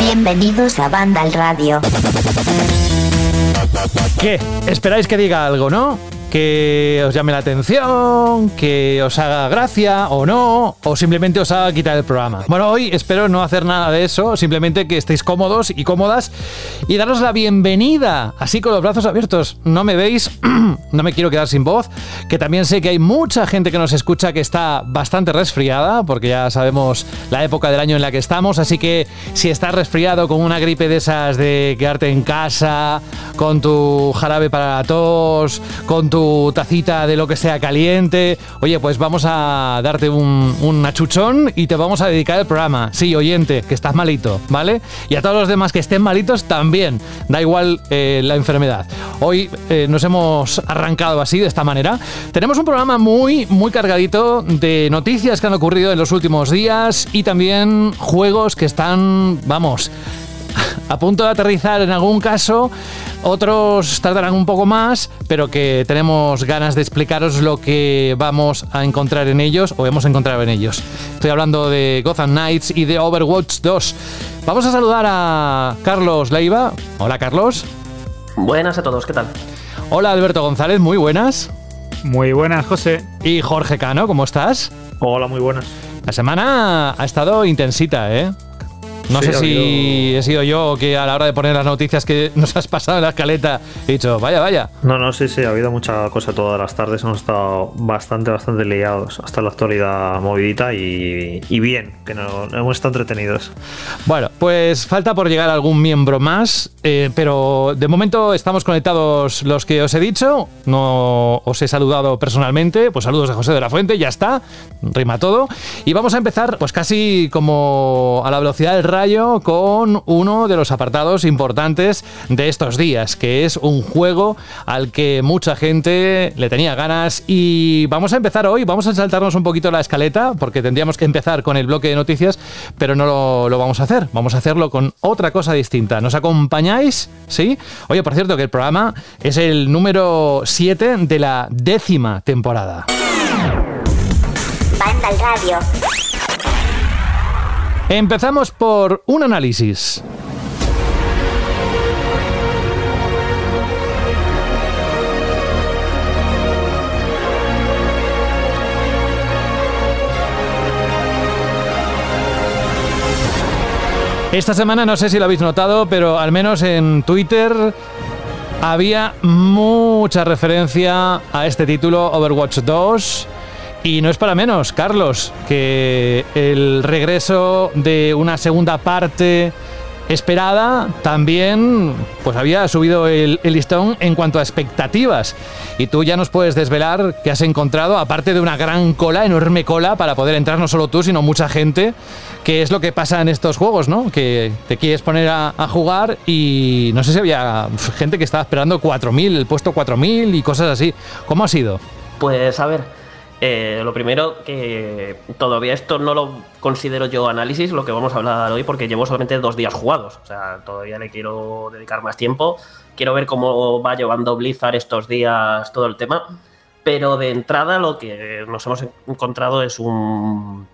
Bienvenidos a Banda al Radio. ¿Qué? ¿Esperáis que diga algo, no? Que os llame la atención, que os haga gracia o no, o simplemente os haga quitar el programa. Bueno, hoy espero no hacer nada de eso, simplemente que estéis cómodos y cómodas y daros la bienvenida, así con los brazos abiertos. No me veis, no me quiero quedar sin voz, que también sé que hay mucha gente que nos escucha que está bastante resfriada, porque ya sabemos la época del año en la que estamos, así que si estás resfriado con una gripe de esas de quedarte en casa, con tu jarabe para la tos, con tu tacita de lo que sea caliente. Oye, pues vamos a darte un, un achuchón y te vamos a dedicar el programa. Sí, oyente, que estás malito, ¿vale? Y a todos los demás que estén malitos también. Da igual eh, la enfermedad. Hoy eh, nos hemos arrancado así, de esta manera. Tenemos un programa muy, muy cargadito de noticias que han ocurrido en los últimos días y también juegos que están, vamos, a punto de aterrizar en algún caso, otros tardarán un poco más, pero que tenemos ganas de explicaros lo que vamos a encontrar en ellos o hemos encontrado en ellos. Estoy hablando de Gotham Knights y de Overwatch 2. Vamos a saludar a Carlos Leiva. Hola Carlos. Buenas a todos, ¿qué tal? Hola Alberto González, muy buenas. Muy buenas, José. Y Jorge Cano, ¿cómo estás? Hola, muy buenas. La semana ha estado intensita, ¿eh? No sé si he sido yo que a la hora de poner las noticias que nos has pasado en la escaleta he dicho, vaya, vaya. No, no, sí, sí, ha habido mucha cosa todas las tardes. Hemos estado bastante, bastante liados hasta la actualidad movidita y, bien, que no, hemos estado entretenidos. Bueno, pues falta por llegar algún miembro más, eh, pero de momento estamos conectados los que os he dicho. No os he saludado personalmente, pues saludos a José de la Fuente, ya está, rima todo. Y vamos a empezar, pues casi como a la velocidad del rayo con uno de los apartados importantes de estos días, que es un juego al que mucha gente le tenía ganas y vamos a empezar hoy, vamos a saltarnos un poquito la escaleta porque tendríamos que empezar con el bloque de noticias, pero no lo, vamos a hacer, vamos a hacerlo con otra cosa distinta. ¿Nos acompañáis? ¿Sí? Oye, por cierto, que el programa es el número 7 de la décima temporada. Empezamos por un análisis. Esta semana no sé si lo habéis notado, pero al menos en Twitter había mucha referencia a este título Overwatch 2 y no es para menos, Carlos, que el regreso de una segunda parte esperada también pues había subido el, el, listón en cuanto a expectativas. Y tú ya nos puedes desvelar que has encontrado aparte de una gran cola enorme cola para poder entrar no solo tú sino mucha gente que es lo que pasa en estos juegos no que te quieres poner a, a jugar y no sé si había gente que estaba esperando 4000 el puesto 4000 y cosas así. ¿cómo ha sido? pues a ver eh, lo primero, que todavía esto no lo considero yo análisis, lo que vamos a hablar hoy, porque llevo solamente dos días jugados. O sea, todavía le quiero dedicar más tiempo. Quiero ver cómo va llevando Blizzard estos días todo el tema. Pero de entrada, lo que nos hemos encontrado es un,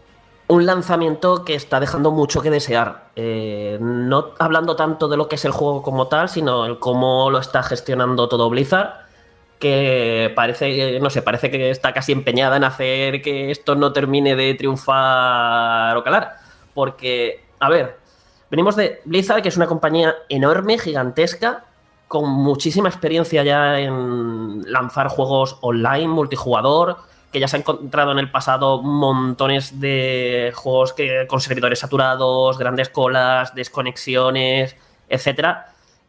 un lanzamiento que está dejando mucho que desear. Eh, no hablando tanto de lo que es el juego como tal, sino el cómo lo está gestionando todo Blizzard que parece, no sé, parece que está casi empeñada en hacer que esto no termine de triunfar o calar. Porque, a ver, venimos de Blizzard, que es una compañía enorme, gigantesca, con muchísima experiencia ya en lanzar juegos online, multijugador, que ya se ha encontrado en el pasado montones de juegos que, con servidores saturados, grandes colas, desconexiones, etc.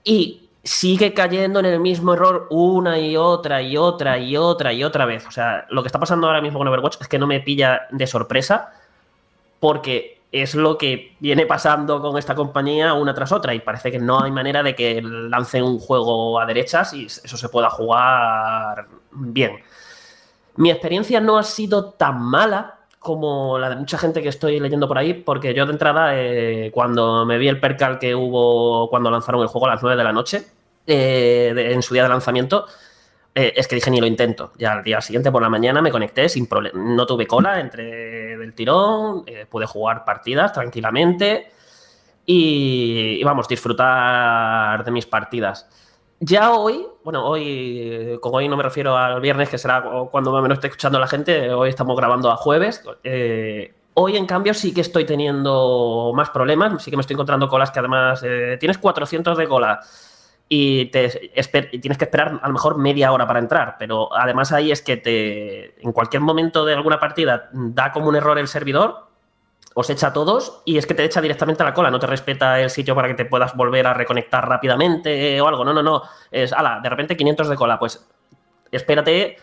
Y sigue cayendo en el mismo error una y otra y otra y otra y otra vez. O sea, lo que está pasando ahora mismo con Overwatch es que no me pilla de sorpresa porque es lo que viene pasando con esta compañía una tras otra y parece que no hay manera de que lancen un juego a derechas y eso se pueda jugar bien. Mi experiencia no ha sido tan mala como la de mucha gente que estoy leyendo por ahí, porque yo de entrada, eh, cuando me vi el percal que hubo cuando lanzaron el juego a las 9 de la noche, eh, en su día de lanzamiento, eh, es que dije ni lo intento. Ya al día siguiente por la mañana me conecté sin problema. No tuve cola entre del tirón, eh, pude jugar partidas tranquilamente y, vamos, disfrutar de mis partidas. Ya hoy, bueno, hoy, con hoy no me refiero al viernes, que será cuando me lo esté escuchando la gente, hoy estamos grabando a jueves. Eh, hoy, en cambio, sí que estoy teniendo más problemas, sí que me estoy encontrando colas que además eh, tienes 400 de cola y, y tienes que esperar a lo mejor media hora para entrar, pero además ahí es que te, en cualquier momento de alguna partida da como un error el servidor os echa a todos y es que te echa directamente a la cola, no te respeta el sitio para que te puedas volver a reconectar rápidamente o algo. No, no, no. Es, ala, de repente 500 de cola. Pues espérate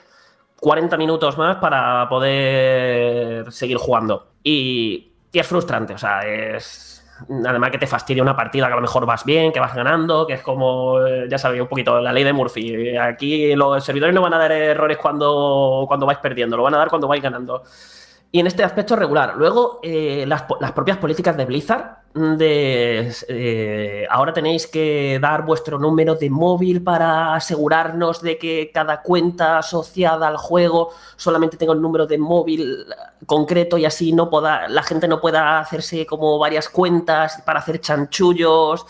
40 minutos más para poder seguir jugando. Y, y es frustrante, o sea, es. Además que te fastidia una partida que a lo mejor vas bien, que vas ganando, que es como, ya sabéis, un poquito la ley de Murphy. Aquí los servidores no van a dar errores cuando, cuando vais perdiendo, lo van a dar cuando vais ganando. Y en este aspecto regular. Luego, eh, las, propias políticas de Blizzard, de eh, ahora tenéis que dar vuestro número de móvil para asegurarnos de que cada cuenta asociada al juego solamente tenga un número de móvil concreto y así no pueda, la gente no pueda hacerse como varias cuentas para hacer chanchullos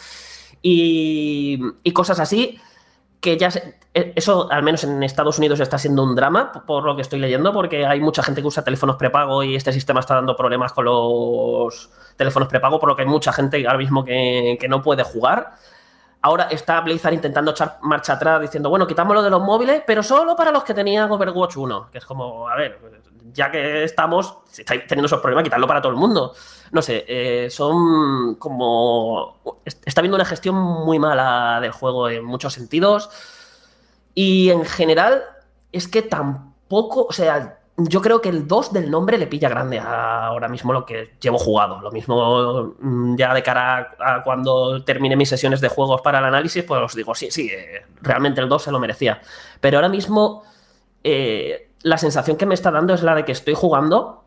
y, y cosas así que ya e, eso al menos en Estados Unidos está siendo un drama por lo que estoy leyendo porque hay mucha gente que usa teléfonos prepago y este sistema está dando problemas con los teléfonos prepago por lo que hay mucha gente ahora mismo que, que no puede jugar ahora está Blizzard intentando echar marcha atrás diciendo bueno quitamos lo de los móviles pero solo para los que tenían Overwatch 1 que es como a ver ya que estamos estáis teniendo esos problemas quitarlo para todo el mundo no sé, eh, son como... Está habiendo una gestión muy mala del juego en muchos sentidos. Y en general es que tampoco, o sea, yo creo que el 2 del nombre le pilla grande ahora mismo lo que llevo jugado. Lo mismo mm, ya de cara a, cuando termine mis sesiones de juegos para el análisis, pues os digo, sí, sí, eh, realmente el 2 se lo merecía. Pero ahora mismo eh, la sensación que me está dando es la de que estoy jugando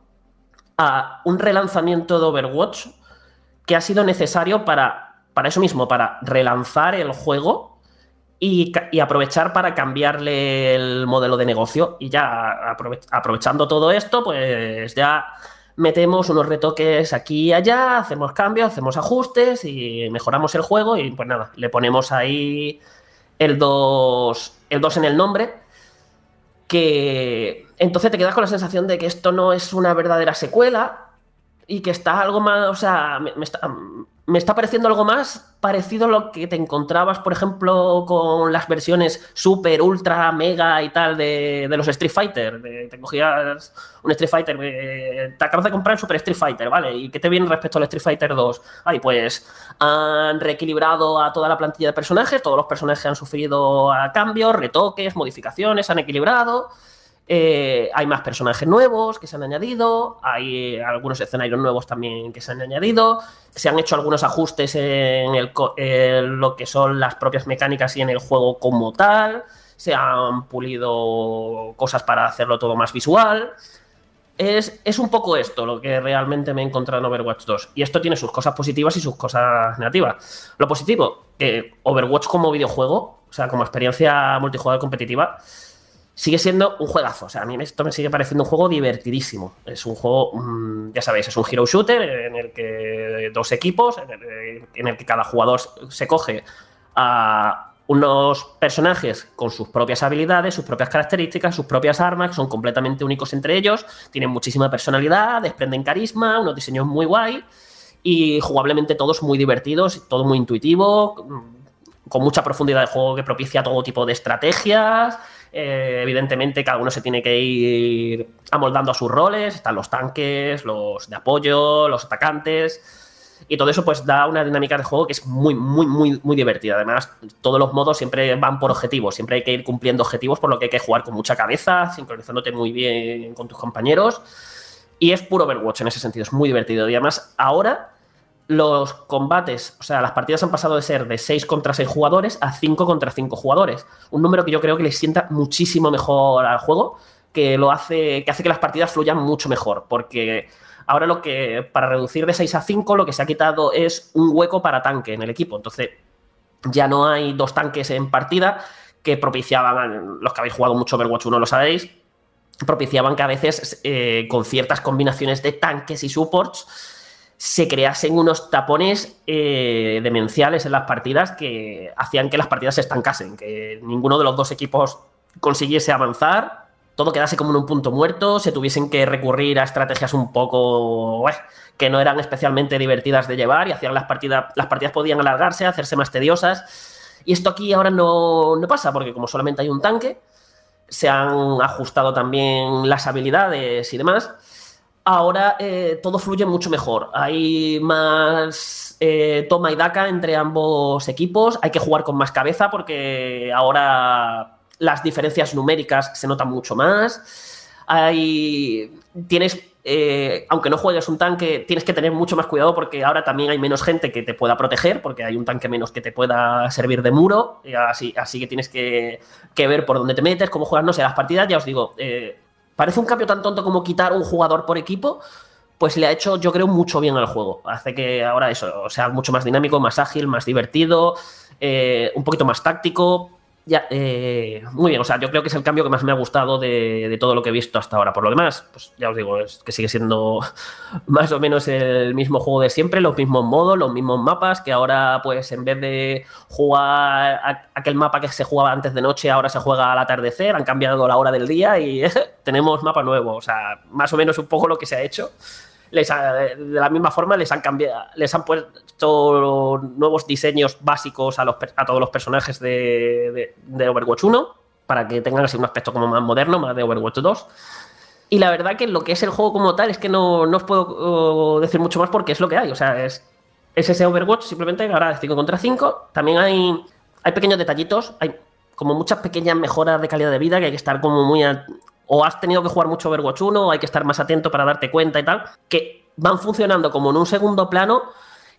a un relanzamiento de Overwatch que ha sido necesario para, para eso mismo, para relanzar el juego y, aprovechar para cambiarle el modelo de negocio. Y ya aprovechando todo esto, pues ya metemos unos retoques aquí y allá, hacemos cambios, hacemos ajustes y mejoramos el juego y pues nada, le ponemos ahí el 2 el 2 en el nombre que entonces te quedas con la sensación de que esto no es una verdadera secuela y que está algo más, o sea, me, me, está, me está, pareciendo algo más parecido a lo que te encontrabas, por ejemplo, con las versiones super, ultra, mega y tal de, de los Street Fighter. De, te cogías un Street Fighter, eh, te acabas de comprar el Super Street Fighter, ¿vale? ¿Y qué te viene respecto al Street Fighter 2? Ay, pues han reequilibrado a toda la plantilla de personajes, todos los personajes han sufrido cambios, retoques, modificaciones, han equilibrado. Eh, hay más personajes nuevos que se han añadido, hay algunos escenarios nuevos también que se han añadido, se han hecho algunos ajustes en lo que son las propias mecánicas y en el juego como tal, se han pulido cosas para hacerlo todo más visual. Es, es, un poco esto lo que realmente me he encontrado en Overwatch 2. Y esto tiene sus cosas positivas y sus cosas negativas. Lo positivo, que Overwatch como videojuego, o sea, como experiencia multijugador competitiva, sigue siendo un juegazo. O sea, a mí esto me sigue pareciendo un juego divertidísimo. Es un juego, mmm, ya sabéis, es un hero shooter en el que dos equipos, en el, que cada jugador se coge a unos personajes con sus propias habilidades, sus propias características, sus propias armas, que son completamente únicos entre ellos, tienen muchísima personalidad, desprenden carisma, unos diseños muy guay y jugablemente todos muy divertidos, todo muy intuitivo, con mucha profundidad de juego que propicia todo tipo de estrategias. Eh, evidentemente, cada uno se tiene que ir amoldando a sus roles. Están los tanques, los de apoyo, los atacantes. Y todo eso pues da una dinámica de juego que es muy, muy, muy, muy divertida. Además, todos los modos siempre van por objetivos. Siempre hay que ir cumpliendo objetivos, por lo que hay que jugar con mucha cabeza, sincronizándote muy bien con tus compañeros. Y es puro Overwatch en ese sentido, es muy divertido. Y además, ahora los combates, o sea, las partidas han pasado de ser de 6 contra 6 jugadores a 5 contra 5 jugadores. Un número que yo creo que le sienta muchísimo mejor al juego, que lo hace, que hace que las partidas fluyan mucho mejor, porque ahora lo que, para reducir de 6 a 5, lo que se ha quitado es un hueco para tanque en el equipo. Entonces, ya no hay dos tanques en partida, que propiciaban, los que habéis jugado mucho Overwatch 1 lo sabéis, propiciaban que a veces eh, con ciertas combinaciones de tanques y supports se creasen unos tapones eh, demenciales en las partidas que hacían que las partidas se estancasen, que ninguno de los dos equipos consiguiese avanzar, todo quedase como en un punto muerto, se tuviesen que recurrir a estrategias un poco que no eran especialmente divertidas de llevar y hacían las partidas, las partidas podían alargarse, hacerse más tediosas. Y esto aquí ahora no, no pasa, porque como solamente hay un tanque, se han ajustado también las habilidades y demás ahora eh, todo fluye mucho mejor. Hay más eh, toma y daca entre ambos equipos. Hay que jugar con más cabeza porque ahora las diferencias numéricas se notan mucho más. Hay, tienes, eh, aunque no juegues un tanque, tienes que tener mucho más cuidado porque ahora también hay menos gente que te pueda proteger, porque hay un tanque menos que te pueda servir de muro. así, que tienes que, que, ver por dónde te metes, cómo juegas, no sé, las partidas, ya os digo, Parece un cambio tan tonto como quitar un jugador por equipo, pues le ha hecho, yo creo, mucho bien al juego. Hace que ahora eso sea mucho más dinámico, más ágil, más divertido, eh, un poquito más táctico. Ya, eh, muy bien, o sea, yo creo que es el cambio que más me ha gustado de, todo lo que he visto hasta ahora. Por lo demás, pues ya os digo, es que sigue siendo más o menos el mismo juego de siempre, los mismos modos, los mismos mapas, que ahora, pues en vez de jugar aquel mapa que se jugaba antes de noche, ahora se juega al atardecer, han cambiado la hora del día y tenemos mapa nuevo. O sea, más o menos un poco lo que se ha hecho de la misma forma les han cambiado, les han puesto nuevos diseños básicos a, los, a todos los personajes de, Overwatch 1 para que tengan así un aspecto como más moderno, más de Overwatch 2. Y la verdad que lo que es el juego como tal es que no, no os puedo uh, decir mucho más porque es lo que hay. O sea, es, es ese Overwatch simplemente ahora de 5 contra 5. También hay, hay pequeños detallitos, hay como muchas pequeñas mejoras de calidad de vida que hay que estar como muy o has tenido que jugar mucho Overwatch 1, o hay que estar más atento para darte cuenta y tal, que van funcionando como en un segundo plano.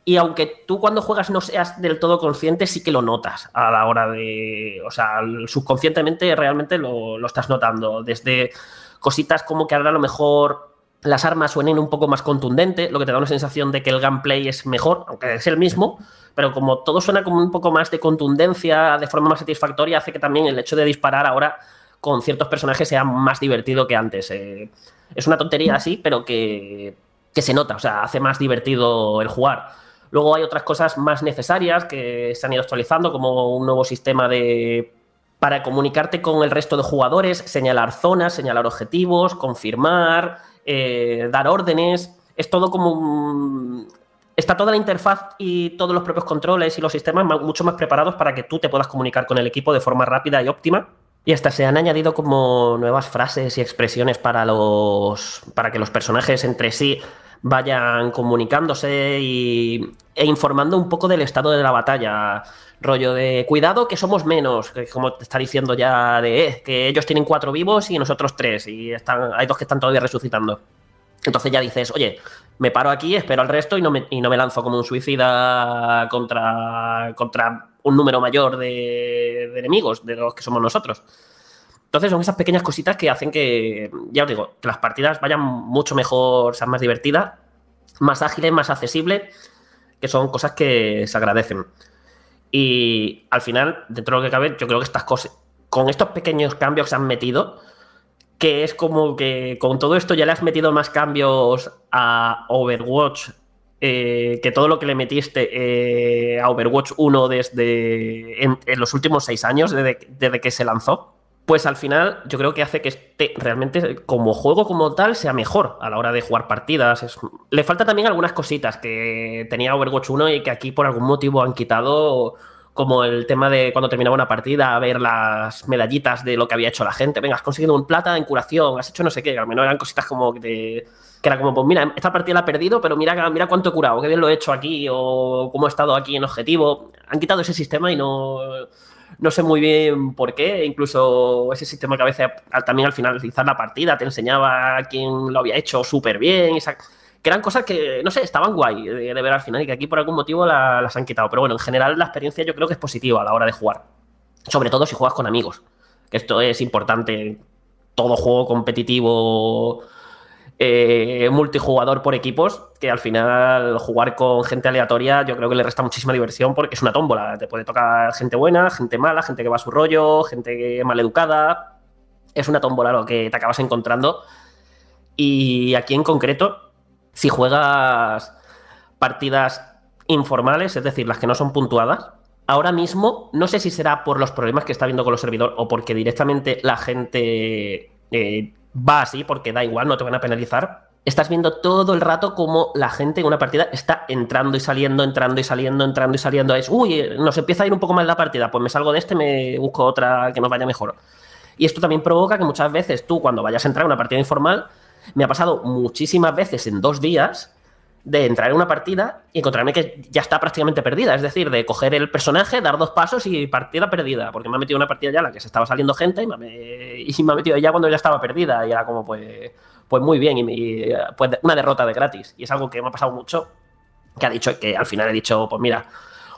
Y aunque tú cuando juegas no seas del todo consciente, sí que lo notas a la hora de. O sea, subconscientemente realmente lo, lo estás notando. Desde cositas como que ahora a lo mejor las armas suenen un poco más contundente, lo que te da una sensación de que el gameplay es mejor, aunque es el mismo, pero como todo suena como un poco más de contundencia, de forma más satisfactoria, hace que también el hecho de disparar ahora con ciertos personajes sea más divertido que antes. Eh, es una tontería así, pero que, se nota, o sea, hace más divertido el jugar. Luego hay otras cosas más necesarias que se han ido actualizando, como un nuevo sistema de para comunicarte con el resto de jugadores, señalar zonas, señalar objetivos, confirmar, eh, dar órdenes. Es todo como está toda la interfaz y todos los propios controles y los sistemas mucho más preparados para que tú te puedas comunicar con el equipo de forma rápida y óptima y hasta se han añadido como nuevas frases y expresiones para los. para que los personajes entre sí vayan comunicándose y, e informando un poco del estado de la batalla. Rollo de cuidado que somos menos, como te está diciendo ya de eh, que ellos tienen cuatro vivos y nosotros tres, y están, hay dos que están todavía resucitando. Entonces ya dices, oye, me paro aquí, espero al resto y no me, y no me lanzo como un suicida contra, contra un número mayor de, enemigos de los que somos nosotros. Entonces son esas pequeñas cositas que hacen que, ya os digo, que las partidas vayan mucho mejor, sean más divertidas, más ágiles, más accesibles, que son cosas que se agradecen. Y al final, dentro de lo que cabe, yo creo que estas cosas, con estos pequeños cambios que se han metido, que es como que con todo esto ya le has metido más cambios a Overwatch eh, que todo lo que le metiste eh, a Overwatch 1 desde en, los últimos seis años, desde, que se lanzó, pues al final yo creo que hace que este realmente como juego como tal sea mejor a la hora de jugar partidas. le falta también algunas cositas que tenía Overwatch 1 y que aquí por algún motivo han quitado como el tema de cuando terminaba una partida, ver las medallitas de lo que había hecho la gente. Venga, has conseguido un plata en curación, has hecho no sé qué, al menos eran cositas como que, que era como, pues mira, esta partida la he perdido, pero mira, mira cuánto he curado, qué bien lo he hecho aquí, o cómo he estado aquí en objetivo. Han quitado ese sistema y no, no sé muy bien por qué. Incluso ese sistema que a veces también al finalizar la partida te enseñaba a quién lo había hecho súper bien. Que eran cosas que, no sé, estaban guay de, ver al final y que aquí por algún motivo las han quitado. Pero bueno, en general la experiencia yo creo que es positiva a la hora de jugar. Sobre todo si juegas con amigos. Que esto es importante. Todo juego competitivo eh, multijugador por equipos, que al final jugar con gente aleatoria yo creo que le resta muchísima diversión porque es una tómbola. Te puede tocar gente buena, gente mala, gente que va a su rollo, gente mal educada. Es una tómbola lo que te acabas encontrando. Y aquí en concreto, si juegas partidas informales, es decir, las que no son puntuadas, ahora mismo no sé si será por los problemas que está habiendo con los servidores o porque directamente la gente eh, va así, porque da igual, no te van a penalizar. Estás viendo todo el rato como la gente en una partida está entrando y saliendo, entrando y saliendo, entrando y saliendo. Es, uy, nos empieza a ir un poco mal la partida, pues me salgo de este, me busco otra que nos vaya mejor. Y esto también provoca que muchas veces tú, cuando vayas a entrar a una partida informal, me ha pasado muchísimas veces en dos días de entrar en una partida y encontrarme que ya está prácticamente perdida. Es decir, de coger el personaje, dar dos pasos y partida perdida. Porque me ha metido una partida ya en la que se estaba saliendo gente y me, ha metido ya cuando ya estaba perdida. Y era como, pues, pues muy bien. Y, pues una derrota de gratis. Y es algo que me ha pasado mucho. Que ha dicho que al final he dicho, pues mira,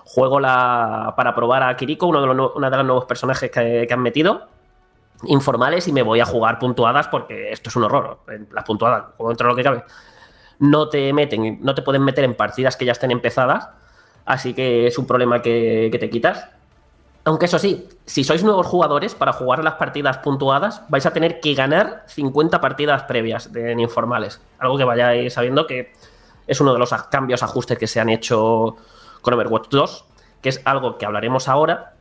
juego la para probar a Kiriko, uno de los, una de los nuevos personajes que, que han metido informales y me voy a jugar puntuadas porque esto es un horror. Las puntuadas, como dentro de lo que cabe, no te meten, no te pueden meter en partidas que ya estén empezadas. Así que es un problema que, te quitas. Aunque eso sí, si sois nuevos jugadores, para jugar las partidas puntuadas, vais a tener que ganar 50 partidas previas de, en informales. Algo que vayáis sabiendo que es uno de los cambios, ajustes que se han hecho con Overwatch 2, que es algo que hablaremos ahora,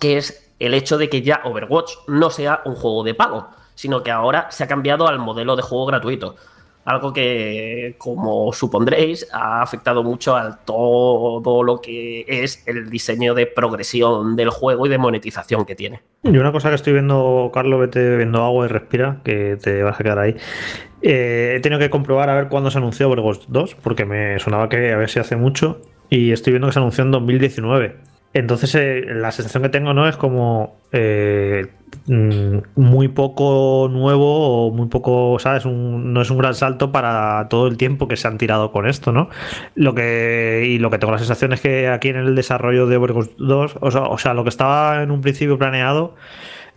que es el hecho de que ya Overwatch no sea un juego de pago, sino que ahora se ha cambiado al modelo de juego gratuito. Algo que, como supondréis, ha afectado mucho a todo lo que es el diseño de progresión del juego y de monetización que tiene. Y una cosa que estoy viendo, Carlos, vete viendo agua y respira, que te vas a quedar ahí. Eh, he tenido que comprobar a ver cuándo se anunció Overwatch 2, porque me sonaba que a ver si hace mucho, y estoy viendo que se anunció en 2019. Entonces eh, la sensación que tengo no es como eh, mm, muy poco nuevo o muy poco, ¿sabes? no es un gran salto para todo el tiempo que se han tirado con esto, ¿no? Lo que, y lo que tengo la sensación es que aquí en el desarrollo de Overwatch 2, o sea, lo que estaba en un principio planeado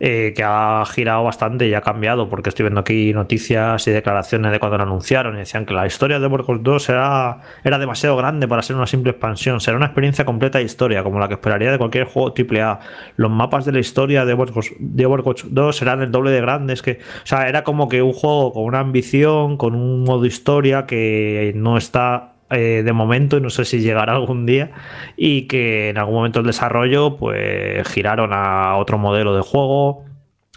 eh, que ha girado bastante y ha cambiado, porque estoy viendo aquí noticias y declaraciones de cuando lo anunciaron y decían que la historia de Warcraft 2 era, era demasiado grande para ser una simple expansión, será una experiencia completa de historia, como la que esperaría de cualquier juego AAA. Los mapas de la historia de de Warcraft 2 serán el doble de grandes que, o sea, era como que un juego con una ambición, con un modo historia que no está eh, de momento y no sé si llegará algún día y que en algún momento del desarrollo pues giraron a otro modelo de juego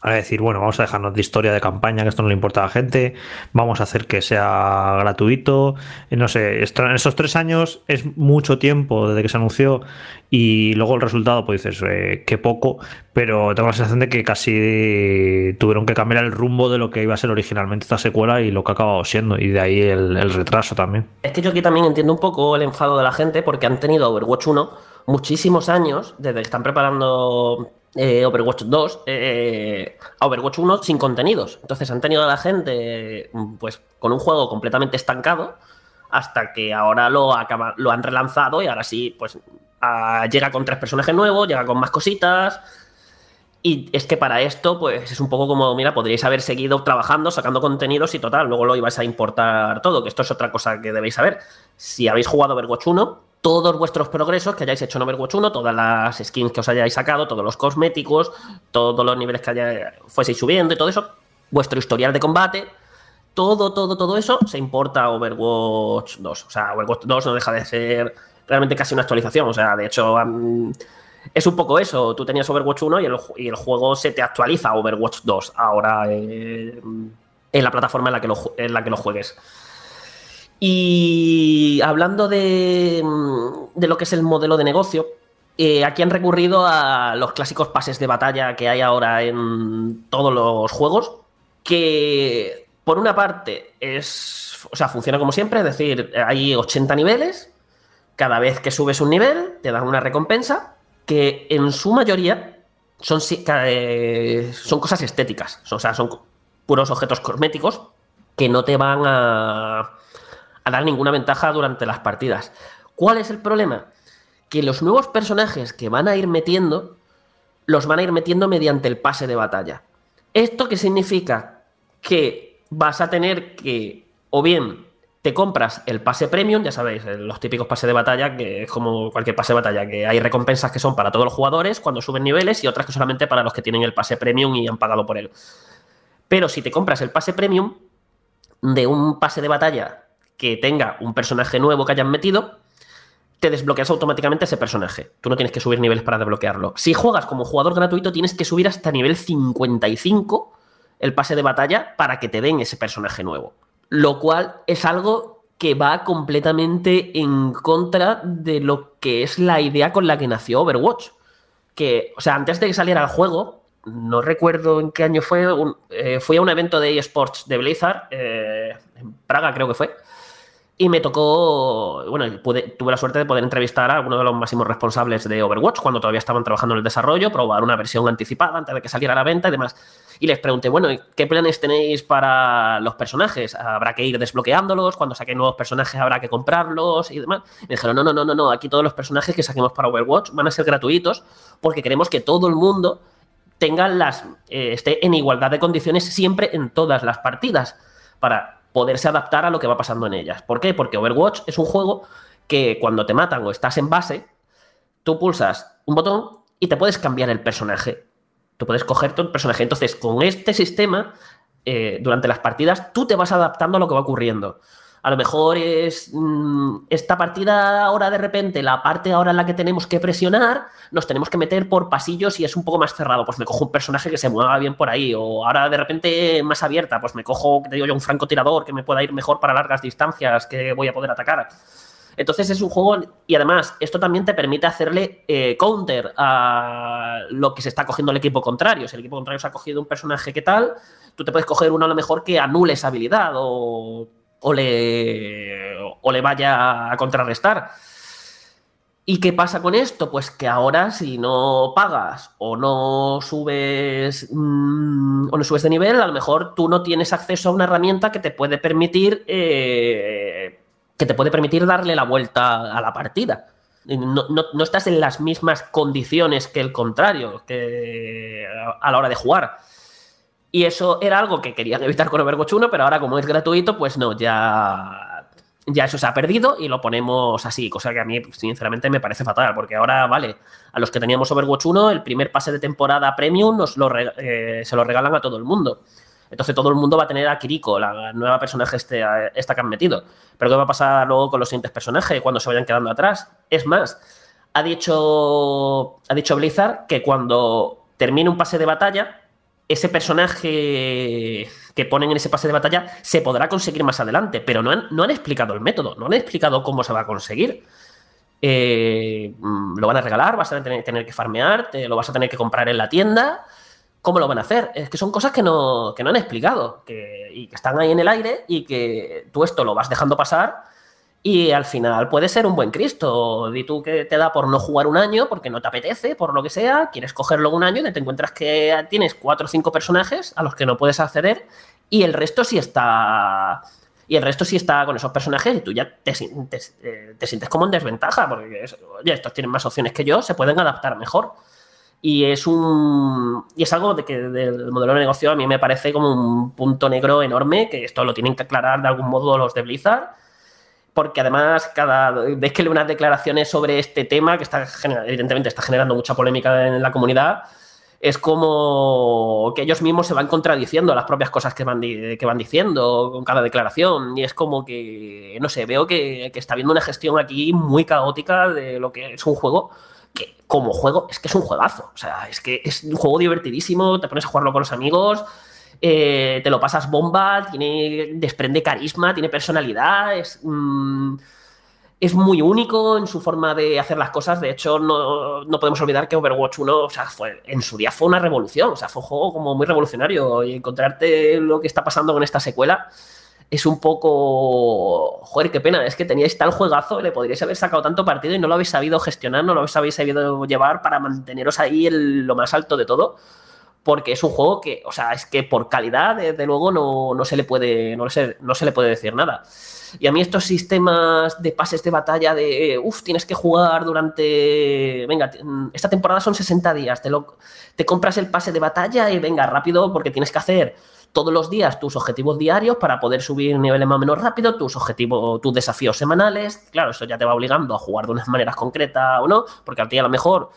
a decir, bueno, vamos a dejarnos de historia de campaña, que esto no le importa a la gente, vamos a hacer que sea gratuito, no sé, en esos tres años es mucho tiempo desde que se anunció y luego el resultado, pues dices, eh, qué poco, pero tengo la sensación de que casi tuvieron que cambiar el rumbo de lo que iba a ser originalmente esta secuela y lo que ha acabado siendo, y de ahí el, el retraso también. Es que yo aquí también entiendo un poco el enfado de la gente porque han tenido Overwatch 1 muchísimos años, desde que están preparando eh, Overwatch 2 eh, a Overwatch 1 sin contenidos. Entonces han tenido a la gente pues con un juego completamente estancado hasta que ahora lo, lo han relanzado y ahora sí, pues llega con tres personajes nuevos, llega con más cositas. Y es que para esto, pues es un poco como, mira, podríais haber seguido trabajando, sacando contenidos y total, luego lo ibais a importar todo, que esto es otra cosa que debéis saber. Si habéis jugado Overwatch 1, todos vuestros progresos que hayáis hecho en Overwatch 1, todas las skins que os hayáis sacado, todos los cosméticos, todos los niveles que hayáis, fueseis subiendo y todo eso, vuestro historial de combate, todo, todo, todo eso se importa a Overwatch 2. O sea, Overwatch 2 no deja de ser realmente casi una actualización. O sea, de hecho, es un poco eso. Tú tenías Overwatch 1 y el, juego se te actualiza a Overwatch 2 ahora eh, en la plataforma en la que lo, en la que lo juegues. Y hablando de, lo que es el modelo de negocio, eh, aquí han recurrido a los clásicos pases de batalla que hay ahora en todos los juegos, que por una parte es, o sea, funciona como siempre, es decir, hay 80 niveles, cada vez que subes un nivel te dan una recompensa, que en su mayoría son, eh, son cosas estéticas, o sea, son puros objetos cosméticos que no te van a a dar ninguna ventaja durante las partidas. ¿Cuál es el problema? Que los nuevos personajes que van a ir metiendo, los van a ir metiendo mediante el pase de batalla. ¿Esto qué significa? Que vas a tener que o bien te compras el pase premium, ya sabéis, los típicos pases de batalla, que es como cualquier pase de batalla, que hay recompensas que son para todos los jugadores cuando suben niveles y otras que solamente para los que tienen el pase premium y han pagado por él. Pero si te compras el pase premium de un pase de batalla que tenga un personaje nuevo que hayan metido, te desbloqueas automáticamente ese personaje. Tú no tienes que subir niveles para desbloquearlo. Si juegas como jugador gratuito, tienes que subir hasta nivel 55 el pase de batalla para que te den ese personaje nuevo lo cual es algo que va completamente en contra de lo que es la idea con la que nació Overwatch. Que, o sea, antes de que saliera el juego, no recuerdo en qué año fue, eh, fui a un evento de eSports de Blizzard, eh, en Praga creo que fue, y me tocó, bueno, tuve la suerte de poder entrevistar a algunos de los máximos responsables de Overwatch cuando todavía estaban trabajando en el desarrollo, probar una versión anticipada antes de que saliera a la venta y demás. Y les pregunté, bueno, ¿qué planes tenéis para los personajes? ¿Habrá que ir desbloqueándolos? Cuando saquen nuevos personajes habrá que comprarlos y demás. Me dijeron, no, no, no, no, no, aquí todos los personajes que saquemos para Overwatch van a ser gratuitos porque queremos que todo el mundo tenga las, eh, esté en igualdad de condiciones siempre en todas las partidas para poderse adaptar a lo que va pasando en ellas. ¿Por qué? Porque Overwatch es un juego que cuando te matan o estás en base, tú pulsas un botón y te puedes cambiar el personaje. Tú puedes cogerte un personaje. Entonces, con este sistema, eh, durante las partidas, tú te vas adaptando a lo que va ocurriendo. A lo mejor es mm, esta partida ahora de repente, la parte ahora en la que tenemos que presionar, nos tenemos que meter por pasillos y es un poco más cerrado. Pues me cojo un personaje que se mueva bien por ahí. O ahora de repente más abierta, pues me cojo, te digo yo, un francotirador que me pueda ir mejor para largas distancias, que voy a poder atacar. Entonces es un juego, y además esto también te permite hacerle eh, counter a lo que se está cogiendo el equipo contrario. Si el equipo contrario se ha cogido un personaje que tal, tú te puedes coger uno a lo mejor que anule esa habilidad o o le, o le vaya a contrarrestar. ¿Y qué pasa con esto? Pues que ahora si no pagas o no subes mm, o no subes de nivel, a lo mejor tú no tienes acceso a una herramienta que te puede permitir eh, que te puede permitir darle la vuelta a la partida. No, no, estás en las mismas condiciones que el contrario que a la hora de jugar. Y eso era algo que querían evitar con Overwatch 1, pero ahora como es gratuito, pues no, ya, ya eso se ha perdido y lo ponemos así, cosa que a mí sinceramente me parece fatal, porque ahora, vale, a los que teníamos Overwatch 1, el primer pase de temporada premium nos lo, eh, se lo regalan a todo el mundo. Entonces todo el mundo va a tener a Kiriko, la nueva personaje este, esta que han metido. Pero ¿qué va a pasar luego con los siguientes personajes cuando se vayan quedando atrás? Es más, ha dicho, ha dicho Blizzard que cuando termine un pase de batalla, ese personaje que ponen en ese pase de batalla se podrá conseguir más adelante, pero no han, no han explicado el método, no han explicado cómo se va a conseguir. Eh, mm, lo van a regalar, vas a tener, que farmear, te lo vas a tener que comprar en la tienda. ¿Cómo lo van a hacer? Es que son cosas que no, que no han explicado que, y que están ahí en el aire y que tú esto lo vas dejando pasar y al final puede ser un buen Cristo. Di tú que te da por no jugar un año porque no te apetece, por lo que sea, quieres cogerlo un año y te encuentras que tienes cuatro o cinco personajes a los que no puedes acceder y el resto sí está. Y el resto sí está con esos personajes y tú ya te, eh, sientes como en desventaja porque, oye, estos tienen más opciones que yo, se pueden adaptar mejor. Y es un. Y es algo de que del modelo de negocio a mí me parece como un punto negro enorme, que esto lo tienen que aclarar de algún modo los de Blizzard porque además cada vez que leo unas declaraciones sobre este tema, que está evidentemente está generando mucha polémica en la comunidad, es como que ellos mismos se van contradiciendo las propias cosas que van, que van diciendo con cada declaración. Y es como que, no sé, veo que, que está habiendo una gestión aquí muy caótica de lo que es un juego que como juego es que es un juegazo. O sea, es que es un juego divertidísimo, te pones a jugarlo con los amigos eh, te lo pasas bomba, tiene, desprende carisma, tiene personalidad, es, mm, es muy único en su forma de hacer las cosas. De hecho, no, podemos olvidar que Overwatch 1, o sea, fue, en su día fue una revolución, o sea, fue un juego como muy revolucionario y encontrarte lo que está pasando con esta secuela es un poco. Joder, qué pena. Es que teníais tal juegazo, le podríais haber sacado tanto partido y no lo habéis sabido gestionar, no lo habéis sabido llevar para manteneros ahí en lo más alto de todo porque es un juego que, o sea, es que por calidad, desde luego, no, no se le puede, no, se, no se le puede decir nada. Y a mí estos sistemas de pases de batalla de, uff, tienes que jugar durante, venga, esta temporada son 60 días, te, lo, te compras el pase de batalla y venga, rápido, porque tienes que hacer todos los días tus objetivos diarios para poder subir niveles más o menos rápido, tus objetivos, tus desafíos semanales. Claro, eso ya te va obligando a jugar de unas maneras concretas o no, porque a ti a lo mejor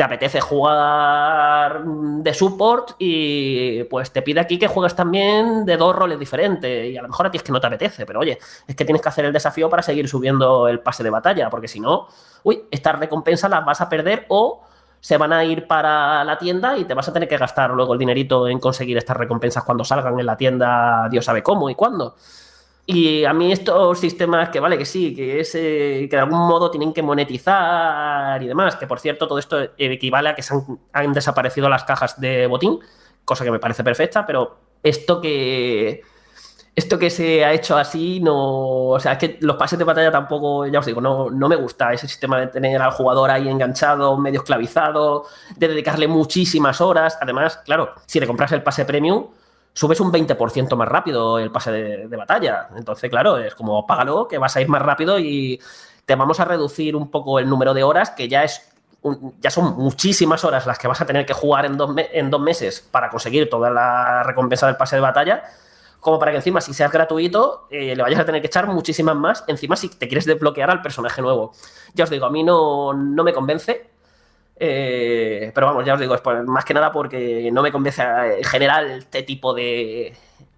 te apetece jugar de support y pues te pide aquí que juegues también de dos roles diferentes y a lo mejor a ti es que no te apetece, pero oye, es que tienes que hacer el desafío para seguir subiendo el pase de batalla, porque si no, uy, estas recompensas las vas a perder o se van a ir para la tienda y te vas a tener que gastar luego el dinerito en conseguir estas recompensas cuando salgan en la tienda, Dios sabe cómo y cuándo. Y a mí estos sistemas que vale, que sí, que es eh, que de algún modo tienen que monetizar y demás, que por cierto todo esto equivale a que se han, desaparecido las cajas de botín, cosa que me parece perfecta, pero esto que esto que se ha hecho así no, o sea, es que los pases de batalla tampoco, ya os digo, no, no me gusta ese sistema de tener al jugador ahí enganchado, medio esclavizado, de dedicarle muchísimas horas. Además, claro, si te compras el pase premium, subes un 20% más rápido el pase de, batalla. Entonces, claro, es como págalo, que vas a ir más rápido y te vamos a reducir un poco el número de horas, que ya es ya son muchísimas horas las que vas a tener que jugar en dos, en dos meses para conseguir toda la recompensa del pase de batalla, como para que encima, si seas gratuito, eh, le vayas a tener que echar muchísimas más, encima si te quieres desbloquear al personaje nuevo. Ya os digo, a mí no, no me convence. Eh, pero vamos, ya os digo, es más que nada porque no me convence en general este tipo de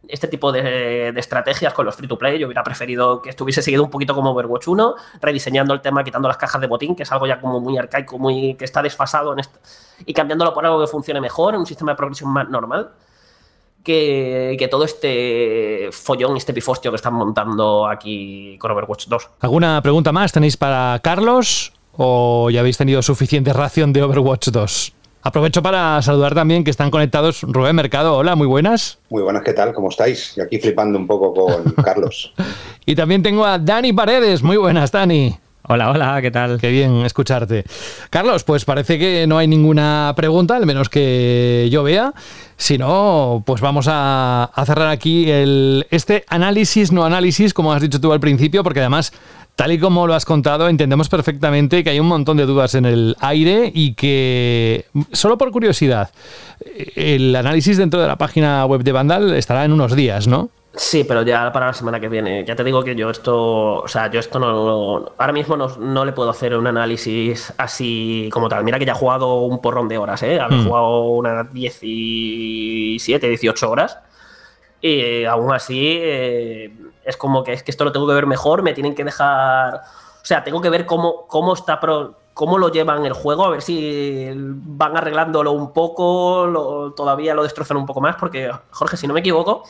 este tipo de, estrategias con los free to play. Yo hubiera preferido que estuviese seguido un poquito como Overwatch 1, rediseñando el tema, quitando las cajas de botín, que es algo ya como muy arcaico, muy que está desfasado en esto, y cambiándolo por algo que funcione mejor, un sistema de progresión más normal. Que, que, todo este follón, este pifostio que están montando aquí con Overwatch 2. ¿Alguna pregunta más tenéis para Carlos? ¿O ya habéis tenido suficiente ración de Overwatch 2? Aprovecho para saludar también que están conectados Rubén Mercado. Hola, muy buenas. Muy buenas, ¿qué tal? ¿Cómo estáis? Y aquí flipando un poco con Carlos. y también tengo a Dani Paredes. Muy buenas, Dani. Hola, hola, ¿qué tal? Qué bien escucharte. Carlos, pues parece que no hay ninguna pregunta, al menos que yo vea. Si no, pues vamos a, a cerrar aquí el, este análisis, no análisis, como has dicho tú al principio, porque además Tal y como lo has contado, entendemos perfectamente que hay un montón de dudas en el aire y que, solo por curiosidad, el análisis dentro de la página web de Vandal estará en unos días, ¿no? Sí, pero ya para la semana que viene. Ya te digo que yo esto, o sea, yo esto no, ahora mismo no, le puedo hacer un análisis así como tal. Mira que ya he jugado un porrón de horas, ¿eh? He hmm. jugado unas 17, 18 horas. Y aún así, eh, es como que es que esto lo tengo que ver mejor, me tienen que dejar. O sea, tengo que ver cómo, cómo está cómo lo llevan el juego, a ver si van arreglándolo un poco, todavía lo destrozan un poco más, porque, Jorge, si no me equivoco,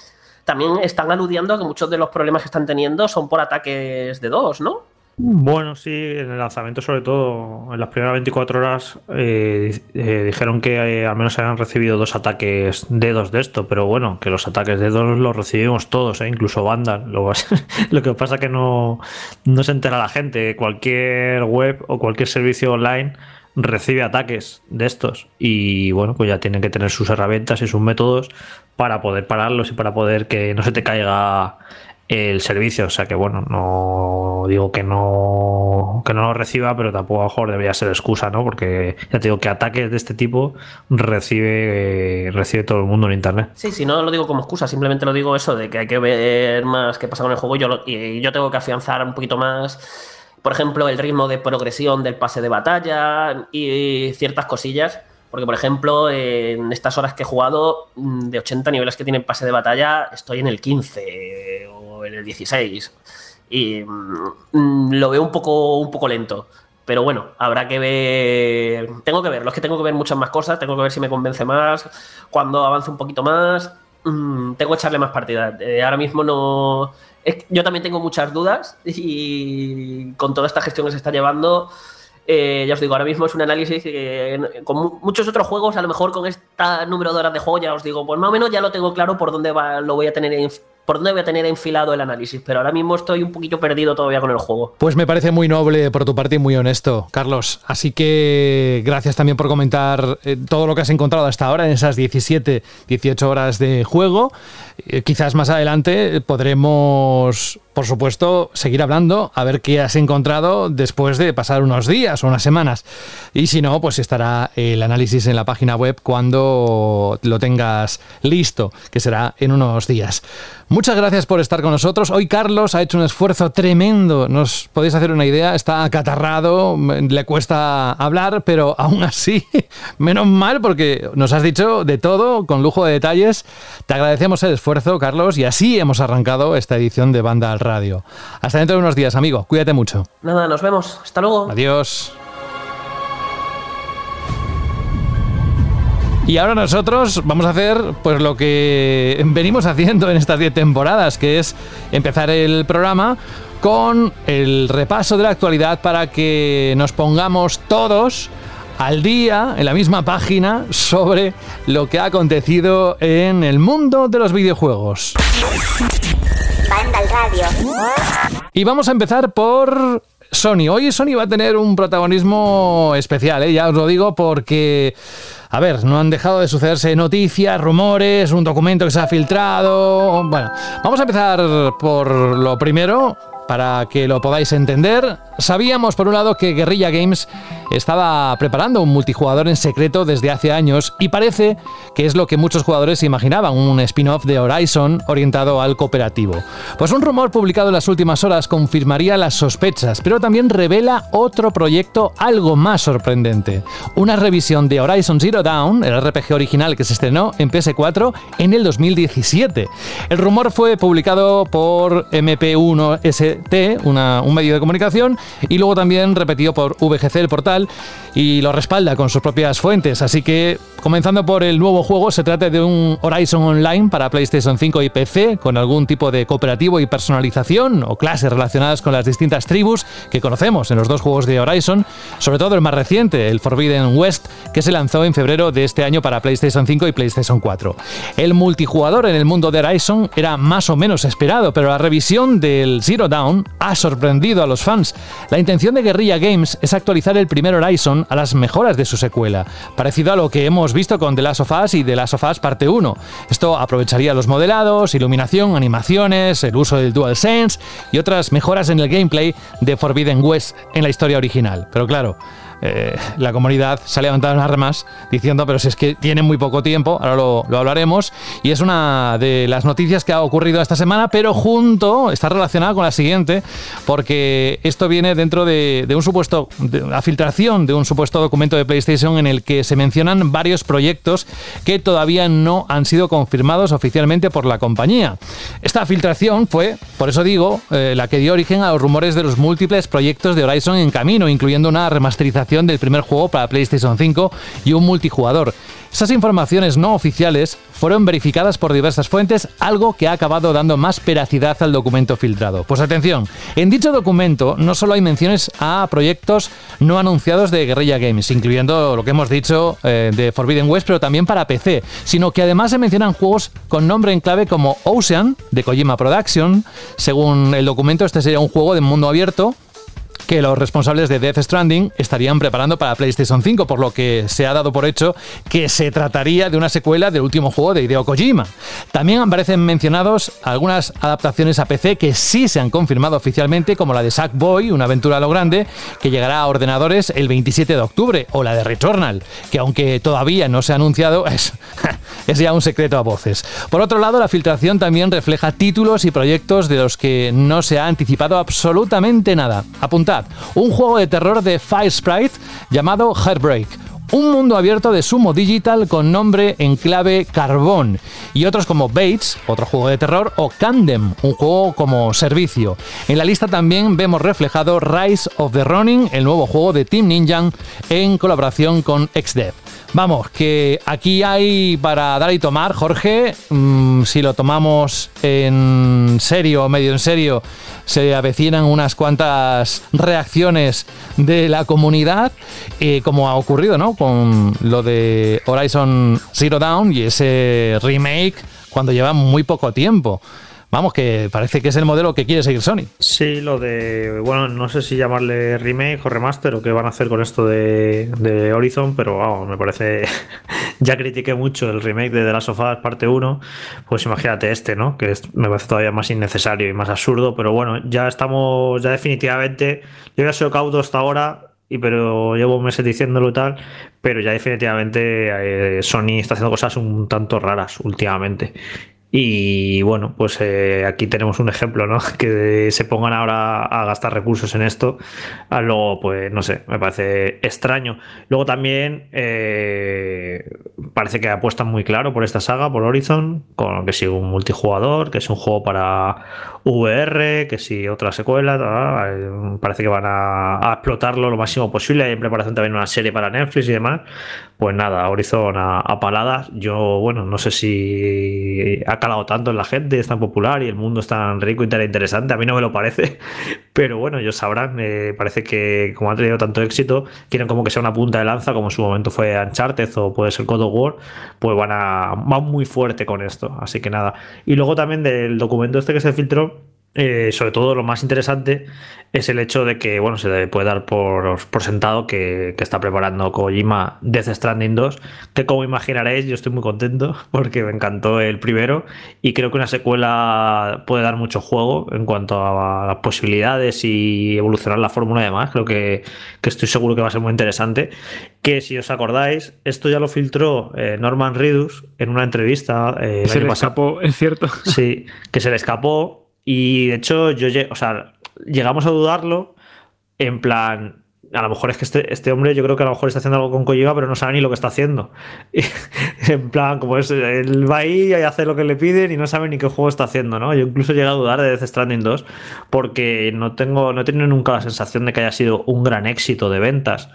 también están aludiendo a que muchos de los problemas que están teniendo son por ataques de dos, ¿no? Bueno, sí, en el lanzamiento, sobre todo en las primeras 24 horas, eh, eh, dijeron que eh, al menos habían recibido dos ataques dedos de esto, pero bueno, que los ataques dedos los recibimos todos, incluso Vandal. Lo, lo, que pasa que no, no se entera la gente. Cualquier web o cualquier servicio online recibe ataques de estos y bueno, pues ya tienen que tener sus herramientas y sus métodos para poder pararlos y para poder que no se te caiga el servicio. O sea que bueno, no digo que no que no lo reciba, pero tampoco a lo mejor debería ser excusa, ¿no? Porque ya te digo que ataques de este tipo recibe, recibe todo el mundo en internet. Sí, sí, no lo digo como excusa, simplemente lo digo eso de que hay que ver más qué pasa con el juego. Yo y yo tengo que afianzar un poquito más. Por ejemplo, el ritmo de progresión del pase de batalla y ciertas cosillas. Porque, por ejemplo, en estas horas que he jugado, de 80 niveles que tiene el pase de batalla, estoy en el 15 en el 16. Y mm, lo veo un poco, un poco lento. Pero bueno, habrá que ver. Tengo que ver, es que tengo que ver muchas más cosas. Tengo que ver si me convence más. Cuando avance un poquito más, mm, tengo que echarle más partida. Eh, ahora mismo no. yo también tengo muchas dudas y con toda esta gestión que se está llevando. Eh, ya os digo, ahora mismo es un análisis que con muchos otros juegos, a lo mejor con este número de horas de juego, ya os digo, pues más o menos ya lo tengo claro por dónde lo voy a tener por dónde voy a tener enfilado el análisis, pero ahora mismo estoy un poquito perdido todavía con el juego. Pues me parece muy noble por tu parte y muy honesto, Carlos. Así que gracias también por comentar eh, todo lo que has encontrado hasta ahora en esas 17, 18 horas de juego. Eh, quizás más adelante podremos, por supuesto, seguir hablando a ver qué has encontrado después de pasar unos días o unas semanas. Y si no, pues estará el análisis en la página web cuando lo tengas listo, que será en unos días. Muchas gracias por estar con nosotros. Hoy Carlos ha hecho un esfuerzo tremendo. Nos podéis hacer una idea. Está acatarrado, le cuesta hablar, pero aún así, menos mal porque nos has dicho de todo, con lujo de detalles. Te agradecemos el esfuerzo, Carlos, y así hemos arrancado esta edición de Banda al Radio. Hasta dentro de unos días, amigo. Cuídate mucho. Nada, nos vemos. Hasta luego. Adiós. Y ahora nosotros vamos a hacer pues lo que venimos haciendo en estas 10 temporadas, que es empezar el programa con el repaso de la actualidad para que nos pongamos todos al día, en la misma página, sobre lo que ha acontecido en el mundo de los videojuegos. Y vamos a empezar por Sony. Hoy Sony va a tener un protagonismo especial, ¿eh? ya os lo digo, porque, a ver, no han dejado de sucederse noticias, rumores, un documento que se ha filtrado. Bueno, vamos a empezar por lo primero, para que lo podáis entender, sabíamos por un lado que Guerrilla Games estaba preparando un multijugador en secreto desde hace años y parece que es lo que muchos jugadores imaginaban, un spin-off de Horizon orientado al cooperativo. Pues un rumor publicado en las últimas horas confirmaría las sospechas, pero también revela otro proyecto algo más sorprendente, una revisión de Horizon Zero Dawn, el RPG original que se estrenó en PS4 en el 2017. El rumor fue publicado por MP1S un medio de comunicación, y luego también repetido por VGC, el portal, y lo respalda con sus propias fuentes. Así que, comenzando por el nuevo juego, se trata de un Horizon Online para PlayStation 5 y PC, con algún tipo de cooperativo y personalización o clases relacionadas con las distintas tribus que conocemos en los dos juegos de Horizon, sobre todo el más reciente, el Forbidden West, que se lanzó en febrero de este año para PlayStation 5 y PlayStation 4. El multijugador en el mundo de Horizon era más o menos esperado, pero la revisión del Zero Dawn ha sorprendido a los fans. La intención de Guerrilla Games es actualizar el primer Horizon a las mejoras de su secuela, parecido a lo que hemos visto con The Last of Us y The Last of Us Parte 1. Esto aprovecharía los modelados, iluminación, animaciones, el uso del DualSense y otras mejoras en el gameplay de Forbidden West en la historia original. Pero claro, eh, la comunidad se ha levantado en armas diciendo, pero si es que tiene muy poco tiempo, ahora lo, hablaremos, y es una de las noticias que ha ocurrido esta semana, pero junto, está relacionada con la siguiente, porque esto viene dentro de, un supuesto, de la filtración de un supuesto documento de PlayStation en el que se mencionan varios proyectos que todavía no han sido confirmados oficialmente por la compañía. Esta filtración fue, por eso digo, eh, la que dio origen a los rumores de los múltiples proyectos de Horizon en camino, incluyendo una remasterización del primer juego para PlayStation 5 y un multijugador. Esas informaciones no oficiales fueron verificadas por diversas fuentes, algo que ha acabado dando más veracidad al documento filtrado. Pues atención, en dicho documento no solo hay menciones a proyectos no anunciados de Guerrilla Games, incluyendo lo que hemos dicho eh, de Forbidden West, pero también para PC, sino que además se mencionan juegos con nombre en clave como Ocean, de Kojima Production. Según el documento, este sería un juego de mundo abierto que los responsables de Death Stranding estarían preparando para PlayStation 5, por lo que se ha dado por hecho que se trataría de una secuela del último juego de Hideo Kojima. También aparecen mencionados algunas adaptaciones a PC que sí se han confirmado oficialmente, como la de Sackboy, una aventura a lo grande, que llegará a ordenadores el 27 de octubre, o la de Returnal, que aunque todavía no se ha anunciado, es, es ya un secreto a voces. Por otro lado, la filtración también refleja títulos y proyectos de los que no se ha anticipado absolutamente nada. Un juego de terror de Fire Sprite llamado Heartbreak un mundo abierto de Sumo Digital con nombre en clave Carbón, y otros como Bates, otro juego de terror, o Candem, un juego como servicio. En la lista también vemos reflejado Rise of the Running, el nuevo juego de Team Ninja en colaboración con XDev. Vamos, que aquí hay para dar y tomar, Jorge, mm, si lo tomamos en serio medio en serio, se avecinan unas cuantas reacciones de la comunidad, eh, como ha ocurrido ¿no? con lo de Horizon Zero Dawn y ese remake cuando lleva muy poco tiempo. Vamos, que parece que es el modelo que quiere seguir Sony. Sí, lo de, bueno, no sé si llamarle remake o remaster o qué van a hacer con esto de, Horizon, pero vamos, me parece, ya critiqué mucho el remake de The Last of Us parte 1, pues imagínate este, ¿no? Que me parece todavía más innecesario y más absurdo, pero bueno, ya estamos, ya definitivamente, yo había sido cauto hasta ahora, y pero llevo meses diciéndolo y tal, pero ya definitivamente eh, Sony está haciendo cosas un tanto raras últimamente. Y bueno, pues eh, aquí tenemos un ejemplo, ¿no? Que se pongan ahora a gastar recursos en esto. Ah, luego, pues no sé, me parece extraño. Luego también eh, parece que apuestan muy claro por esta saga, por Horizon, con que si un multijugador, que es un juego para VR, que si otra secuela, eh, parece que van a, explotarlo lo máximo posible. Hay en preparación también una serie para Netflix y demás. Pues nada, Horizon a, paladas. Yo, bueno, no sé si calado tanto en la gente, es tan popular y el mundo es tan rico y tan interesante. A mí no me lo parece, pero bueno, ellos sabrán. Me parece que como ha tenido tanto éxito, quieren como que sea una punta de lanza, como en su momento fue Uncharted o puede ser God of War, pues van a van muy fuerte con esto. Así que nada. Y luego también del documento este que se filtró eh, sobre todo lo más interesante es el hecho de que bueno se puede dar por, por sentado que, está preparando Kojima Death Stranding 2 que como imaginaréis yo estoy muy contento porque me encantó el primero y creo que una secuela puede dar mucho juego en cuanto a las posibilidades y evolucionar la fórmula y demás. Creo que, estoy seguro que va a ser muy interesante. Que si os acordáis esto ya lo filtró eh, Norman Reedus en una entrevista eh, se le escapó es cierto. Sí que se le escapó y de hecho, yo, llegamos a dudarlo en plan, a lo mejor es que este, este, hombre yo creo que a lo mejor está haciendo algo con Kojima, pero no sabe ni lo que está haciendo. en plan, como es, él va ahí y hace lo que le piden y no sabe ni qué juego está haciendo, ¿no? Yo incluso llegado a dudar de Death Stranding 2 porque no tengo, no he tenido nunca la sensación de que haya sido un gran éxito de ventas.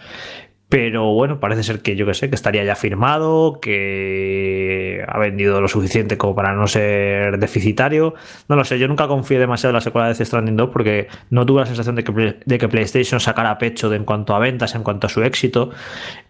Pero bueno, parece ser que yo que sé, que estaría ya firmado, que ha vendido lo suficiente como para no ser deficitario. No lo sé, yo nunca confié demasiado en la secuela de Death Stranding 2 porque no tuve la sensación de que, de que PlayStation sacara pecho de en cuanto a ventas, en cuanto a su éxito.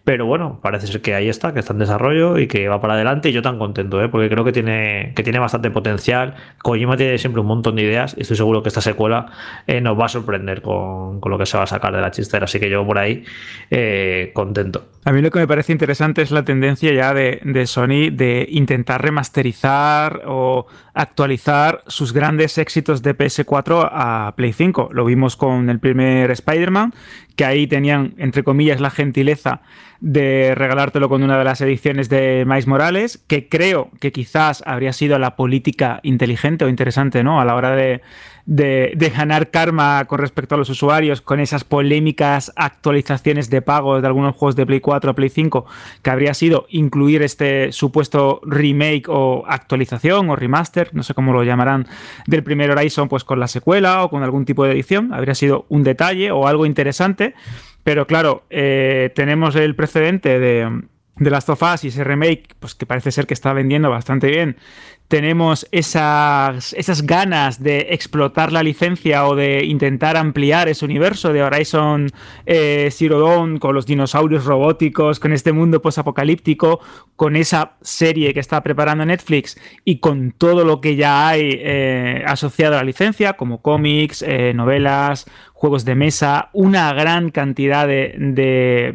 Pero bueno, parece ser que ahí está, que está en desarrollo y que va para adelante. Y yo tan contento, ¿eh? porque creo que tiene, que tiene bastante potencial. Kojima tiene siempre un montón de ideas y estoy seguro que esta secuela eh, nos va a sorprender con, con, lo que se va a sacar de la chistera. Así que yo por ahí. Eh, contento. A mí lo que me parece interesante es la tendencia ya de, de, Sony de intentar remasterizar o actualizar sus grandes éxitos de PS4 a Play 5. Lo vimos con el primer Spider-Man, que ahí tenían, entre comillas, la gentileza de regalártelo con una de las ediciones de Miles Morales, que creo que quizás habría sido la política inteligente o interesante, ¿no? A la hora de, de, ganar karma con respecto a los usuarios, con esas polémicas actualizaciones de pago de algunos juegos de Play 4 a Play 5, que habría sido incluir este supuesto remake o actualización o remaster, no sé cómo lo llamarán, del primer Horizon, pues con la secuela o con algún tipo de edición, habría sido un detalle o algo interesante, pero claro, eh, tenemos el precedente de de Last of Us y ese remake, pues que parece ser que está vendiendo bastante bien, tenemos esas, esas ganas de explotar la licencia o de intentar ampliar ese universo de Horizon eh, Zero con los dinosaurios robóticos, con este mundo posapocalíptico, con esa serie que está preparando Netflix y con todo lo que ya hay eh, asociado a la licencia, como cómics, eh, novelas, juegos de mesa, una gran cantidad de,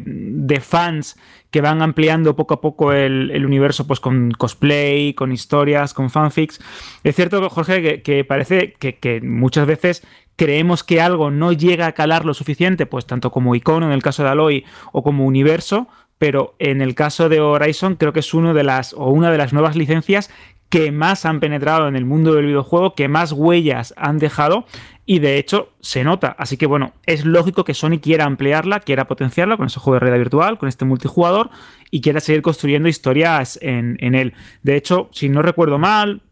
de fans que van ampliando poco a poco el, universo pues con cosplay, con historias, con fanfics. Es cierto, Jorge, que, parece que, muchas veces creemos que algo no llega a calar lo suficiente, pues tanto como icono en el caso de Aloy o como universo, pero en el caso de Horizon creo que es uno de las o una de las nuevas licencias que más han penetrado en el mundo del videojuego, que más huellas han dejado y de hecho se nota. Así que bueno, es lógico que Sony quiera ampliarla, quiera potenciarla con ese juego de realidad virtual, con este multijugador y quiera seguir construyendo historias en, en él. De hecho, si no recuerdo mal,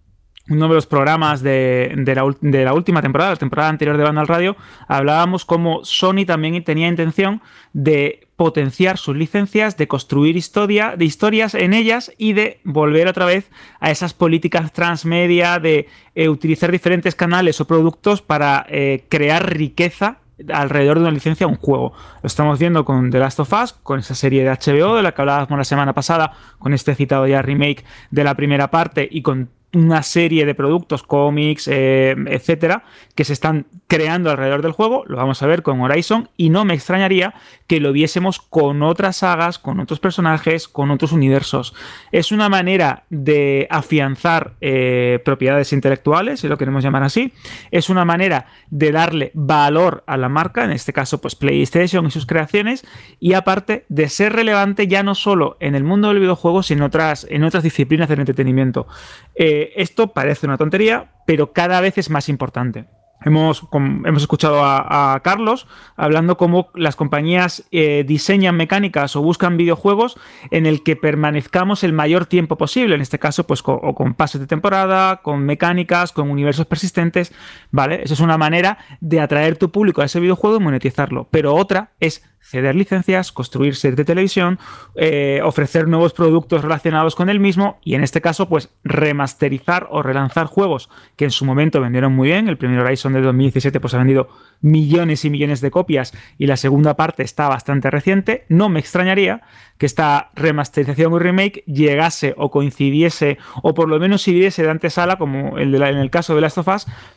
uno de los programas de, la, última temporada, la temporada anterior de Vandal Radio, hablábamos como Sony también tenía intención de potenciar sus licencias, de construir de historias en ellas y de volver otra vez a esas políticas transmedia, de eh, utilizar diferentes canales o productos para eh, crear riqueza alrededor de una licencia un juego. Lo estamos viendo con The Last of Us, con esa serie de HBO de la que hablábamos la semana pasada, con este citado ya remake de la primera parte y con una serie de productos, cómics, eh, etcétera, que se están creando alrededor del juego. Lo vamos a ver con Horizon y no me extrañaría que lo viésemos con otras sagas, con otros personajes, con otros universos. Es una manera de afianzar eh, propiedades intelectuales, si lo queremos llamar así. Es una manera de darle valor a la marca, en este caso, pues PlayStation y sus creaciones, y aparte de ser relevante ya no solo en el mundo del videojuego, sino otras, en otras disciplinas del entretenimiento. Eh, esto parece una tontería, pero cada vez es más importante. Hemos, hemos, escuchado a, Carlos hablando cómo las compañías eh, diseñan mecánicas o buscan videojuegos en el que permanezcamos el mayor tiempo posible. En este caso, pues con, o con pases de temporada, con mecánicas, con universos persistentes. ¿Vale? Esa es una manera de atraer tu público a ese videojuego y monetizarlo. Pero otra es ceder licencias, construir series de televisión, eh, ofrecer nuevos productos relacionados con el mismo y en este caso pues remasterizar o relanzar juegos que en su momento vendieron muy bien. El primer Horizon de 2017 pues ha vendido millones y millones de copias y la segunda parte está bastante reciente. No me extrañaría que esta remasterización o remake llegase o coincidiese o por lo menos sirviese de antesala como el de en el caso de Last of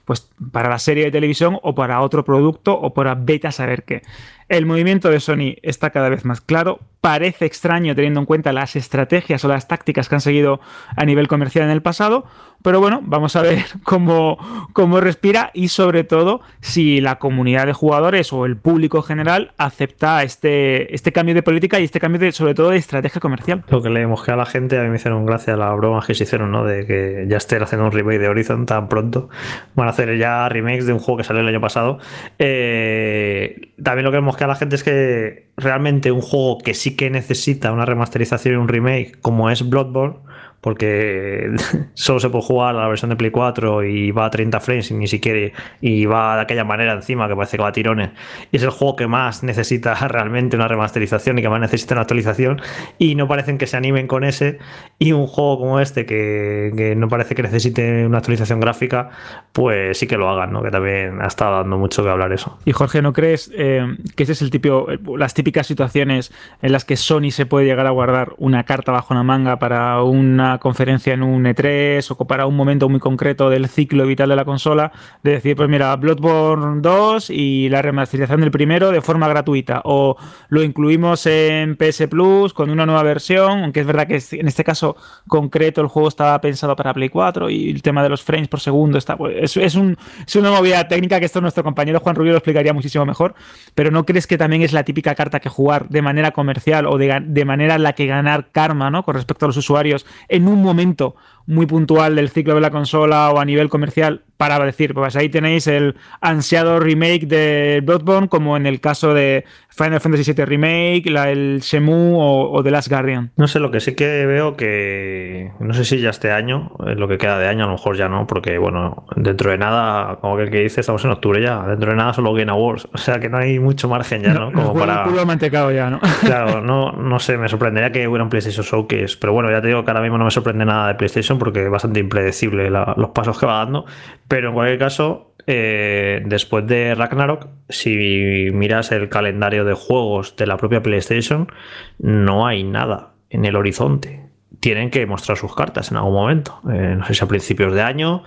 pues para la serie de televisión o para otro producto o para beta saber qué. El movimiento de Sony está cada vez más claro. Parece extraño teniendo en cuenta las estrategias o las tácticas que han seguido a nivel comercial en el pasado, pero bueno, vamos a ver cómo, cómo respira y sobre todo si la comunidad de jugadores o el público general acepta este, este cambio de política y este cambio de, sobre todo de estrategia comercial. Lo que le mosqué a la gente, a mí me hicieron gracia las bromas que se hicieron, ¿no? De que ya estén haciendo un remake de Horizon tan pronto. Van a hacer ya remakes de un juego que salió el año pasado. Eh, también lo que le mosqué a la gente es que realmente un juego que sí que necesita una remasterización y un remake, como es Bloodborne, porque solo se puede jugar a la versión de Play 4 y va a 30 frames y ni siquiera y va de aquella manera encima que parece que va a tirones. Y es el juego que más necesita realmente una remasterización y que más necesita una actualización y no parecen que se animen con ese y un juego como este que, no parece que necesite una actualización gráfica, pues sí que lo hagan, ¿no? Que también ha estado dando mucho que hablar eso. Y Jorge, ¿no crees eh, que ese es el tipo, las típicas situaciones en las que Sony se puede llegar a guardar una carta bajo la manga para una conferencia en un E3 o para un momento muy concreto del ciclo vital de la consola, de decir, pues mira, Bloodborne 2 y la remasterización del primero de forma gratuita, o lo incluimos en PS Plus con una nueva versión, aunque es verdad que en este caso concreto el juego estaba pensado para Play 4 y el tema de los frames por segundo está, pues, es, es una movida técnica que esto nuestro compañero Juan Rubio lo explicaría muchísimo mejor, pero ¿no crees que también es la típica carta que jugar de manera comercial o de, de manera en la que ganar karma, ¿no? Con respecto a los usuarios en un momento muy puntual del ciclo de la consola o a nivel comercial para decir, pues ahí tenéis el ansiado remake de Bloodborne, como en el caso de Final Fantasy VII Remake, la, el Shemu o, The Last Guardian. No sé, lo que sí que veo que, no sé si ya este año, lo que queda de año, a lo mejor ya no, porque bueno, dentro de nada, como que el que dice, estamos en octubre ya, dentro de nada solo Game Awards, o sea que no hay mucho margen ya, ¿no? Como para... Mantecado ya, ¿no? Claro, no, no sé, me sorprendería que hubiera un PlayStation Showcase, pero bueno, ya te digo que ahora mismo no me sorprende nada de PlayStation porque es bastante impredecible los pasos que va dando, pero en cualquier caso, eh, después de Ragnarok, si miras el calendario de juegos de la propia PlayStation, no hay nada en el horizonte. Tienen que mostrar sus cartas en algún momento. Eh, no sé si a principios de año.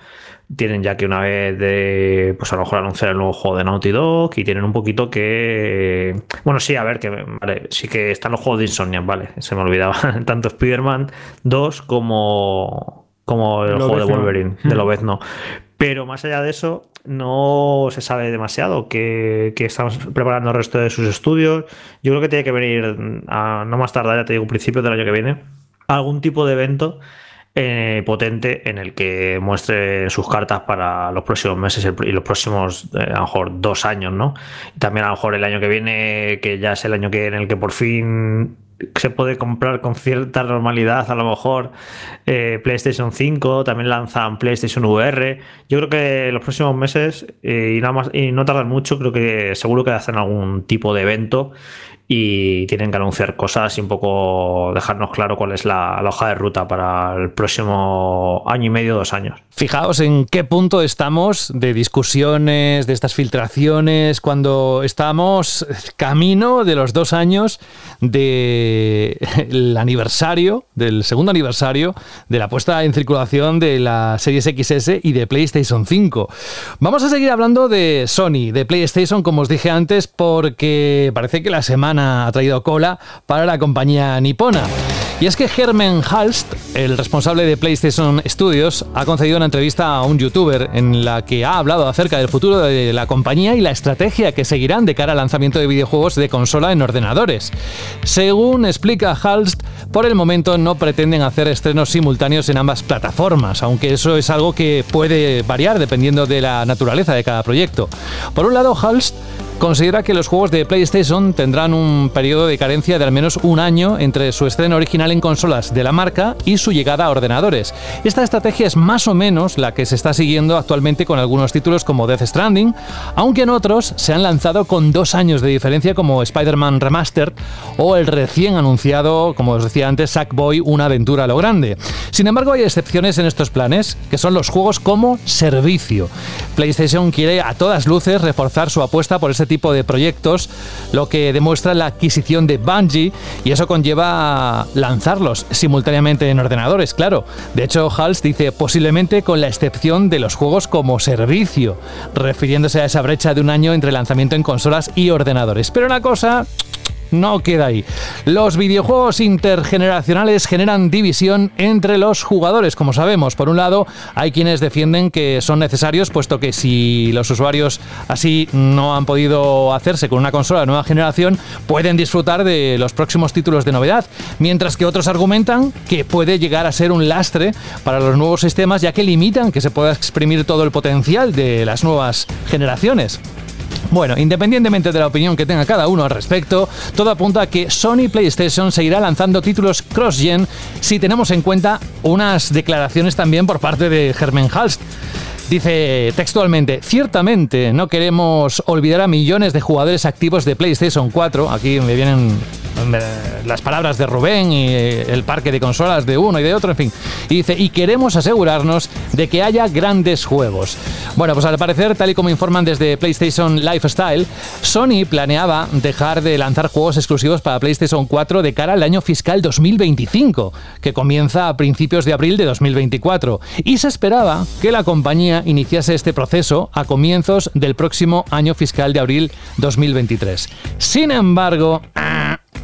Tienen ya que una vez de, pues a lo mejor anunciar el nuevo juego de Naughty Dog y tienen un poquito que, bueno, sí, a ver, que vale, sí que están los juegos de Insomnia, vale, se me olvidaba, tanto Spider-Man 2 como, como el juego de Wolverine, de no pero más allá de eso, no se sabe demasiado que, estamos preparando el resto de sus estudios. Yo creo que tiene que venir, a, no más tardar, ya te digo, principio del año que viene, algún tipo de evento eh, potente en el que muestre sus cartas para los próximos meses y los próximos, eh, a lo mejor, dos años, ¿no? también a lo mejor el año que viene, que ya es el año que, en el que por fin se puede comprar con cierta normalidad, a lo mejor eh, PlayStation 5, también lanzan PlayStation VR. Yo creo que los próximos meses, eh, y, nada más, y no tardan mucho, creo que seguro que hacen algún tipo de evento y tienen que anunciar cosas y un poco dejarnos claro cuál es la, hoja de ruta para el próximo año y medio, dos años. Fijaos en qué punto estamos de discusiones, de estas filtraciones, cuando estamos camino de los dos años del aniversario, del segundo aniversario de la puesta en circulación de la Series XS y de PlayStation 5. Vamos a seguir hablando de Sony, de PlayStation, como os dije antes, porque parece que la semana ha traído cola para la compañía nipona. Y es que Herman Halst, el responsable de PlayStation Studios, ha concedido una entrevista a un youtuber en la que ha hablado acerca del futuro de la compañía y la estrategia que seguirán de cara al lanzamiento de videojuegos de consola en ordenadores. Según explica Halst, por el momento no pretenden hacer estrenos simultáneos en ambas plataformas, aunque eso es algo que puede variar dependiendo de la naturaleza de cada proyecto. Por un lado, Halst considera que los juegos de PlayStation tendrán un periodo de carencia de al menos un año entre su estreno original en consolas de la marca y su llegada a ordenadores. Esta estrategia es más o menos la que se está siguiendo actualmente con algunos títulos como Death Stranding, aunque en otros se han lanzado con dos años de diferencia como Spider-Man Remastered o el recién anunciado, como os decía antes, Sackboy, una aventura a lo grande. Sin embargo, hay excepciones en estos planes, que son los juegos como servicio. PlayStation quiere a todas luces reforzar su apuesta por ese tipo de proyectos, lo que demuestra la adquisición de Bungie y eso conlleva lanzarlos simultáneamente en ordenadores, claro. De hecho, Hals dice posiblemente con la excepción de los juegos como servicio, refiriéndose a esa brecha de un año entre lanzamiento en consolas y ordenadores. Pero una cosa no queda ahí. Los videojuegos intergeneracionales generan división entre los jugadores, como sabemos. Por un lado, hay quienes defienden que son necesarios, puesto que si los usuarios así no han podido hacerse con una consola de nueva generación, pueden disfrutar de los próximos títulos de novedad, mientras que otros argumentan que puede llegar a ser un lastre para los nuevos sistemas, ya que limitan que se pueda exprimir todo el potencial de las nuevas generaciones. Bueno, independientemente de la opinión que tenga cada uno al respecto, todo apunta a que Sony PlayStation seguirá lanzando títulos cross-gen si tenemos en cuenta unas declaraciones también por parte de Herman Halst. Dice textualmente, ciertamente no queremos olvidar a millones de jugadores activos de PlayStation 4, aquí me vienen las palabras de Rubén y el parque de consolas de uno y de otro, en fin. Y dice, y queremos asegurarnos de que haya grandes juegos. Bueno, pues al parecer, tal y como informan desde PlayStation Lifestyle, Sony planeaba dejar de lanzar juegos exclusivos para PlayStation 4 de cara al año fiscal 2025, que comienza a principios de abril de 2024. Y se esperaba que la compañía iniciase este proceso a comienzos del próximo año fiscal de abril 2023. Sin embargo,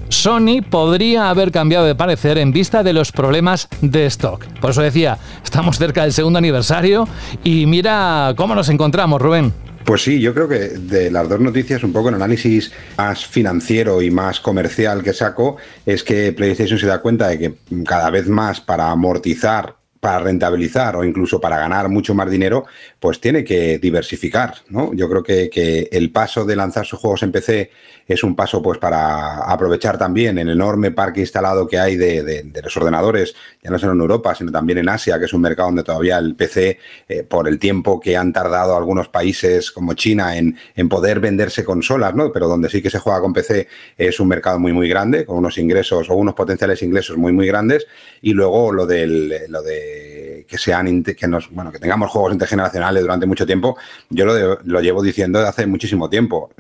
Sony podría haber cambiado de parecer en vista de los problemas de stock. Por eso decía, estamos cerca del segundo aniversario y mira cómo nos encontramos, Rubén. Pues sí, yo creo que de las dos noticias, un poco en análisis más financiero y más comercial que saco, es que PlayStation se da cuenta de que cada vez más para amortizar para rentabilizar o incluso para ganar mucho más dinero, pues tiene que diversificar, ¿no? Yo creo que, que, el paso de lanzar sus juegos en PC es un paso pues para aprovechar también el enorme parque instalado que hay de, de, los ordenadores, ya no solo en Europa, sino también en Asia, que es un mercado donde todavía el PC, eh, por el tiempo que han tardado algunos países como China en, en, poder venderse consolas, ¿no? Pero donde sí que se juega con PC es un mercado muy, muy grande, con unos ingresos o unos potenciales ingresos muy, muy grandes. Y luego lo del, lo de que sean que nos, bueno, que tengamos juegos intergeneracionales durante mucho tiempo, yo lo, lo llevo diciendo hace muchísimo tiempo.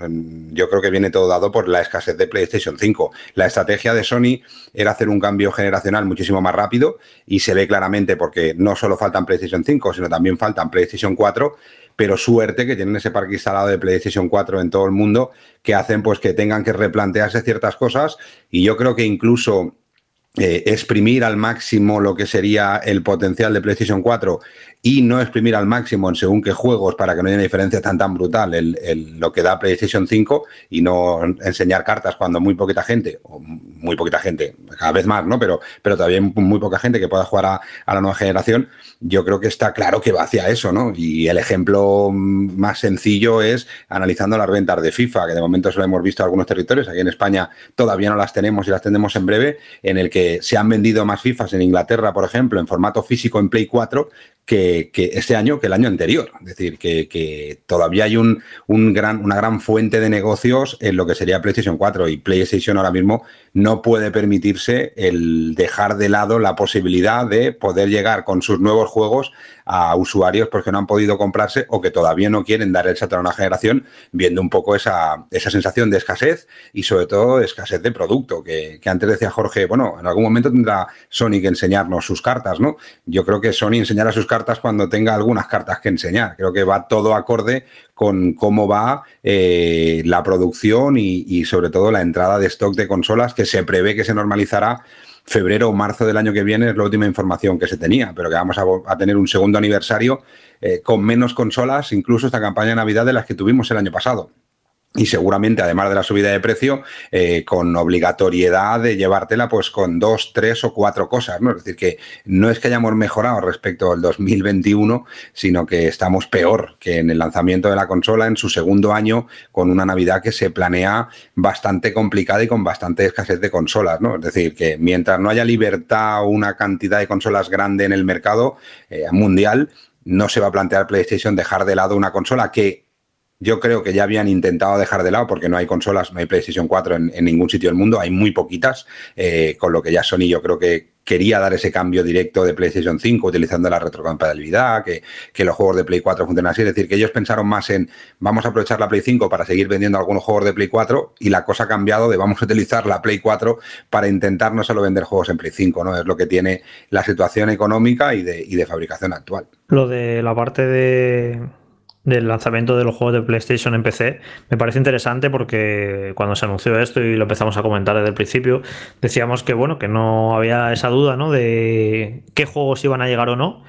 Yo creo que viene todo por la escasez de PlayStation 5. La estrategia de Sony era hacer un cambio generacional muchísimo más rápido y se ve claramente porque no solo faltan PlayStation 5, sino también faltan PlayStation 4 pero suerte que tienen ese parque instalado de PlayStation 4 en todo el mundo que hacen pues que tengan que replantearse ciertas cosas y yo creo que incluso eh, exprimir al máximo lo que sería el potencial de PlayStation 4 y no exprimir al máximo en según qué juegos para que no haya una diferencia tan tan brutal el, lo que da PlayStation 5 y no enseñar cartas cuando muy poquita gente, o muy poquita gente, cada vez más, ¿no? Pero, pero todavía muy poca gente que pueda jugar a, la nueva generación, yo creo que está claro que va hacia eso, ¿no? Y el ejemplo más sencillo es analizando las ventas de FIFA, que de momento solo hemos visto en algunos territorios, aquí en España todavía no las tenemos y las tendremos en breve, en el que se han vendido más FIFAs en Inglaterra, por ejemplo, en formato físico en Play 4 que, este año que el año anterior. Es decir, que, todavía hay un, gran, una gran fuente de negocios en lo que sería PlayStation 4 y PlayStation ahora mismo no puede permitirse el dejar de lado la posibilidad de poder llegar con sus nuevos juegos a usuarios porque no han podido comprarse o que todavía no quieren dar el salto a una generación, viendo un poco esa, esa sensación de escasez y sobre todo escasez de producto, que, que, antes decía Jorge, bueno, en algún momento tendrá Sony que enseñarnos sus cartas, ¿no? Yo creo que Sony enseñará sus cartas cuando tenga algunas cartas que enseñar. Creo que va todo acorde con cómo va eh, la producción y, y sobre todo la entrada de stock de consolas que se prevé que se normalizará febrero o marzo del año que viene es la última información que se tenía, pero que vamos a, tener un segundo aniversario eh, con menos consolas, incluso esta campaña de Navidad de las que tuvimos el año pasado y seguramente, además de la subida de precio, eh, con obligatoriedad de llevártela pues con dos, tres o cuatro cosas, ¿no? Es decir, que no es que hayamos mejorado respecto al 2021, sino que estamos peor que en el lanzamiento de la consola en su segundo año, con una Navidad que se planea bastante complicada y con bastante escasez de consolas, ¿no? Es decir, que mientras no haya libertad o una cantidad de consolas grande en el mercado eh, mundial, no se va a plantear PlayStation dejar de lado una consola que yo creo que ya habían intentado dejar de lado porque no hay consolas, no hay PlayStation 4 en, ningún sitio del mundo, hay muy poquitas, eh, con lo que ya Sony yo creo que quería dar ese cambio directo de PlayStation 5 utilizando la retrocompatibilidad, que, que los juegos de Play 4 funcionan así. Es decir, que ellos pensaron más en vamos a aprovechar la Play 5 para seguir vendiendo algunos juegos de Play 4 y la cosa ha cambiado de vamos a utilizar la Play 4 para intentar no solo vender juegos en Play 5, ¿no? Es lo que tiene la situación económica y de, y de fabricación actual. Lo de la parte de del lanzamiento de los juegos de PlayStation en PC me parece interesante porque cuando se anunció esto y lo empezamos a comentar desde el principio, decíamos que bueno, que no había esa duda, ¿no? de qué juegos iban a llegar o no.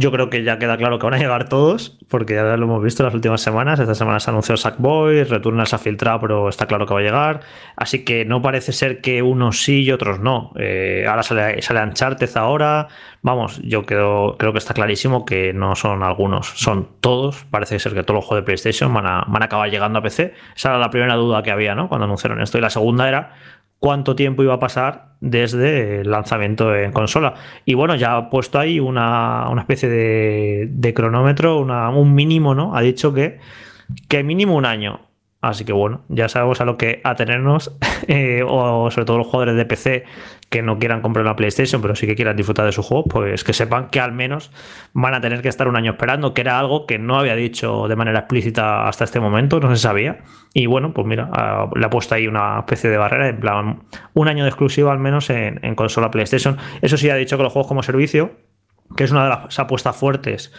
Yo creo que ya queda claro que van a llegar todos, porque ya lo hemos visto las últimas semanas. Esta semana se anunció Sackboy, Returnal se ha filtrado, pero está claro que va a llegar. Así que no parece ser que unos sí y otros no. Eh, ahora sale, sale Uncharted ahora. Vamos, yo creo, creo que está clarísimo que no son algunos, son todos. Parece ser que todos los juegos de PlayStation van a, van a acabar llegando a PC. Esa era la primera duda que había, ¿no? Cuando anunciaron esto. Y la segunda era cuánto tiempo iba a pasar desde el lanzamiento en consola. Y bueno, ya ha puesto ahí una, especie de, cronómetro, un mínimo, ¿no? Ha dicho que, que mínimo un año. Así que bueno, ya sabemos a lo que atenernos, eh, o sobre todo los jugadores de PC que no quieran comprar una PlayStation, pero sí que quieran disfrutar de su juego, pues que sepan que al menos van a tener que estar un año esperando, que era algo que no había dicho de manera explícita hasta este momento, no se sabía. Y bueno, pues mira, ah, le ha puesto ahí una especie de barrera, en plan, un año de exclusivo al menos en, en consola PlayStation. Eso sí ha dicho que los juegos como servicio que es una de las apuestas fuertes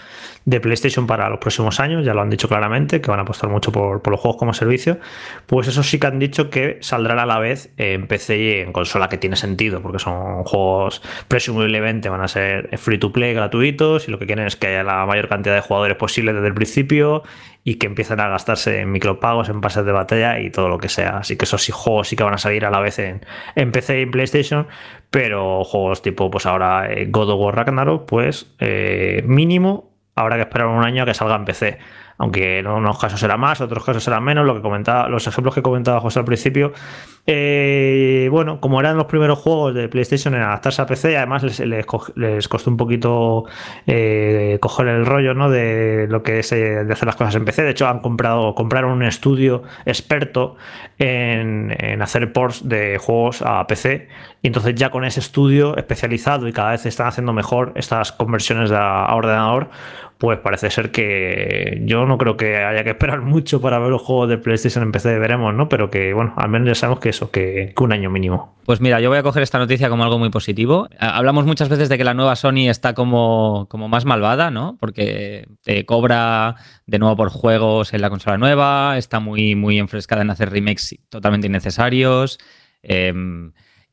de PlayStation para los próximos años, ya lo han dicho claramente, que van a apostar mucho por, los juegos como servicio, pues eso sí que han dicho que saldrán a la vez en PC y en consola, que tiene sentido, porque son juegos presumiblemente van a ser free to play gratuitos y lo que quieren es que haya la mayor cantidad de jugadores posible desde el principio y que empiecen a gastarse en micropagos, en pases de batalla y todo lo que sea. Así que esos sí, juegos sí que van a salir a la vez en, en PC y en PlayStation, pero juegos tipo, pues ahora eh, God of War Ragnarok, pues eh, mínimo habrá que esperar un año a que salga en PC aunque en unos casos será más, en otros casos será menos, lo que comentaba, los ejemplos que comentaba José al principio. Eh, bueno, como eran los primeros juegos de PlayStation en adaptarse a PC, además les, les, costó un poquito eh, coger el rollo ¿no? de lo que es eh, de hacer las cosas en PC. De hecho, han comprado, compraron un estudio experto en hacer ports de juegos a PC. Y entonces ya con ese estudio especializado y cada vez están haciendo mejor estas conversiones a ordenador, pues parece ser que yo no creo que haya que esperar mucho para ver los juegos de PlayStation en PC, veremos, ¿no? Pero que, bueno, al menos ya sabemos que eso, que, un año mínimo. Pues mira, yo voy a coger esta noticia como algo muy positivo. Hablamos muchas veces de que la nueva Sony está como, como más malvada, ¿no? Porque cobra de nuevo por juegos en la consola nueva, está muy, muy enfrescada en hacer remakes totalmente innecesarios. Eh,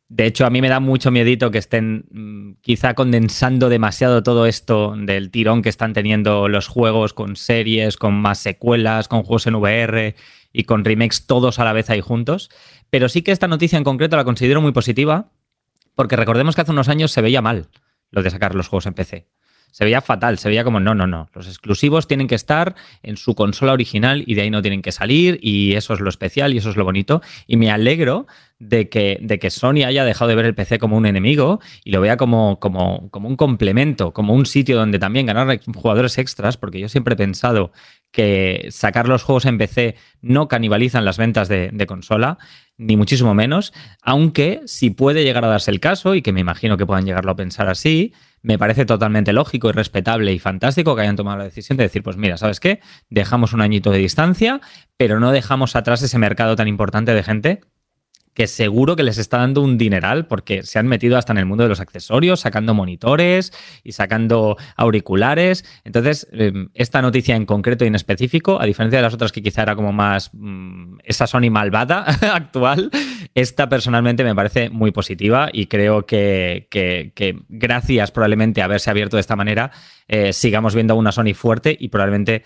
de hecho, a mí me da mucho miedito que estén mm, quizá condensando demasiado todo esto del tirón que están teniendo los juegos con series, con más secuelas, con juegos en VR y con remakes todos a la vez ahí juntos. Pero sí que esta noticia en concreto la considero muy positiva porque recordemos que hace unos años se veía mal lo de sacar los juegos en PC Se veía fatal, se veía como, no, no, no, los exclusivos tienen que estar en su consola original y de ahí no tienen que salir y eso es lo especial y eso es lo bonito. Y me alegro de que, de que Sony haya dejado de ver el PC como un enemigo y lo vea como, como, como un complemento, como un sitio donde también ganar jugadores extras, porque yo siempre he pensado que sacar los juegos en PC no canibalizan las ventas de, de, consola, ni muchísimo menos, aunque si puede llegar a darse el caso, y que me imagino que puedan llegarlo a pensar así, me parece totalmente lógico y respetable y fantástico que hayan tomado la decisión de decir, pues mira, ¿sabes qué? Dejamos un añito de distancia, pero no dejamos atrás ese mercado tan importante de gente que seguro que les está dando un dineral porque se han metido hasta en el mundo de los accesorios, sacando monitores y sacando auriculares. Entonces, em, esta noticia en concreto y en específico, a diferencia de las otras que quizá era como más mmm, esa Sony malvada actual, esta personalmente me parece muy positiva y creo que, que, que gracias probablemente a haberse abierto de esta manera, eh, sigamos viendo una Sony fuerte y probablemente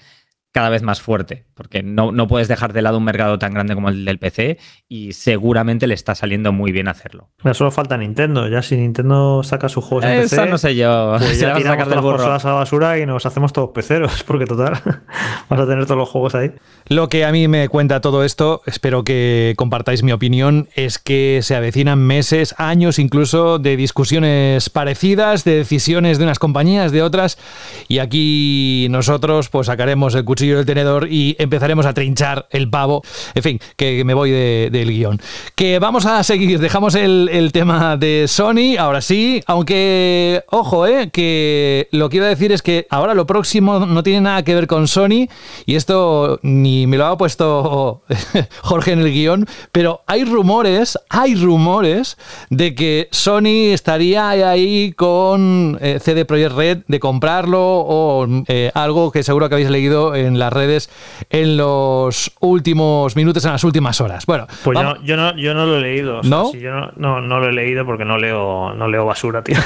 cada vez más fuerte, porque no, no, puedes dejar de lado un mercado tan grande como el del PC y seguramente le está saliendo muy bien hacerlo. Ya solo falta Nintendo, ya si Nintendo saca sus juegos en Eso PC, no sé yo. pues ya tiramos sacar todas del las burro. consolas a la basura y nos hacemos todos peceros, porque total, vas a tener todos los juegos ahí. Lo que a mí me cuenta todo esto, espero que compartáis mi opinión, es que se avecinan meses, años incluso de discusiones parecidas, de decisiones de unas compañías, de otras, y aquí nosotros pues sacaremos el cuchillo del tenedor y empezaremos a trinchar el pavo. En fin, que me voy de- del guion. Que vamos a seguir, dejamos el, el tema de Sony, ahora sí, aunque, ojo, eh, que lo que iba a decir es que ahora lo próximo no tiene nada que ver con Sony, y esto ni me lo ha puesto Jorge en el guion, pero hay rumores, hay rumores de que Sony estaría ahí con eh, CD Projekt Red de comprarlo o eh, algo que seguro que habéis leído en las redes en los últimos minutos, en las últimas horas. Bueno, Pues yo no, yo, no, yo no lo he leído. o sea, ¿No? si yo no, no, no lo he leído porque no leo, no leo basura, tío.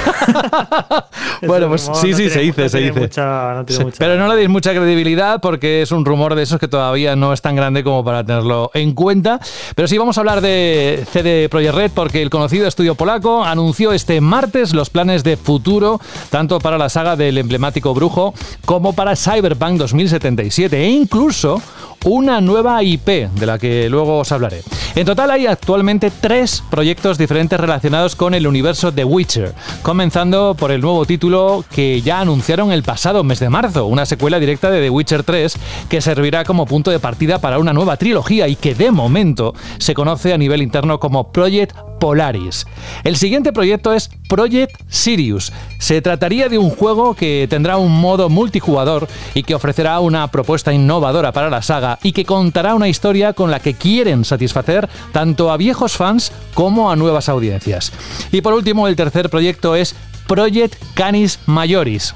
Bueno, pues rumor sí, no sí, tiene- se dice, se dice. mucha- Sí, mucha- Pero no le deis mucha credibilidad porque es un rumor de esos que todavía no es tan grande como para tenerlo en cuenta. Pero sí vamos a hablar de CD Projekt Red porque el conocido estudio polaco anunció este martes los planes de futuro tanto para la saga del emblemático brujo como para Cyberpunk 2077 e incluso una nueva IP de la que luego os hablaré. En total hay actualmente tres proyectos diferentes relacionados con el universo de Witcher, comenzando por el nuevo título que ya anunciaron el pasado mes de marzo, una secuela directa de The Witcher 3 que servirá como punto de partida para una nueva trilogía y que de momento se conoce a nivel interno como Project Polaris. El siguiente proyecto es Project Sirius. Se trataría de un juego que tendrá un modo multijugador y que ofrecerá una propuesta innovadora para la saga y que contará una historia con la que quieren satisfacer tanto a viejos fans como a nuevas audiencias. Y por último, el tercer proyecto es Project Canis Majoris.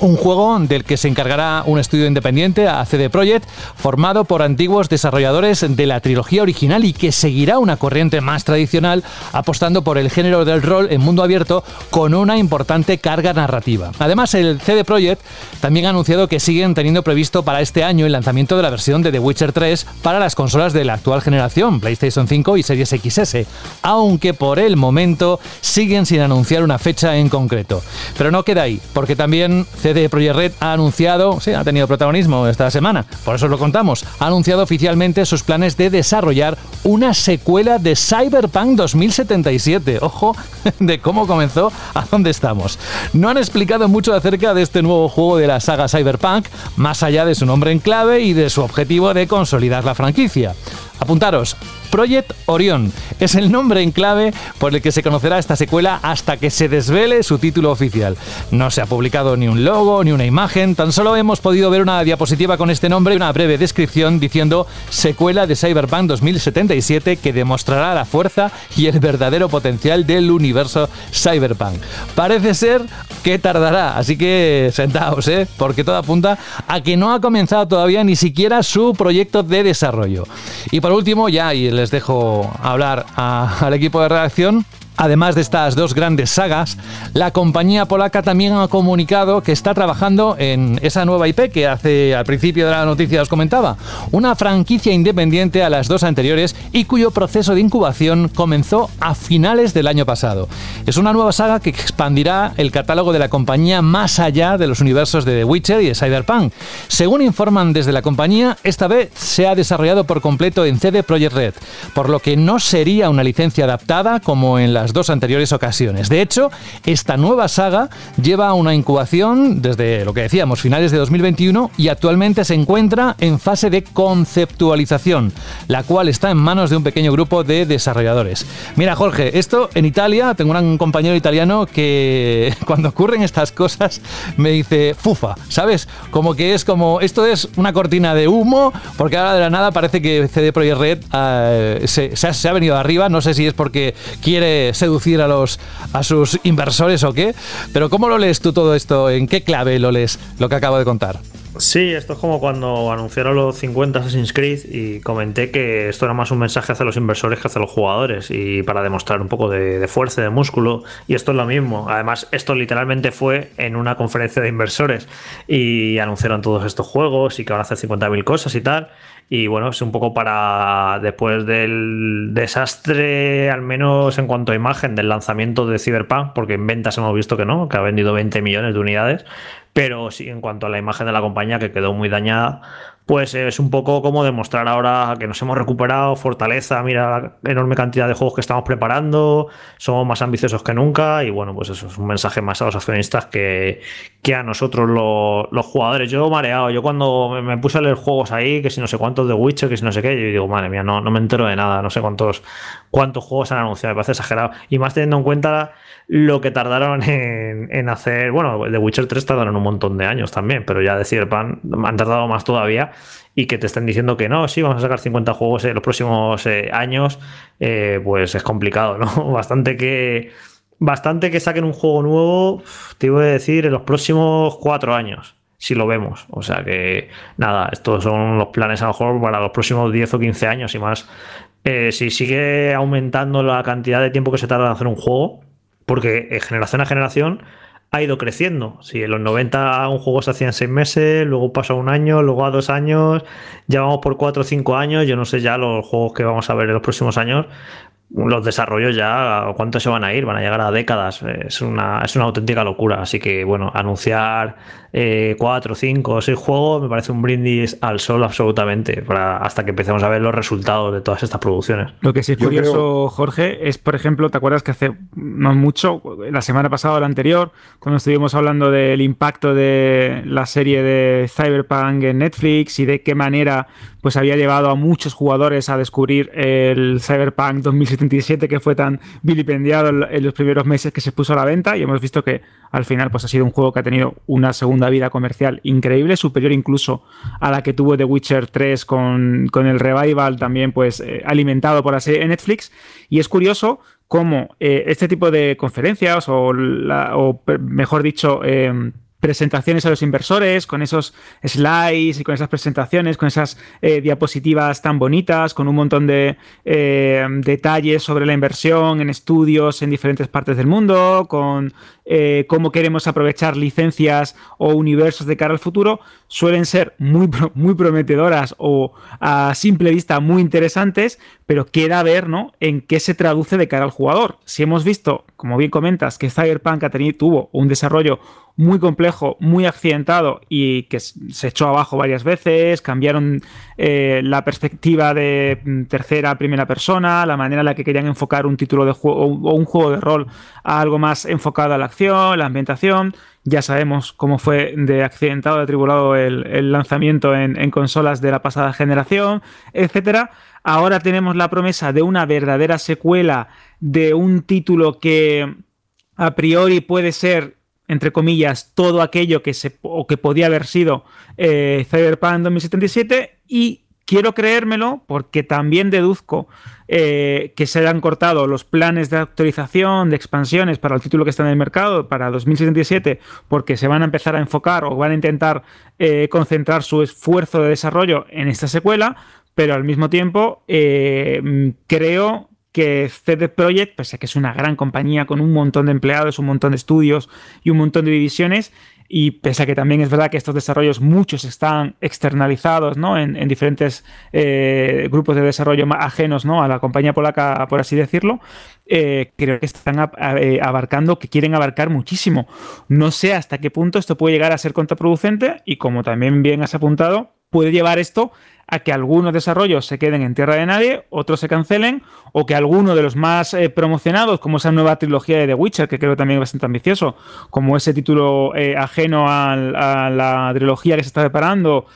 Un juego del que se encargará un estudio independiente, a CD Projekt, formado por antiguos desarrolladores de la trilogía original y que seguirá una corriente más tradicional, apostando por el género del rol en mundo abierto con una importante carga narrativa. Además, el CD Projekt también ha anunciado que siguen teniendo previsto para este año el lanzamiento de la versión de The Witcher 3 para las consolas de la actual generación, PlayStation 5 y Series XS, aunque por el momento siguen sin anunciar una fecha en concreto. Pero no queda ahí, porque también CD Projekt Red ha anunciado, sí, ha tenido protagonismo esta semana, por eso lo contamos, ha anunciado oficialmente sus planes de desarrollar una secuela de Cyberpunk 2077. Ojo de cómo comenzó a dónde estamos. No han explicado mucho acerca de este nuevo juego de la saga Cyberpunk, más allá de su nombre en clave y de su objetivo de consolidar la franquicia. Apuntaros, Project Orion es el nombre en clave por el que se conocerá esta secuela hasta que se desvele su título oficial. No se ha publicado ni un logo ni una imagen, tan solo hemos podido ver una diapositiva con este nombre y una breve descripción diciendo secuela de Cyberpunk 2077 que demostrará la fuerza y el verdadero potencial del universo Cyberpunk. Parece ser que tardará, así que sentaos, ¿eh? porque todo apunta a que no ha comenzado todavía ni siquiera su proyecto de desarrollo. Y por último, ya y les dejo hablar al equipo de redacción, Además de estas dos grandes sagas, la compañía polaca también ha comunicado que está trabajando en esa nueva IP que hace al principio de la noticia os comentaba, una franquicia independiente a las dos anteriores y cuyo proceso de incubación comenzó a finales del año pasado. Es una nueva saga que expandirá el catálogo de la compañía más allá de los universos de The Witcher y de Cyberpunk. Según informan desde la compañía, esta vez se ha desarrollado por completo en CD Projekt Red, por lo que no sería una licencia adaptada como en las dos anteriores ocasiones. De hecho, esta nueva saga lleva una incubación desde lo que decíamos, finales de 2021 y actualmente se encuentra en fase de conceptualización, la cual está en manos de un pequeño grupo de desarrolladores. Mira, Jorge, esto en Italia, tengo un compañero italiano que cuando ocurren estas cosas me dice fufa, ¿sabes? Como que es como, esto es una cortina de humo, porque ahora de la nada parece que CD Projekt Red eh, se, se ha venido arriba, no sé si es porque quiere seducir a, los, a sus inversores o qué, pero ¿cómo lo lees tú todo esto? ¿En qué clave lo lees lo que acabo de contar? Sí, esto es como cuando anunciaron los 50 Assassin's Creed y comenté que esto era más un mensaje hacia los inversores que hacia los jugadores y para demostrar un poco de, de fuerza, de músculo. Y esto es lo mismo. Además, esto literalmente fue en una conferencia de inversores y anunciaron todos estos juegos y que van a hacer 50.000 cosas y tal. Y bueno, es un poco para después del desastre, al menos en cuanto a imagen, del lanzamiento de Cyberpunk, porque en ventas hemos visto que no, que ha vendido 20 millones de unidades, pero sí en cuanto a la imagen de la compañía, que quedó muy dañada, pues es un poco como demostrar ahora que nos hemos recuperado fortaleza, mira la enorme cantidad de juegos que estamos preparando, somos más ambiciosos que nunca y bueno, pues eso es un mensaje más a los accionistas que, que a nosotros los jugadores. Yo mareado, yo cuando me puse a leer juegos ahí, que si no sé cuántos de Witcher, que si no sé qué, yo digo, madre mía, no, no me entero de nada, no sé cuántos, cuántos juegos han anunciado, me parece exagerado. Y más teniendo en cuenta lo que tardaron en, en hacer, bueno, de Witcher 3 tardaron un montón de años también, pero ya de Cyberpunk han tardado más todavía y que te estén diciendo que no, sí, vamos a sacar 50 juegos en los próximos eh, años, eh, pues es complicado, ¿no? Bastante que, bastante que saquen un juego nuevo, te iba a decir, en los próximos cuatro años, si lo vemos. O sea que, nada, estos son los planes a lo mejor para los próximos 10 o 15 años y más. Eh, si sigue aumentando la cantidad de tiempo que se tarda en hacer un juego, porque generación a generación ha ido creciendo. Si en los 90 un juego se hacía en 6 meses, luego pasó a un año, luego a dos años, ya vamos por 4 o 5 años, yo no sé ya los juegos que vamos a ver en los próximos años, los desarrollos ya, ¿cuántos se van a ir? Van a llegar a décadas. Es una, es una auténtica locura. Así que, bueno, anunciar eh, cuatro, cinco o seis juegos me parece un brindis al sol absolutamente, para, hasta que empecemos a ver los resultados de todas estas producciones. Lo que sí es curioso, Jorge, es, por ejemplo, ¿te acuerdas que hace no mucho, la semana pasada o la anterior, cuando estuvimos hablando del impacto de la serie de Cyberpunk en Netflix y de qué manera pues había llevado a muchos jugadores a descubrir el Cyberpunk 2077 que fue tan vilipendiado en los primeros meses que se puso a la venta y hemos visto que al final pues ha sido un juego que ha tenido una segunda vida comercial increíble, superior incluso a la que tuvo The Witcher 3 con, el revival también pues eh, alimentado por la serie Netflix. Y es curioso cómo eh, este tipo de conferencias o, o mejor dicho eh, presentaciones a los inversores, con esos slides y con esas presentaciones, con esas eh, diapositivas tan bonitas, con un montón de eh, detalles sobre la inversión en estudios en diferentes partes del mundo, con eh, cómo queremos aprovechar licencias o universos de cara al futuro, suelen ser muy, muy prometedoras o a simple vista muy interesantes, pero queda ver ¿no? en qué se traduce de cara al jugador. Si hemos visto, como bien comentas, que Cyberpunk tuvo un desarrollo muy complejo, muy accidentado y que se echó abajo varias veces, cambiaron eh, la perspectiva de mm, tercera a primera persona, la manera en la que querían enfocar un título de juego o un juego de rol a algo más enfocado a la acción, la ambientación. Ya sabemos cómo fue de accidentado, de tribulado el, lanzamiento en, en, consolas de la pasada generación, etcétera. Ahora tenemos la promesa de una verdadera secuela de un título que a priori puede ser entre comillas, todo aquello que, se, o que podía haber sido eh, Cyberpunk 2077 y quiero creérmelo porque también deduzco eh, que se han cortado los planes de actualización, de expansiones para el título que está en el mercado para 2077 porque se van a empezar a enfocar o van a intentar eh, concentrar su esfuerzo de desarrollo en esta secuela, pero al mismo tiempo creo que CD Projekt, pese a que es una gran compañía con un montón de empleados, un montón de estudios y un montón de divisiones, y pese a que también es verdad que estos desarrollos muchos están externalizados ¿no? en, diferentes eh, grupos de desarrollo ajenos ¿no? a la compañía polaca, por así decirlo, eh, creo que están eh, abarcando, que quieren abarcar muchísimo. No sé hasta qué punto esto puede llegar a ser contraproducente y como también bien has apuntado, puede llevar esto a que algunos desarrollos se queden en tierra de nadie, otros se cancelen, o que alguno de los más eh, promocionados, como esa nueva trilogía de The Witcher, que creo también es bastante ambicioso, como ese título eh, ajeno a, la trilogía que se está preparando,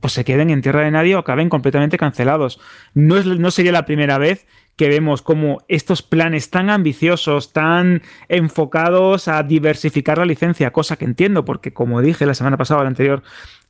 pues se queden en tierra de nadie o acaben completamente cancelados. No, es, no sería la primera vez que vemos como estos planes tan ambiciosos, tan enfocados a diversificar la licencia, cosa que entiendo, porque como dije la semana pasada, la anterior,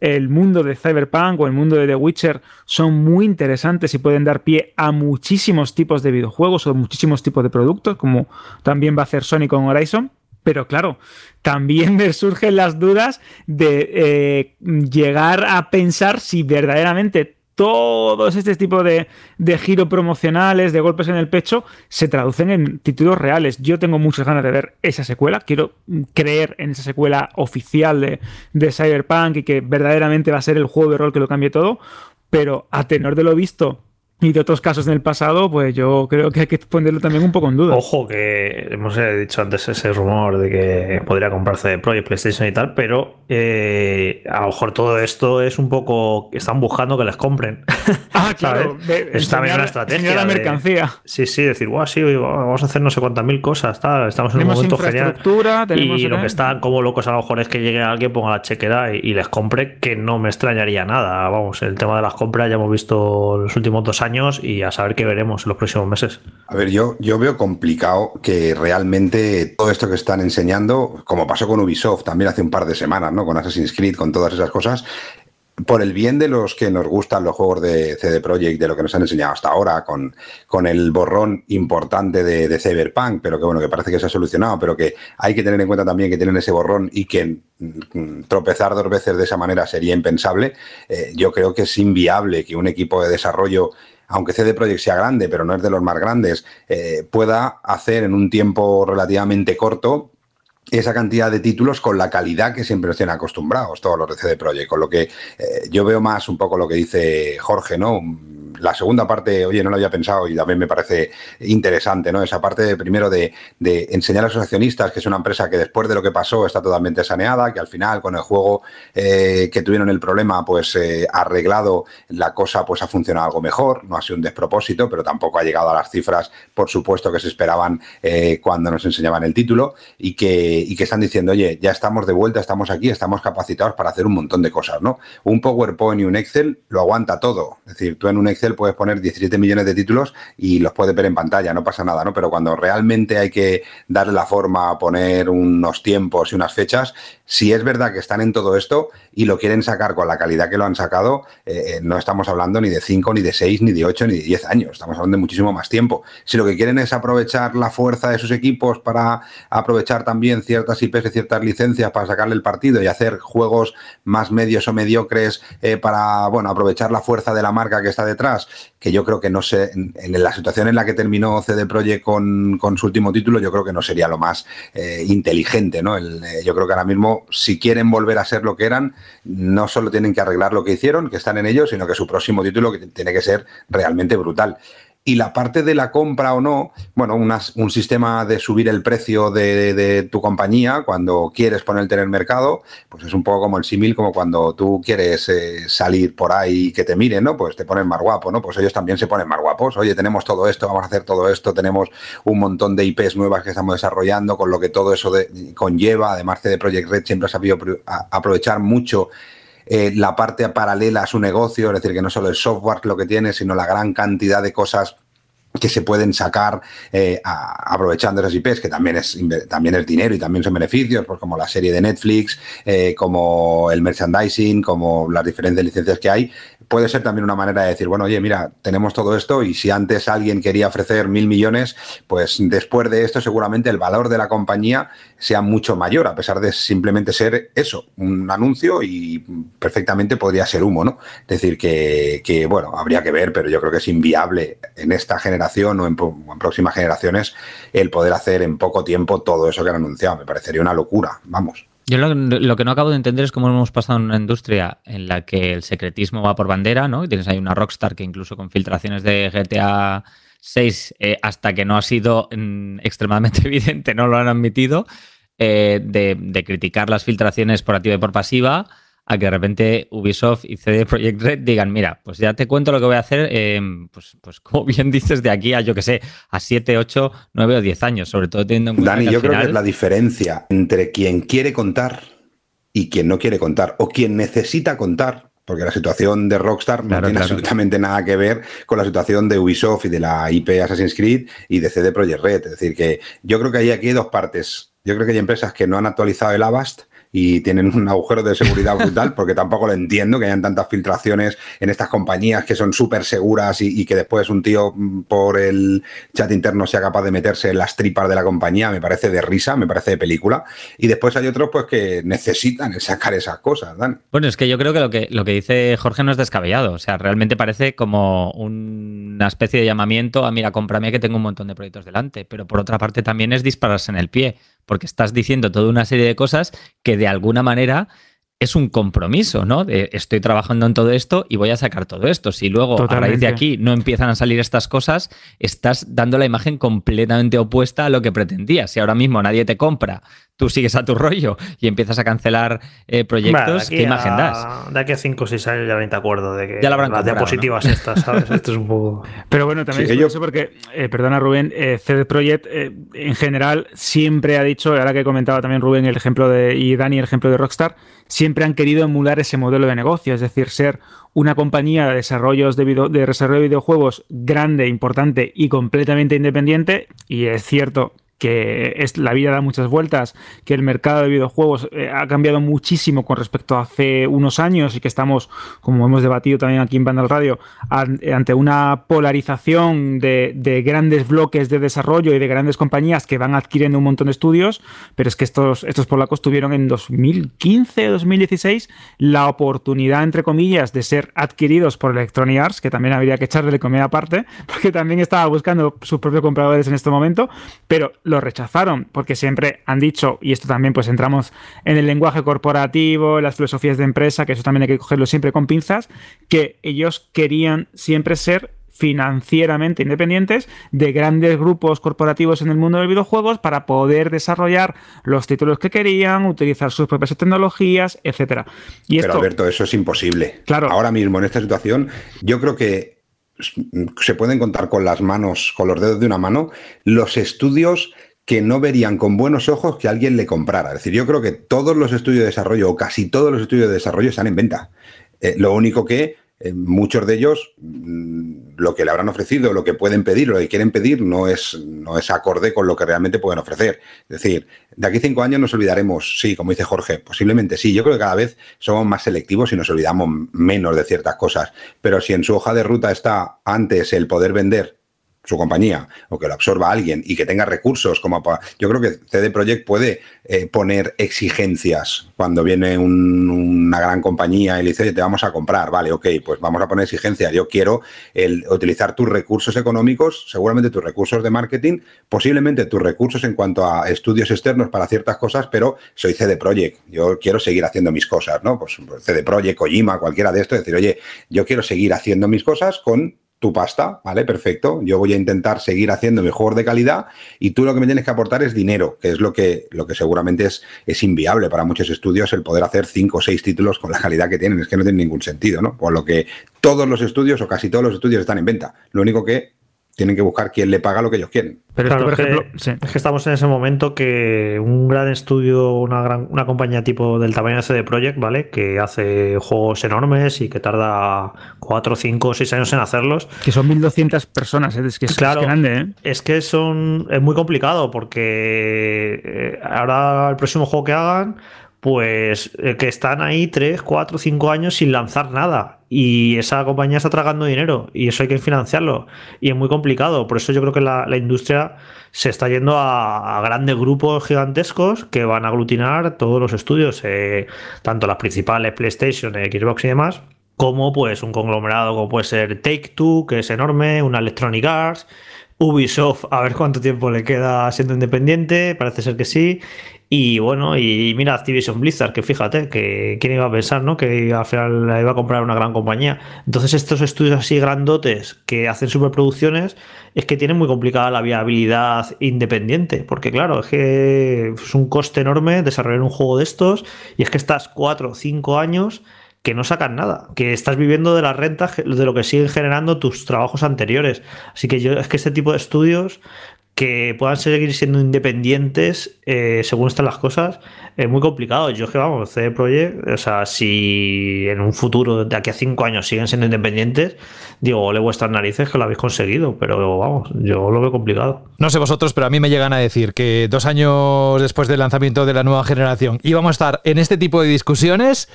el mundo de Cyberpunk o el mundo de The Witcher son muy interesantes y pueden dar pie a muchísimos tipos de videojuegos o muchísimos tipos de productos, como también va a hacer Sony con Horizon. Pero claro, también me surgen las dudas de eh, llegar a pensar si verdaderamente todos este tipo de, de giro promocionales, de golpes en el pecho, se traducen en títulos reales. Yo tengo muchas ganas de ver esa secuela, quiero creer en esa secuela oficial de, de Cyberpunk y que verdaderamente va a ser el juego de rol que lo cambie todo, pero a tenor de lo visto y de otros casos en el pasado, pues yo creo que hay que ponerlo también un poco en duda. Ojo, que hemos eh, dicho antes ese rumor de que podría comprarse Project PlayStation y tal, pero eh, a lo mejor todo esto es un poco. Están buscando que les compren. Ah, claro. es también una estrategia. la mercancía. sí, sí, decir, guau, sí, vamos a hacer no sé cuántas mil cosas. Tal. Estamos en un momento genial. Y lo que están como locos a lo mejor es que llegue alguien, ponga la chequera y les compre, que no me extrañaría nada. Vamos, el tema de las compras ya hemos visto los últimos dos años y a saber qué veremos los próximos meses. A ver, yo, yo veo complicado que realmente todo esto que están enseñando, como pasó con Ubisoft también hace un par de semanas, ¿no? Con Assassin's Creed, con todas esas cosas, por el bien de los que nos gustan los juegos de CD Projekt, de lo que nos han enseñado hasta ahora, con, con el borrón importante de, Cyberpunk, pero que bueno, que parece que se ha solucionado, pero que hay que tener en cuenta también que tienen ese borrón y que mm, tropezar dos veces de esa manera sería impensable. Eh, yo creo que es inviable que un equipo de desarrollo aunque CD Projekt sea grande, pero no es de los más grandes, eh, pueda hacer en un tiempo relativamente corto esa cantidad de títulos con la calidad que siempre nos tienen acostumbrados todos los de CD Projekt. Con lo que eh, yo veo más un poco lo que dice Jorge, ¿no? La segunda parte, oye, no lo había pensado y también me parece interesante, ¿no? Esa parte primero de, enseñar a los accionistas que es una empresa que después de lo que pasó está totalmente saneada, que al final con el juego eh, que tuvieron el problema, pues eh, arreglado la cosa, pues ha funcionado algo mejor, no ha sido un despropósito, pero tampoco ha llegado a las cifras, por supuesto, que se esperaban eh, cuando nos enseñaban el título y que, y que están diciendo, oye, ya estamos de vuelta, estamos aquí, estamos capacitados para hacer un montón de cosas, ¿no? Un PowerPoint y un Excel lo aguanta todo. Es decir, tú en un Excel puedes poner 17 millones de títulos y los puedes ver en pantalla, no pasa nada, ¿no? Pero cuando realmente hay que darle la forma, poner unos tiempos y unas fechas, si es verdad que están en todo esto y lo quieren sacar con la calidad que lo han sacado, eh, no estamos hablando ni de 5, ni de 6, ni de 8, ni de 10 años, estamos hablando de muchísimo más tiempo. Si lo que quieren es aprovechar la fuerza de sus equipos para aprovechar también ciertas IPs y ciertas licencias para sacarle el partido y hacer juegos más medios o mediocres eh, para, bueno, aprovechar la fuerza de la marca que está detrás, que yo creo que no sé, en, la situación en la que terminó CD Projekt con, su último título, yo creo que no sería lo más eh, inteligente, ¿no? Eh, yo creo que ahora mismo, si quieren volver a ser lo que eran, no solo tienen que arreglar lo que hicieron, que están en ello, sino que su próximo título tiene que ser realmente brutal. Y la parte de la compra o no, bueno, un sistema de subir el precio de, tu compañía cuando quieres ponerte en el mercado, pues es un poco como el símil, como cuando tú quieres eh, salir por ahí y que te miren, ¿no? Pues te ponen más guapo, ¿no? Pues ellos también se ponen más guapos. Oye, tenemos todo esto, vamos a hacer todo esto, tenemos un montón de IPs nuevas que estamos desarrollando, con lo que todo eso conlleva. Además, CD Projekt Red siempre ha sabido aprovechar mucho eh, la parte paralela a su negocio, es decir, que no solo el software lo que tiene, sino la gran cantidad de cosas que se pueden sacar eh, aprovechando esas IPs, que también es, también es dinero y también son beneficios, pues como la serie de Netflix, eh, como el merchandising, como las diferentes licencias que hay, puede ser también una manera de decir, bueno, oye, mira, tenemos todo esto y si antes alguien quería ofrecer mil millones, pues después de esto seguramente el valor de la compañía sea mucho mayor, a pesar de simplemente ser eso, un anuncio y perfectamente podría ser humo, ¿no? Es decir, que, que bueno, habría que ver, pero yo creo que es inviable en esta generación o en, próximas generaciones el poder hacer en poco tiempo todo eso que han anunciado. Me parecería una locura, vamos. Yo lo, que no acabo de entender es cómo hemos pasado en una industria en la que el secretismo va por bandera, ¿no? Y tienes ahí una Rockstar que incluso con filtraciones de GTA 6, eh, hasta que no ha sido mm, extremadamente evidente, no lo han admitido, eh, de, criticar las filtraciones por activa y por pasiva, a que de repente Ubisoft y CD Projekt Red digan, mira, pues ya te cuento lo que voy a hacer, em, pues, pues como bien dices, de aquí a, yo que sé, a 7, 8, 9 o 10 años, sobre todo teniendo en cuenta Dani, yo creo que es la diferencia entre quien quiere contar y quien no quiere contar, o quien necesita contar, porque la situación de Rockstar no tiene absolutamente nada que ver con la situación de Ubisoft y de la IP Assassin's Creed y de CD Projekt Red. Es decir, que yo creo que hay aquí dos partes. Yo creo que hay empresas que no han actualizado el Avast y tienen un agujero de seguridad brutal, porque tampoco lo entiendo que hayan tantas filtraciones en estas compañías que son súper seguras y, que después un tío mm, por el chat interno sea capaz de meterse en las tripas de la compañía, me parece de risa, me parece de película. Y después hay otros pues que necesitan sacar esas cosas, Dan. Bueno, es que yo creo que lo que, lo que dice Jorge no es descabellado, o sea, realmente parece como una especie de llamamiento a, mira, cómprame que tengo un montón de proyectos delante, pero por otra parte también es dispararse en el pie porque estás diciendo toda una serie de cosas que de alguna manera es un compromiso, ¿no? De estoy trabajando en todo esto y voy a sacar todo esto. Si luego a raíz de aquí no empiezan a salir estas cosas, estás dando la imagen completamente opuesta a lo que pretendías. Si ahora mismo nadie te compra tú sigues a tu rollo y empiezas a cancelar eh, proyectos, ¿qué imagen das? De aquí a 5 o 6 años ya te acuerdo de que ya la las diapositivas estas, ¿sabes? Esto es un poco... Pero bueno, también es eso porque, eh, perdona Rubén, eh, CD Projekt en general siempre ha dicho, ahora que comentaba también Rubén el ejemplo de, y Dani el ejemplo de Rockstar, siempre han querido emular ese modelo de negocio, es decir, ser una compañía de, desarrollos de, de desarrollo de videojuegos grande, importante y completamente independiente. Y es cierto que es, la vida da muchas vueltas, que el mercado de videojuegos eh, ha cambiado muchísimo con respecto a hace unos años y que estamos, como hemos debatido también aquí en Bandal Radio, ante una polarización de, grandes bloques de desarrollo y de grandes compañías que van adquiriendo un montón de estudios, pero es que estos, estos polacos tuvieron en 2015, 2016 la oportunidad, entre comillas, de ser adquiridos por Electronic Arts, que también habría que echarle comida aparte, porque también estaba buscando sus propios compradores en este momento, pero lo rechazaron, porque siempre han dicho, y esto también pues entramos en el lenguaje corporativo, las filosofías de empresa, que eso también hay que cogerlo siempre con pinzas, que ellos querían siempre ser financieramente independientes de grandes grupos corporativos en el mundo de videojuegos para poder desarrollar los títulos que querían, utilizar sus propias tecnologías, etcétera. Y Pero Alberto, eso es imposible. Claro. Ahora mismo en esta situación, yo creo que se pueden contar con las manos, con los dedos de una mano, los estudios que no verían con buenos ojos que alguien le comprara. Es decir, yo creo que todos los estudios de desarrollo, o casi todos los estudios de desarrollo, están en venta. Eh, lo único que eh, muchos de ellos mm, lo que le habrán ofrecido, lo que pueden pedir, lo que quieren pedir, no es, no es acorde con lo que realmente pueden ofrecer. Es decir, de aquí cinco años nos olvidaremos, sí, como dice Jorge, posiblemente sí. Yo creo que cada vez somos más selectivos y nos olvidamos menos de ciertas cosas. Pero si en su hoja de ruta está antes el poder vender su compañía o que lo absorba alguien y que tenga recursos como para, yo creo que CD Projekt puede eh, poner exigencias cuando viene una gran compañía y le dice te vamos a comprar vale ok pues vamos a poner exigencias yo quiero utilizar tus recursos económicos seguramente tus recursos de marketing posiblemente tus recursos en cuanto a estudios externos para ciertas cosas pero soy CD Projekt. Yo quiero seguir haciendo mis cosas no pues CD Projekt Kojima cualquiera de estos decir oye yo quiero seguir haciendo mis cosas con tu pasta, ¿vale? Perfecto. Yo voy a intentar seguir haciendo mi de calidad y tú lo que me tienes que aportar es dinero, que es lo que, lo que seguramente es, es inviable para muchos estudios el poder hacer cinco o seis títulos con la calidad que tienen. Es que no tiene ningún sentido, ¿no? Por lo que todos los estudios o casi todos los estudios están en venta. Lo único que tienen que buscar quién le paga lo que ellos quieren. Pero por ejemplo, es que estamos en ese momento que un gran estudio, una gran una compañía tipo del tamaño de CD Projekt, ¿vale? Que hace juegos enormes y que tarda 4, 5, 6 años en hacerlos. Que son 1200 personas, ¿eh? es que es, grande, ¿eh? Es que son es muy complicado porque eh, ahora el próximo juego que hagan pues eh, que están ahí 3, 4, 5 años sin lanzar nada. Y esa compañía está tragando dinero y eso hay que financiarlo. Y es muy complicado. Por eso yo creo que la, industria se está yendo a, grandes grupos gigantescos que van a aglutinar todos los estudios, eh, tanto las principales PlayStation, Xbox y demás, como pues un conglomerado como puede ser Take Two, que es enorme, una Electronic Arts Ubisoft, a ver cuánto tiempo le queda siendo independiente, parece ser que sí. Y bueno, y mira Activision Blizzard, que fíjate, que quién iba a pensar, ¿no? Que al final la iba a comprar una gran compañía. Entonces estos estudios así grandotes que hacen superproducciones es que tienen muy complicada la viabilidad independiente, porque claro, es que es un coste enorme desarrollar un juego de estos y es que estás cuatro o cinco años que no sacan nada, que estás viviendo de las rentas de lo que siguen generando tus trabajos anteriores. Así que yo es que este tipo de estudios que puedan seguir siendo independientes eh, según están las cosas es muy complicado. Yo que vamos, CD Projekt, o sea, si en un futuro de aquí a cinco años siguen siendo independientes, digo, le vuestras narices que lo habéis conseguido, pero vamos, yo lo veo complicado. No sé vosotros, pero a mí me llegan a decir que dos años después del lanzamiento de la nueva generación íbamos a estar en este tipo de discusiones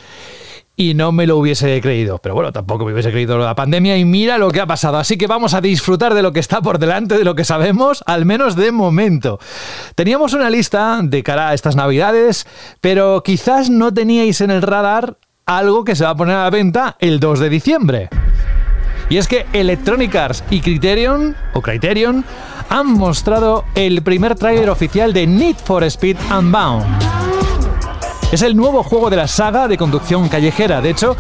y no me lo hubiese creído. Pero bueno, tampoco me hubiese creído la pandemia y mira lo que ha pasado. Así que vamos a disfrutar de lo que está por delante, de lo que sabemos, al menos de momento. Teníamos una lista de cara a estas navidades, pero quizás no teníais en el radar algo que se va a poner a la venta el 2 de diciembre. Y es que Electronic Arts y Criterion, o Criterion, han mostrado el primer tráiler oficial de Need for Speed Unbound. Es el nuevo juego de la saga de conducción callejera. De hecho,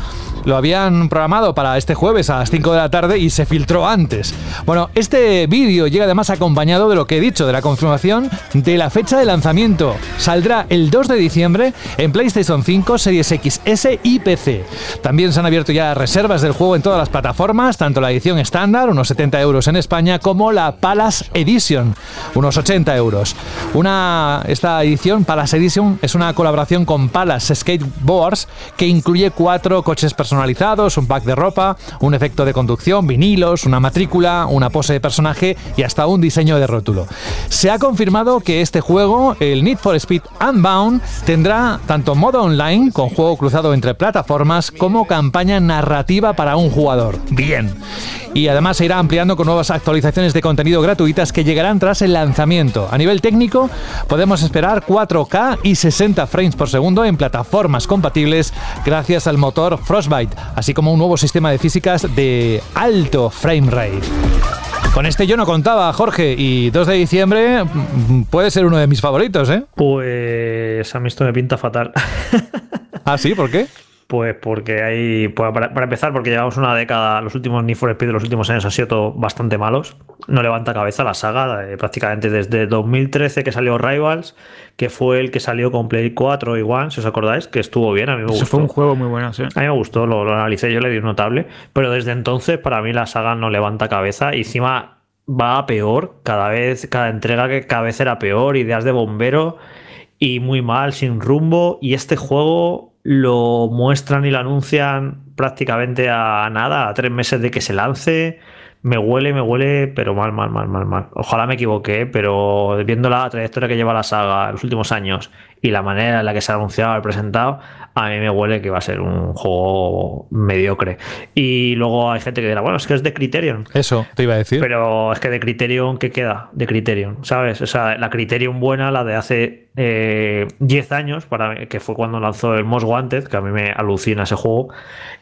lo habían programado para este jueves a las 5 de la tarde y se filtró antes. Bueno, este vídeo llega además acompañado de lo que he dicho, de la confirmación de la fecha de lanzamiento. Saldrá el 2 de diciembre en PlayStation 5, Series X, S y PC. También se han abierto ya reservas del juego en todas las plataformas, tanto la edición estándar, unos 70 euros en España, como la Palace Edition, unos 80 euros. Una, esta edición, Palace Edition, es una colaboración con Palace Skateboards que incluye cuatro coches personales personalizados, un pack de ropa, un efecto de conducción, vinilos, una matrícula, una pose de personaje y hasta un diseño de rótulo. Se ha confirmado que este juego, el Need for Speed Unbound, tendrá tanto modo online, con juego cruzado entre plataformas, como campaña narrativa para un jugador. Bien y además se irá ampliando con nuevas actualizaciones de contenido gratuitas que llegarán tras el lanzamiento. A nivel técnico, podemos esperar 4K y 60 frames por segundo en plataformas compatibles gracias al motor Frostbite, así como un nuevo sistema de físicas de alto frame rate. Con este yo no contaba, Jorge, y 2 de diciembre mm, puede ser uno de mis favoritos, ¿eh? Pues a mí esto me pinta fatal. ¿Ah, sí? ¿Por qué? Pues porque hay, pues para, empezar, porque llevamos una década, los últimos Need for Speed de los últimos años han sido todo bastante malos. No levanta cabeza la saga, eh, prácticamente desde 2013 que salió Rivals, que fue el que salió con Play 4 y One, si os acordáis, que estuvo bien, a mí me gustó. fue un juego muy bueno, sí. A mí me gustó, lo, lo, analicé, yo le di un notable, pero desde entonces para mí la saga no levanta cabeza y encima va a peor, cada vez, cada entrega que cada vez era peor, ideas de bombero y muy mal, sin rumbo, y este juego lo muestran y lo anuncian prácticamente a nada, a tres meses de que se lance. Me huele, me huele, pero mal, mal, mal, mal, mal. Ojalá me equivoqué, pero viendo la trayectoria que lleva la saga en los últimos años y la manera en la que se ha anunciado presentado, a mí me huele que va a ser un juego mediocre. Y luego hay gente que dirá, bueno, es que es de Criterion. Eso, te iba a decir. Pero es que de Criterion, ¿qué queda? De Criterion, ¿sabes? O sea, la Criterion buena, la de hace 10 eh, años, para que fue cuando lanzó el Most Wanted, que a mí me alucina ese juego,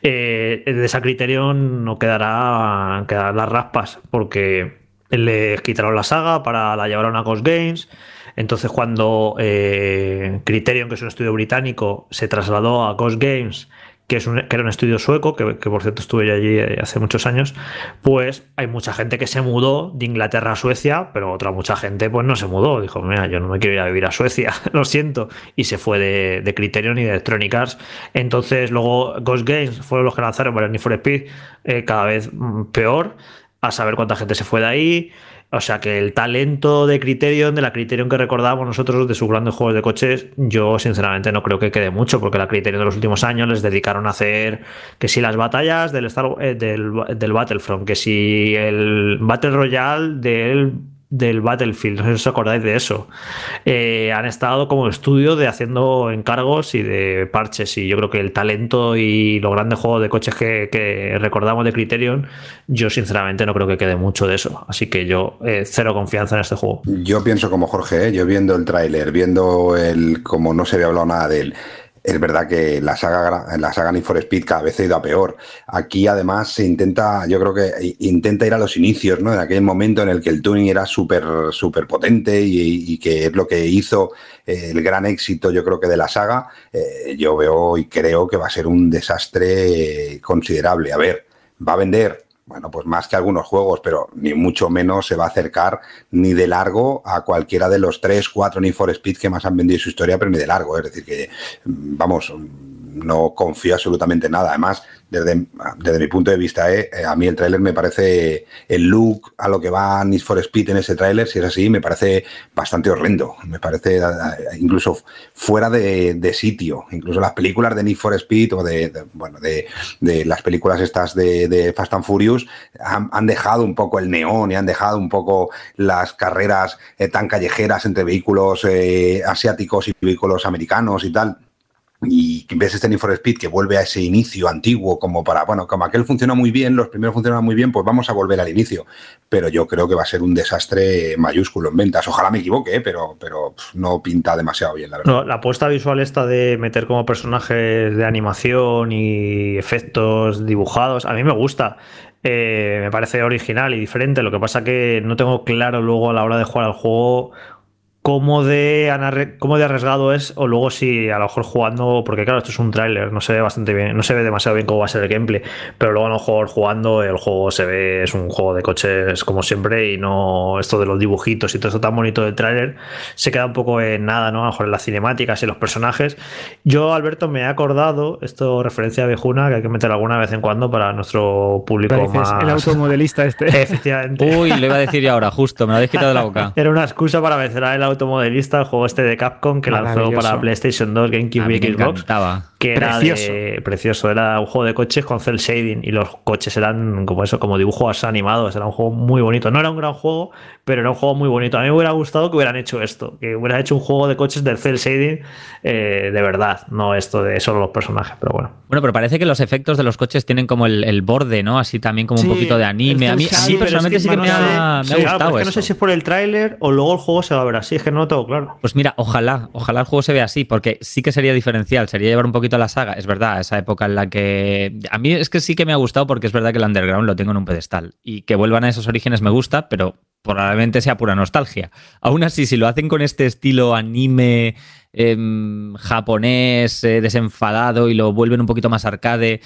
eh, de esa Criterion no quedará, quedarán las raspas, porque le quitaron la saga para la llevaron a Ghost Games entonces, cuando eh, Criterion, que es un estudio británico, se trasladó a Ghost Games, que, es que era un estudio sueco, que, por cierto estuve allí eh, hace muchos años, pues hay mucha gente que se mudó de Inglaterra a Suecia, pero otra mucha gente pues no se mudó. Dijo, mira, yo no me quiero ir a vivir a Suecia, lo siento. Y se fue de, Criterion y de Electronic Arts. Entonces, luego Ghost Games fueron los que lanzaron para Need for Speed, eh, cada vez mm, peor, a saber cuánta gente se fue de ahí. O sea que el talento de Criterion, de la Criterion que recordábamos nosotros de sus grandes juegos de coches, yo sinceramente no creo que quede mucho, porque la Criterion de los últimos años les dedicaron a hacer que si las batallas del, Star, eh, del, del Battlefront, que si el Battle Royale del del Battlefield, no sé si os acordáis de eso. Eh, han estado como estudio de haciendo encargos y de parches. Y yo creo que el talento y los grandes juegos de coches que, recordamos de Criterion, yo sinceramente no creo que quede mucho de eso. Así que yo eh, cero confianza en este juego. Yo pienso como Jorge, ¿eh? yo viendo el tráiler, viendo el como no se había hablado nada de él es verdad que la saga, la saga Need for Speed cada vez ha ido a peor. Aquí además se intenta, yo creo que intenta ir a los inicios, ¿no? En aquel momento en el que el tuning era súper súper potente y, que es lo que hizo eh, el gran éxito, yo creo que de la saga. Eh, yo veo y creo que va a ser un desastre considerable. A ver, va a vender bueno, pues más que algunos juegos, pero ni mucho menos se va a acercar ni de largo a cualquiera de los tres, cuatro Need for Speed que más han vendido su historia, pero ni de largo. Es decir, que, vamos, no confío absolutamente en nada. Además, desde, desde mi punto de vista, eh, eh, a mí el tráiler me parece el look a lo que va Need for Speed en ese tráiler, si es así, me parece bastante horrendo. Me parece eh, incluso fuera de, sitio. Incluso las películas de Need for Speed o de, bueno, de, las películas estas de, Fast and Furious han, dejado un poco el neón y han dejado un poco las carreras tan callejeras entre vehículos asiáticos y vehículos americanos y tal y ves este Need for Speed que vuelve a ese inicio antiguo, como para, bueno, como aquel funciona muy bien, los primeros funcionan muy bien, pues vamos a volver al inicio. Pero yo creo que va a ser un desastre mayúsculo en ventas. Ojalá me equivoque, ¿eh? pero, pero no pinta demasiado bien, la verdad. la apuesta visual esta de meter como personajes de animación y efectos dibujados, a mí me gusta. Eh, me parece original y diferente. Lo que pasa que no tengo claro luego a la hora de jugar al juego cómo de, cómo de arriesgado es, o luego si a lo mejor jugando, porque claro, esto es un tráiler, no se ve bastante bien, no se ve demasiado bien cómo va a ser el gameplay, pero luego en el juego jugando, el juego se ve, es un juego de coches como siempre, y no esto de los dibujitos y todo eso tan bonito del tráiler, se queda un poco en nada, ¿no? A lo mejor en las cinemáticas y los personajes. Yo, Alberto, me he acordado, esto referencia a Viejuna, que hay que meter alguna vez en cuando para nuestro público más. El automodelista este. Efectivamente. Uy, lo iba a decir yo ahora, justo, me lo habéis quitado de la boca. Era una excusa para el auto automodelista, el juego este de Capcom que lanzó para PlayStation 2, GameCube y Xbox que era precioso. precioso. Era un juego de coches con cel shading y los coches eran como eso, como dibujos animados. Era un juego muy bonito. No era un gran juego, pero era un juego muy bonito. A mí me hubiera gustado que hubieran hecho esto, que hubieran hecho un juego de coches del cel shading eh, de verdad, no esto de solo los personajes, pero bueno. Bueno, pero parece que los efectos de los coches tienen como el, borde, ¿no? Así también como un poquito de anime. A mí, personalmente sí que me ha, gustado. no sé si es por el tráiler o luego el juego se va a ver así, es no lo claro. Pues mira, ojalá, ojalá el juego se vea así, porque sí que sería diferencial, sería llevar un poquito la saga, es verdad, esa época en la que... A mí es que sí que me ha gustado porque es verdad que el underground lo tengo en un pedestal y que vuelvan a esos orígenes me gusta, pero probablemente sea pura nostalgia. Aún así, si lo hacen con este estilo anime em, japonés, eh, desenfadado y lo vuelven un poquito más arcade,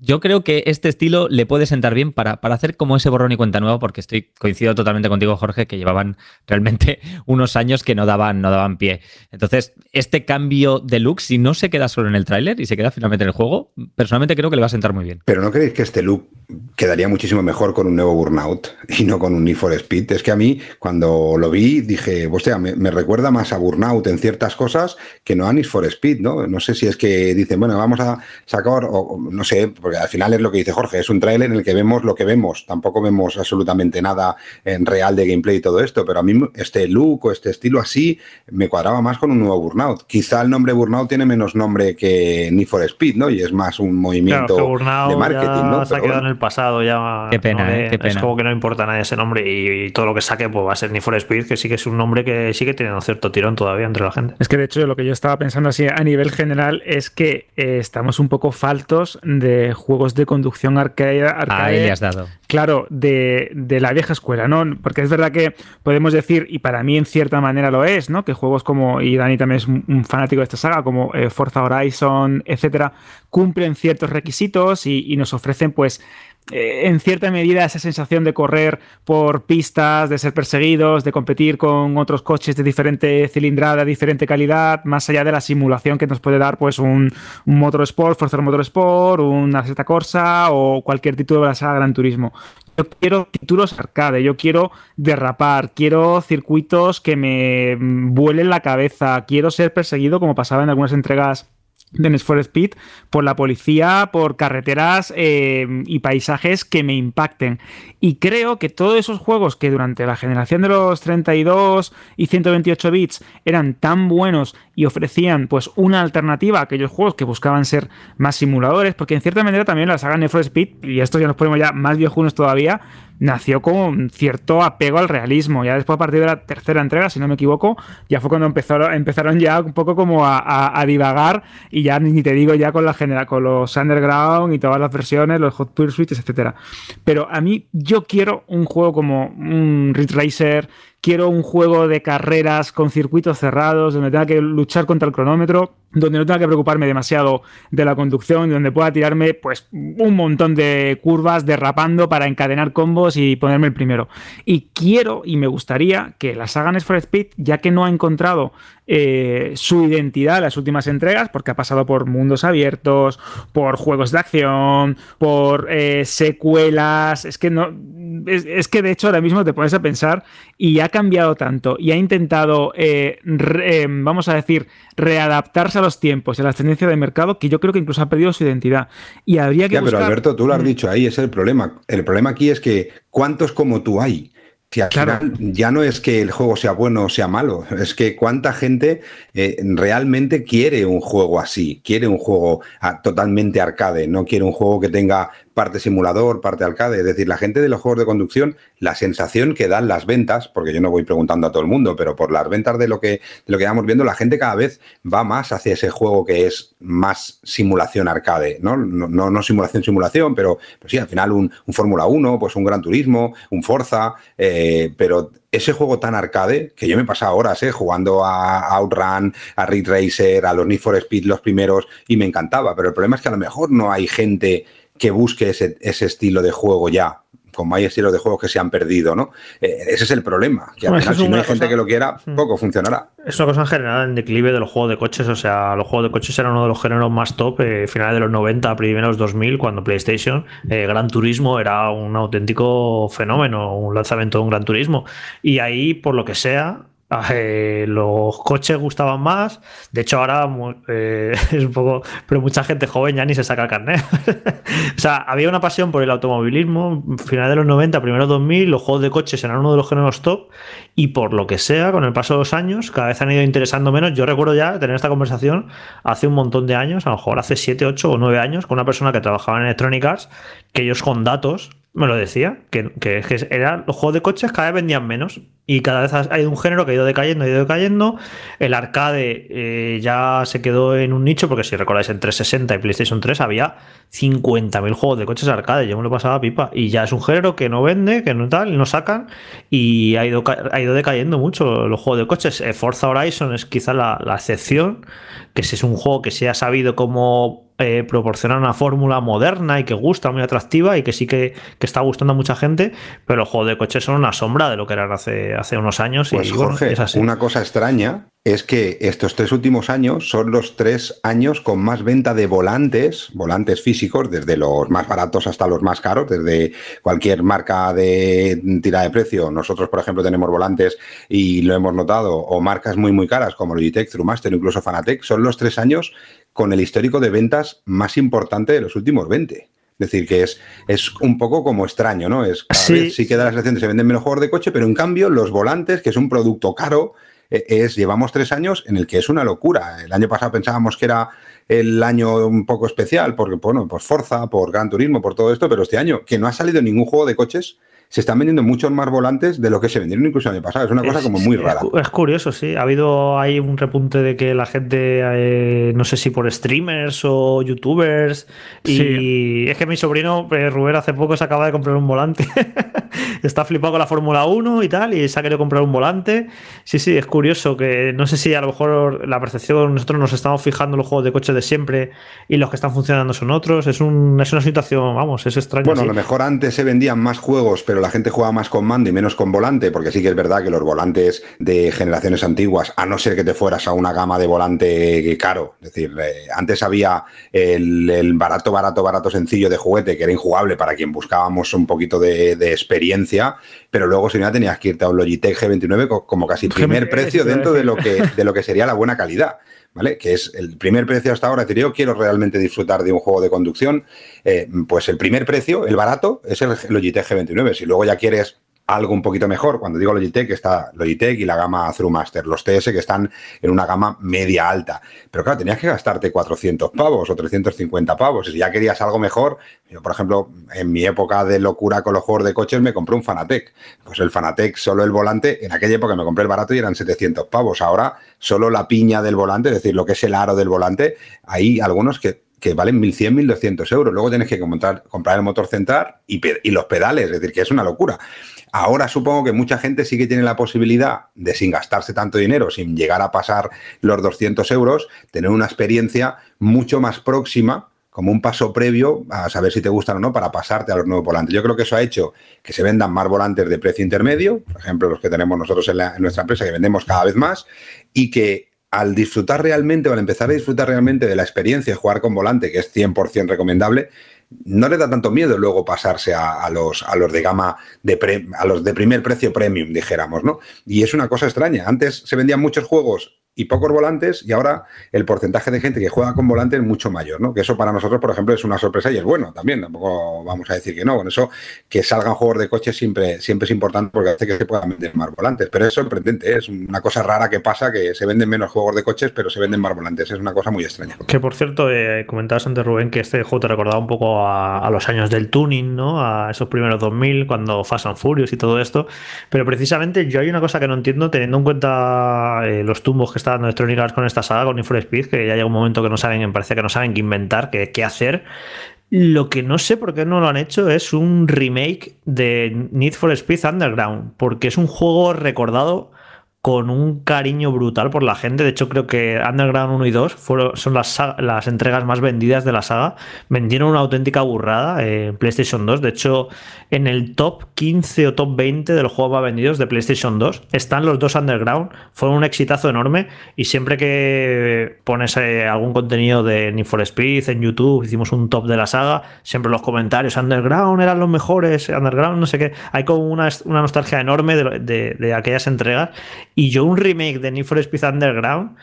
yo creo que este estilo le puede sentar bien para, para, hacer como ese borrón y cuenta nueva, porque estoy coincido totalmente contigo, Jorge, que llevaban realmente unos años que no daban, no daban pie. Entonces, este cambio de look, si no se queda solo en el tráiler y se queda finalmente en el juego, personalmente creo que le va a sentar muy bien. Pero ¿no creéis que este look quedaría muchísimo mejor con un nuevo Burnout y no con un Need for Speed? Es que a mí, cuando lo vi, dije, hostia, me, me recuerda más a Burnout en ciertas cosas que no a Need for Speed, ¿no? No sé si es que dicen, bueno, vamos a sacar, o no sé, porque al final es lo que dice Jorge, es un tráiler en el que vemos lo que vemos, tampoco vemos absolutamente nada en real de gameplay y todo esto, pero a mí este look o este estilo así me cuadraba más con un nuevo Burnout. Quizá el nombre Burnout tiene menos nombre que Need for Speed, ¿no? Y es más un movimiento de marketing, ¿no? Se ha quedado en el pasado ya. Qué pena, eh, qué pena. Es como que no importa nada ese nombre y, todo lo que saque pues va a ser Need for Speed, que sí que es un nombre que sigue teniendo cierto tirón todavía entre la gente. Es que de hecho lo que yo estaba pensando así a nivel general es que eh, estamos un poco faltos de juegos de conducción arcade. Ahí le has dado. Claro, de, la vieja escuela, ¿no? Porque es verdad que podemos decir, y para mí en cierta manera lo es, ¿no? Que juegos como, y Dani también es un fanático de esta saga, como eh, Forza Horizon, etcétera, cumplen ciertos requisitos y, y nos ofrecen, pues, eh, en cierta medida esa sensación de correr por pistas, de ser perseguidos, de competir con otros coches de diferente cilindrada, diferente calidad, más allá de la simulación que nos puede dar pues un, un Motorsport, Forza Motorsport, una Z Corsa o cualquier título de la saga Gran Turismo. Yo quiero títulos arcade, yo quiero derrapar, quiero circuitos que me vuelen la cabeza, quiero ser perseguido como pasaba en algunas entregas de Need for Speed por la policía, por carreteras eh, y paisajes que me impacten. Y creo que todos esos juegos que durante la generación de los 32 y 128 bits eran tan buenos y ofrecían pues una alternativa a aquellos juegos que buscaban ser más simuladores, porque en cierta manera también la saga Need for Speed, y esto ya nos ponemos ya más viejunos todavía, nació con cierto apego al realismo. Ya después, a partir de la tercera entrega, si no me equivoco, ya fue cuando empezaron, ya un poco como a, divagar y ya ni te digo ya con la genera, con los underground y todas las versiones, los Hot Pursuits, etcétera. Pero a mí yo quiero un juego como un Ridge Racer quiero un juego de carreras con circuitos cerrados, donde tenga que luchar contra el cronómetro, donde no tenga que preocuparme demasiado de la conducción, donde pueda tirarme pues un montón de curvas derrapando para encadenar combos y ponerme el primero. Y quiero y me gustaría que la saga Need for Speed, ya que no ha encontrado eh, su identidad en las últimas entregas, porque ha pasado por mundos abiertos, por juegos de acción, por eh, secuelas, es que no, es, que de hecho ahora mismo te pones a pensar y ha cambiado tanto y ha intentado, eh, vamos a decir, readaptarse a los tiempos y a las tendencias del mercado que yo creo que incluso ha perdido su identidad. Y habría que... pero Alberto, tú lo has dicho ahí, es el problema. El problema aquí es que ¿cuántos como tú hay? Si al final ya no es que el juego sea bueno o sea malo, es que cuánta gente eh, realmente quiere un juego así, quiere un juego ah, totalmente arcade, no quiere un juego que tenga parte simulador, parte arcade. Es decir, la gente de los juegos de conducción, la sensación que dan las ventas, porque yo no voy preguntando a todo el mundo, pero por las ventas de lo que, de lo que vamos viendo, la gente cada vez va más hacia ese juego que es más simulación arcade, ¿no? No, no, simulación, simulación, pero sí, al final un, Fórmula 1, pues un Gran Turismo, un Forza, eh, pero ese juego tan arcade, que yo me he pasado horas eh, jugando a Outrun, a Ridge Racer, a los Need for Speed, los primeros, y me encantaba, pero el problema es que a lo mejor no hay gente que busque ese, estilo de juego ya, como hay estilos de juegos que se han perdido, ¿no? Eh, ese es el problema, que al final, si no hay gente que lo quiera, hmm. poco funcionará. Es una cosa en general en declive de los juegos de coches, o sea, los juegos de coches eran uno de los géneros más top, eh, finales de los 90, primeros 2000, cuando PlayStation, eh, Gran Turismo era un auténtico fenómeno, un lanzamiento de un Gran Turismo, y ahí, por lo que sea, eh, los coches gustaban más. De hecho, ahora eh, es un poco. Pero mucha gente joven ya ni se saca el carnet. o sea, había una pasión por el automovilismo. Final de los 90, primero 2000, los juegos de coches eran uno de los géneros top. Y por lo que sea, con el paso de los años, cada vez han ido interesando menos. Yo recuerdo ya tener esta conversación hace un montón de años, a lo mejor hace 7, 8 o 9 años, con una persona que trabajaba en Electronic Arts, que ellos con datos me lo decía, que, que, que eran, los juegos de coches cada vez vendían menos y cada vez ha ido un género que ha ido decayendo, ha ido decayendo. El arcade eh, ya se quedó en un nicho, porque si recordáis en 360 y PlayStation 3 había 50.000 juegos de coches arcade, yo me lo pasaba pipa. Y ya es un género que no vende, que no tal, no sacan y ha ido, ha ido decayendo mucho los juegos de coches. Eh, Forza Horizon es quizá la, la excepción, que es un juego que se ha sabido cómo eh, proporciona una fórmula moderna y que gusta, muy atractiva y que sí que, está gustando a mucha gente, pero los juegos de coches son una sombra de lo que eran hace, hace unos años. Pues y, Jorge, una cosa extraña es que estos tres últimos años son los tres años con más venta de volantes, volantes físicos, desde los más baratos hasta los más caros, desde cualquier marca de tira de precio. Nosotros, por ejemplo, tenemos volantes y lo hemos notado, o marcas muy, muy caras como Logitech, Trumaster, incluso Fanatec, son los tres años con el histórico de ventas más importante de los últimos 20. Es decir, que es, es un poco como extraño, ¿no? Es sí. sí que da la sensación de se venden menos juegos de coche, pero en cambio los volantes, que es un producto caro, e, es llevamos tres años en el que es una locura. El año pasado pensábamos que era el año un poco especial, porque, bueno, por Forza, por Gran Turismo, por todo esto, pero este año que no ha salido ningún juego de coches se están vendiendo muchos más volantes de lo que se vendieron incluso el año pasado. Es una cosa como muy rara. Es, curioso, sí. Ha habido ahí un repunte de que la gente, eh, no sé si por streamers o youtubers. Y es que mi sobrino eh, Rubén hace poco se acaba de comprar un volante. Está flipado con la Fórmula 1 y tal, y se ha querido comprar un volante. Sí, sí, es curioso que no sé si a lo mejor la percepción, nosotros nos estamos fijando en los juegos de coches de siempre y los que están funcionando son otros. Es, un, es una situación, vamos, es extraño. Bueno, a lo mejor antes se vendían más juegos, pero la gente juega más con mando y menos con volante, porque sí que es verdad que los volantes de generaciones antiguas, a no ser que te fueras a una gama de volante caro, es decir, eh, antes había el, barato, barato, barato sencillo de juguete que era injugable para quien buscábamos un poquito de, experiencia, pero luego si no tenías que irte a un Logitech G29 como casi primer precio dentro de lo, que, de lo que sería la buena calidad. ¿Vale? Que es el primer precio hasta ahora. Es decir, yo quiero realmente disfrutar de un juego de conducción, eh, pues el primer precio, el barato, es el Logitech G29. Si luego ya quieres algo un poquito mejor. Cuando digo Logitech, está Logitech y la gama ThruMaster, los TS que están en una gama media alta. Pero claro, tenías que gastarte 400 pavos o 350 pavos. Y si ya querías algo mejor, yo, por ejemplo, en mi época de locura con los juegos de coches, me compré un Fanatec. Pues el Fanatec, solo el volante, en aquella época me compré el barato y eran 700 pavos. Ahora, solo la piña del volante, es decir, lo que es el aro del volante, hay algunos que que valen 1.100, 1.200 euros. Luego tienes que comprar, comprar el motor central y, los pedales, es decir, que es una locura. Ahora supongo que mucha gente sí que tiene la posibilidad de, sin gastarse tanto dinero, sin llegar a pasar los 200 euros, tener una experiencia mucho más próxima como un paso previo a saber si te gustan o no para pasarte a los nuevos volantes. Yo creo que eso ha hecho que se vendan más volantes de precio intermedio, por ejemplo, los que tenemos nosotros en nuestra empresa, que vendemos cada vez más, y que al disfrutar realmente o al empezar a disfrutar realmente de la experiencia de jugar con volante, que es 100% recomendable, no le da tanto miedo luego pasarse a, los, a los de gama de a los de primer precio premium, dijéramos, ¿no? Y es una cosa extraña. Antes se vendían muchos juegos y pocos volantes y ahora el porcentaje de gente que juega con volante es mucho mayor, ¿no? Que eso para nosotros, por ejemplo, es una sorpresa y es bueno también, tampoco vamos a decir que no, con eso que salgan juegos de coche siempre, siempre es importante porque hace que se puedan vender más volantes, pero es sorprendente, ¿eh? es una cosa rara que pasa que se venden menos juegos de coches pero se venden más volantes, es una cosa muy extraña. Que por cierto, eh, comentabas antes Rubén que este juego te recordaba un poco a, los años del tuning, ¿no? A esos primeros 2000 cuando Fast and Furious y todo esto, pero precisamente yo hay una cosa que no entiendo teniendo en cuenta eh, los tumbos que está dando Electronic con esta saga, con Need for Speed, que ya llega un momento que no saben, parece que no saben qué inventar, qué, qué hacer. Lo que no sé por qué no lo han hecho es un remake de Need for Speed Underground, porque es un juego recordado con un cariño brutal por la gente. De hecho, creo que Underground 1 y 2 fueron, son las, las entregas más vendidas de la saga. Vendieron una auténtica burrada en PlayStation 2. De hecho, en el top 15 o top 20 de los juegos más vendidos de PlayStation 2 están los dos Underground. Fueron un exitazo enorme y siempre que pones eh, algún contenido de Need for Speed en YouTube, hicimos un top de la saga, siempre los comentarios Underground eran los mejores, Underground no sé qué. Hay como una, una nostalgia enorme de, de aquellas entregas y yo un remake de Need for Speed Underground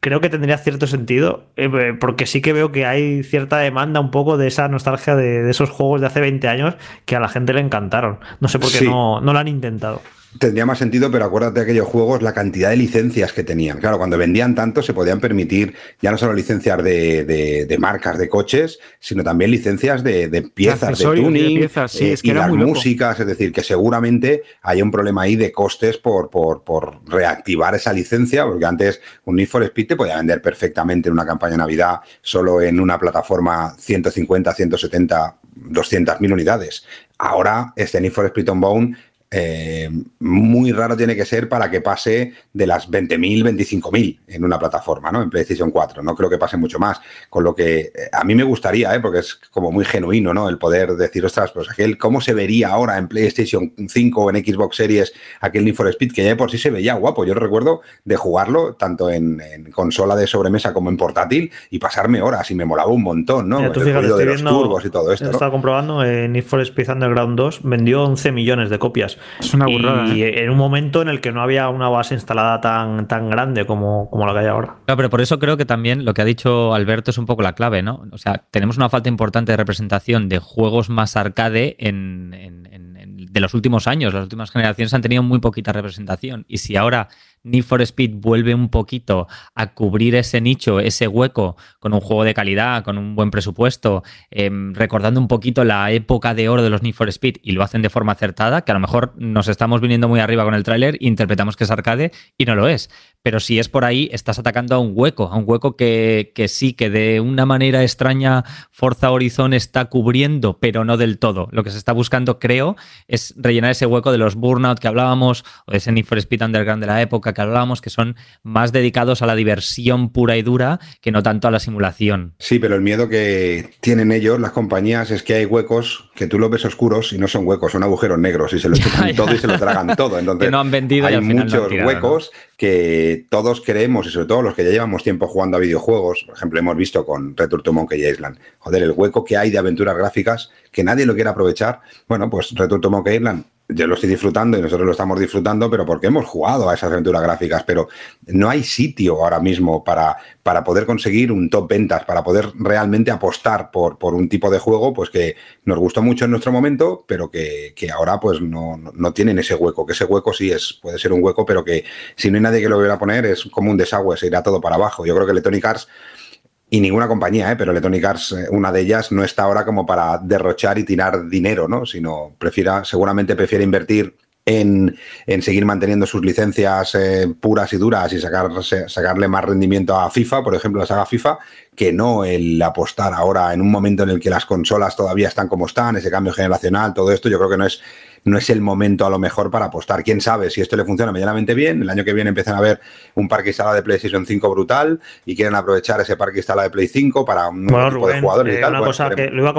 creo que tendría cierto sentido, eh, eh, porque sí que veo que hay cierta demanda un poco de esa nostalgia de, esos juegos de hace 20 años que a la gente le encantaron. No sé por qué no, no lo han intentado. Tendría más sentido, pero acuérdate de aquellos juegos, la cantidad de licencias que tenían. Claro, cuando vendían tanto se podían permitir ya no solo licencias de, marcas de coches, sino también licencias de, piezas de tuning eh, y las músicas. Es decir, que seguramente hay un problema ahí de costes por, por, por, reactivar esa licencia, porque antes un Need for Speed te podía vender perfectamente en una campaña de Navidad solo en una plataforma 150, 170, 200 mil unidades. Ahora este Need for Speed Bone eh, muy raro tiene que ser para que pase de las 20.000, 25.000 en una plataforma, ¿no? En PlayStation 4. No creo que pase mucho más. Con lo que eh, a mí me gustaría, ¿eh? porque es como muy genuino, ¿no? El poder decir, ostras, pues aquel, ¿cómo se vería ahora en PlayStation 5 o en Xbox Series aquel Need for Speed? Que ya por sí se veía guapo. Yo recuerdo de jugarlo tanto en, consola de sobremesa como en portátil y pasarme horas y me molaba un montón, ¿no? el ruido de los turbos y todo esto. Estaba comprobando, Need for Speed Underground 2 vendió 11 millones de copias. Es una burrada. Y ¿eh? en un momento en el que no había una base instalada tan, tan grande como, como la que hay ahora. Claro, pero por eso creo que también lo que ha dicho Alberto es un poco la clave, ¿no? O sea, tenemos una falta importante de representación de juegos más arcade en, de los últimos años. Las últimas generaciones han tenido muy poquita representación. Y si ahora Need for Speed vuelve un poquito a cubrir ese nicho, ese hueco, con un juego de calidad, con un buen presupuesto, em, recordando un poquito la época de oro de los Need for Speed y lo hacen de forma acertada, que a lo mejor nos estamos viniendo muy arriba con el tráiler, interpretamos que es arcade y no lo es. Pero si es por ahí, estás atacando a un hueco, a un hueco que, que sí, que de una manera extraña Forza Horizon está cubriendo, pero no del todo. Lo que se está buscando, creo, es rellenar ese hueco de los Burnout que hablábamos, o de ese Need for Speed Underground de la época que hablábamos, que son más dedicados a la diversión pura y dura que no tanto a la simulación. Sí, pero el miedo que tienen ellos, las compañías, es que hay huecos que tú los ves oscuros y no son huecos, son agujeros negros y se lo chupan todo y se lo tragan todo. Entonces, que no han vendido hay muchos huecos que todos creemos, y sobre todo los que ya llevamos tiempo jugando a videojuegos, por ejemplo, hemos visto con Return to Monkey Island, joder, el hueco que hay de aventuras gráficas que nadie lo quiere aprovechar. Bueno, pues Return to Monkey Island yo lo estoy disfrutando y nosotros lo estamos disfrutando, pero porque hemos jugado a esas aventuras gráficas, pero no hay sitio ahora mismo para, para poder conseguir un top ventas, para poder realmente apostar por, por un tipo de juego pues que nos gustó mucho en nuestro momento, pero que, ahora pues no, no, tienen ese hueco, que ese hueco sí es, puede ser un hueco, pero que si no hay nadie que lo vaya a poner es como un desagüe, se irá todo para abajo. Yo creo que Electronic Arts y ninguna compañía, ¿eh? pero Electronic Arts, eh, una de ellas, no está ahora como para derrochar y tirar dinero, ¿no? Sino prefiera, seguramente prefiere invertir en, seguir manteniendo sus licencias eh, puras y duras y sacar, sacarle más rendimiento a FIFA, por ejemplo, la saga FIFA, que no el apostar ahora en un momento en el que las consolas todavía están como están, ese cambio generacional, todo esto, yo creo que no es no es el momento a lo mejor para apostar. Quién sabe si esto le funciona medianamente bien. El año que viene empiezan a ver un parque instalado de PlayStation 5 brutal y quieren aprovechar ese parque instalado de Play 5 para un bueno, tipo de jugadores y eh, tal. Una pues cosa que lo iba,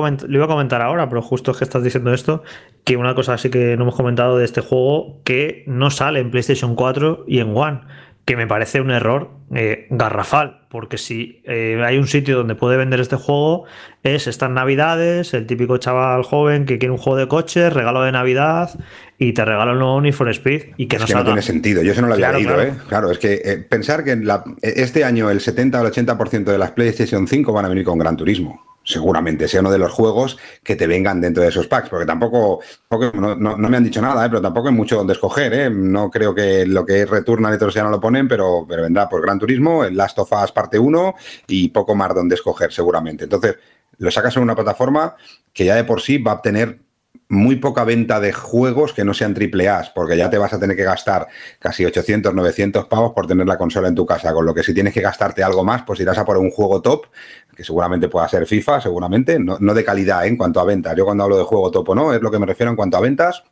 a comentar, ahora, pero justo es que estás diciendo esto, que una cosa así que no hemos comentado de este juego que no sale en PlayStation 4 y en One que me parece un error eh, garrafal, porque si eh, hay un sitio donde puede vender este juego es estas navidades, el típico chaval joven que quiere un juego de coches, regalo de Navidad y te regala un nuevo Need for Speed y que no que no tiene sentido, yo eso no lo había leído, claro. ¿eh? Claro, es que eh, pensar que este año el 70 o el 80% de las PlayStation 5 van a venir con Gran Turismo seguramente sea uno de los juegos que te vengan dentro de esos packs, porque tampoco, no, me han dicho nada, ¿eh? pero tampoco hay mucho donde escoger. ¿eh? No creo que lo que es Returnal y ya no lo ponen, pero, pero vendrá por Gran Turismo, el Last of Us parte 1 y poco más donde escoger seguramente. Entonces, lo sacas en una plataforma que ya de por sí va a obtener muy poca venta de juegos que no sean triple A, porque ya te vas a tener que gastar casi 800, 900 pavos por tener la consola en tu casa, con lo que si tienes que gastarte algo más, pues irás a por un juego top, que seguramente pueda ser FIFA, seguramente, no, de calidad ¿eh? en cuanto a ventas. Yo cuando hablo de juego top o no, es lo que me refiero en cuanto a ventas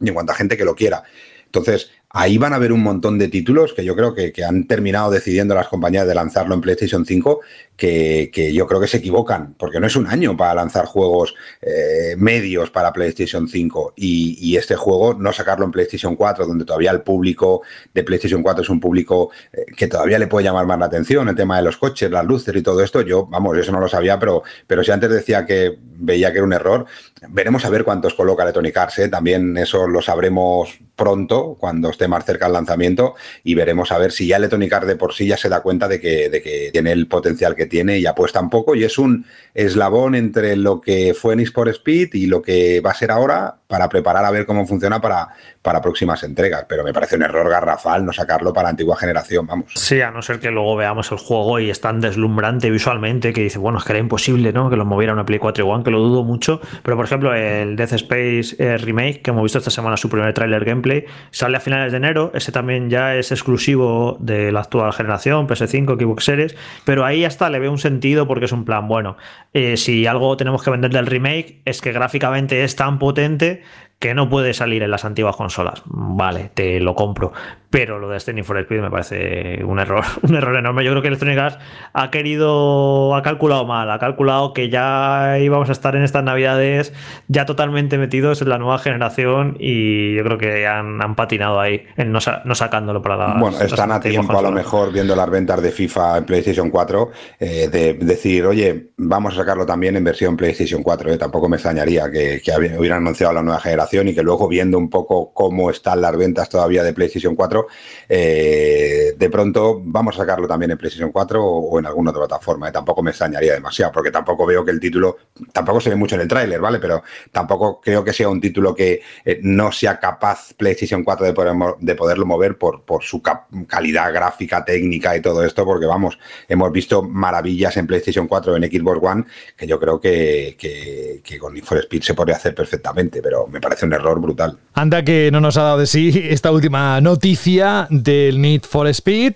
y en cuanto a gente que lo quiera. Entonces, ahí van a haber un montón de títulos que yo creo que, han terminado decidiendo las compañías de lanzarlo en PlayStation 5, que, yo creo que se equivocan, porque no es un año para lanzar juegos eh, medios para PlayStation 5 y, este juego no sacarlo en PlayStation 4, donde todavía el público de PlayStation 4 es un público eh, que todavía le puede llamar más la atención, el tema de los coches, las luces y todo esto, yo, vamos, eso no lo sabía, pero, pero si antes decía que veía que era un error, veremos a ver cuántos coloca Electronic Arts, ¿eh? también eso lo sabremos pronto, cuando esté más cerca el lanzamiento, y veremos a ver si ya Electronic Arts de por sí ya se da cuenta de que, de que tiene el potencial que tiene y apuesta un poco, y es un eslabón entre lo que fue en por Speed y lo que va a ser ahora para preparar a ver cómo funciona para, para próximas entregas. Pero me parece un error garrafal no sacarlo para antigua generación, vamos. Sí, a no ser que luego veamos el juego y es tan deslumbrante visualmente que dice, bueno, es que era imposible, ¿no? Que lo moviera una Play 4 One, que lo dudo mucho. Pero por ejemplo, el Death Space eh, Remake, que hemos visto esta semana su primer trailer gameplay, sale a finales de enero. Ese también ya es exclusivo de la actual generación, PS5, Xbox. Pero ahí hasta le veo un sentido porque es un plan, bueno, eh, si algo tenemos que vender del remake es que gráficamente es tan potente que no puede salir en las antiguas consolas. Vale, te lo compro. Pero lo de Standing for Speed me parece un error, un error enorme. Yo creo que Electronic Arts ha querido, ha calculado mal, ha calculado que ya íbamos a estar en estas navidades ya totalmente metidos en la nueva generación y yo creo que han, patinado ahí, en no, sacándolo para la. Bueno, están a tiempo a lo mejor viendo las ventas de FIFA en PlayStation 4, eh, de decir, oye, vamos a sacarlo también en versión PlayStation 4. Eh. Tampoco me extrañaría que, que hubieran anunciado la nueva generación y que luego viendo un poco cómo están las ventas todavía de PlayStation 4 eh, de pronto vamos a sacarlo también en PlayStation 4 o, en alguna otra plataforma. ¿eh? Tampoco me extrañaría demasiado, porque tampoco veo que el título, tampoco se ve mucho en el tráiler, ¿vale? Pero tampoco creo que sea un título que eh, no sea capaz PlayStation 4 de, poder, de poderlo mover por, su calidad gráfica, técnica y todo esto, porque vamos, hemos visto maravillas en PlayStation 4, en Xbox One, que yo creo que, que, con Need for Speed se podría hacer perfectamente, pero me parece un error brutal. Anda que no nos ha dado de sí esta última noticia del Need for Speed.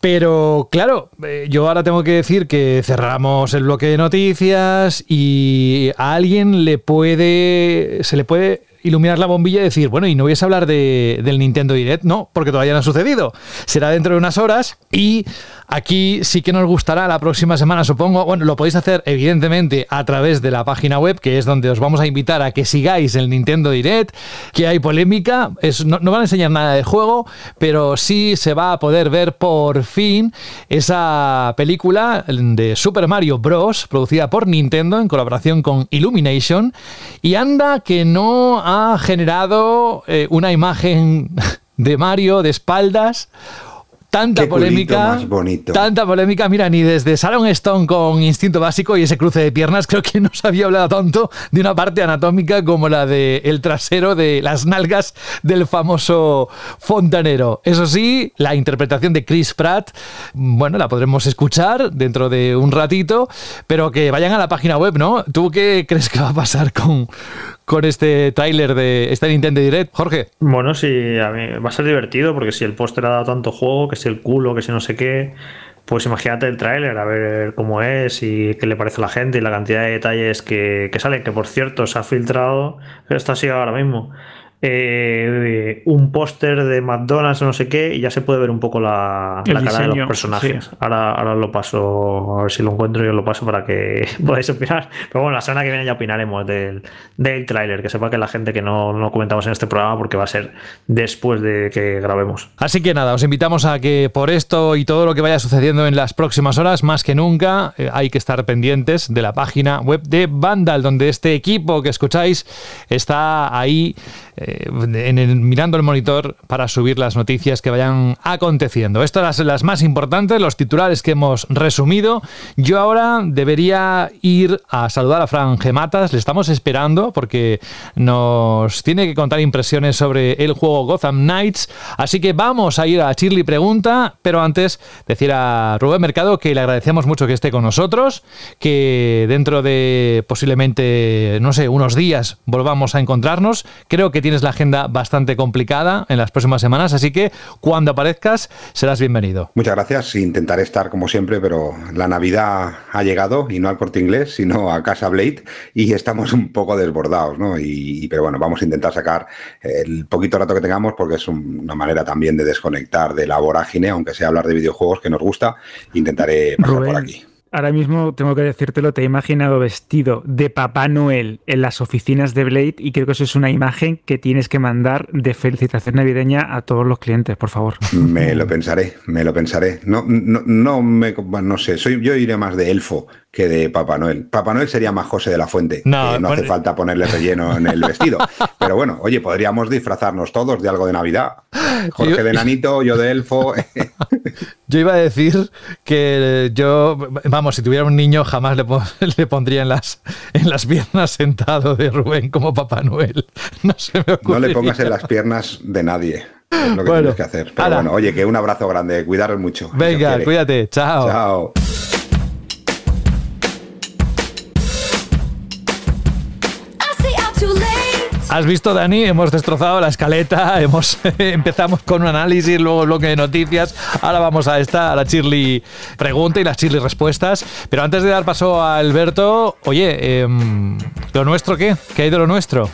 Pero claro, eh, yo ahora tengo que decir que cerramos el bloque de noticias y a alguien le puede, se le puede iluminar la bombilla y decir, bueno, y no vais a hablar de, del Nintendo Direct, no, porque todavía no ha sucedido. Será dentro de unas horas y aquí sí que nos gustará la próxima semana, supongo. Bueno, lo podéis hacer evidentemente a través de la página web, que es donde os vamos a invitar a que sigáis el Nintendo Direct, que hay polémica, es, no, no van a enseñar nada de juego, pero sí se va a poder ver por fin esa película de Super Mario Bros. producida por Nintendo en colaboración con Illumination y anda que no ha generado eh, una imagen de Mario de espaldas Tanta polémica. Tanta polémica. Mira, ni desde Sharon Stone con Instinto Básico y ese cruce de piernas, creo que no se había hablado tanto de una parte anatómica como la del el trasero de las nalgas del famoso fontanero. Eso sí, la interpretación de Chris Pratt, bueno, la podremos escuchar dentro de un ratito, pero que vayan a la página web, ¿no? ¿Tú qué crees que va a pasar con, con este tráiler de este Nintendo Direct, Jorge? Bueno, sí, a mí va a ser divertido porque si el póster ha dado tanto juego, que si el culo, que si no sé qué, pues imagínate el tráiler, a ver cómo es y qué le parece a la gente y la cantidad de detalles que, que salen, que por cierto se ha filtrado, esto ha sido ahora mismo, eh, un póster de McDonald's o no sé qué y ya se puede ver un poco la, cara de los personajes. Ahora, ahora lo paso, a ver si lo encuentro y os lo paso para que podáis opinar. Pero bueno, la semana que viene ya opinaremos del, del tráiler, que sepa que la gente que no, no comentamos en este programa porque va a ser después de que grabemos. Así que nada, os invitamos a que por esto y todo lo que vaya sucediendo en las próximas horas, más que nunca, eh, hay que estar pendientes de la página web de Vandal, donde este equipo que escucháis está ahí. Eh, mirando el monitor para subir las noticias que vayan aconteciendo. Estas son las más importantes, los titulares que hemos resumido. Yo ahora debería ir a saludar a Fran Gematas, le estamos esperando porque nos tiene que contar impresiones sobre el juego Gotham Knights, así que vamos a ir a Shirley Pregunta, pero antes decir a Rubén Mercado que le agradecemos mucho que esté con nosotros, que dentro de posiblemente, no sé, unos días volvamos a encontrarnos. Creo que tienes la agenda bastante complicada en las próximas semanas, así que cuando aparezcas serás bienvenido. Muchas gracias, intentaré estar como siempre, pero la Navidad ha llegado y no al corte inglés, sino a Casa Blade y estamos un poco desbordados, ¿no? Y, pero bueno, vamos a intentar sacar el poquito rato que tengamos porque es una manera también de desconectar de la vorágine, aunque sea hablar de videojuegos que nos gusta, intentaré pasar por aquí. Ahora mismo tengo que decírtelo, te he imaginado vestido de Papá Noel en las oficinas de Blade y creo que eso es una imagen que tienes que mandar de felicitación navideña a todos los clientes, por favor. Me lo pensaré, me lo pensaré. No, no, no me, no sé, soy, yo iré más de elfo que de Papá Noel. Papá Noel sería más José de la Fuente. No, no hace falta ponerle relleno en el vestido. Pero bueno, oye, podríamos disfrazarnos todos de algo de Navidad. Jorge de Nanito, yo de Elfo. yo iba a decir que yo, vamos, si tuviera un niño jamás le, le pondría en las, en las piernas sentado de Rubén como Papá Noel. No se me No le pongas en las piernas de nadie. Es lo que tienes que hacer. Pero bueno, oye, que un abrazo grande. Cuidaros mucho. Venga, cuídate. Chao. Chao. Has visto, Dani, hemos destrozado la escaleta, hemos empezamos con un análisis, luego bloque de noticias, ahora vamos a esta, a la Chirly pregunta y las Chirly respuestas. Pero antes de dar paso a Alberto, oye, em, ¿lo nuestro qué? ¿Qué hay de lo nuestro?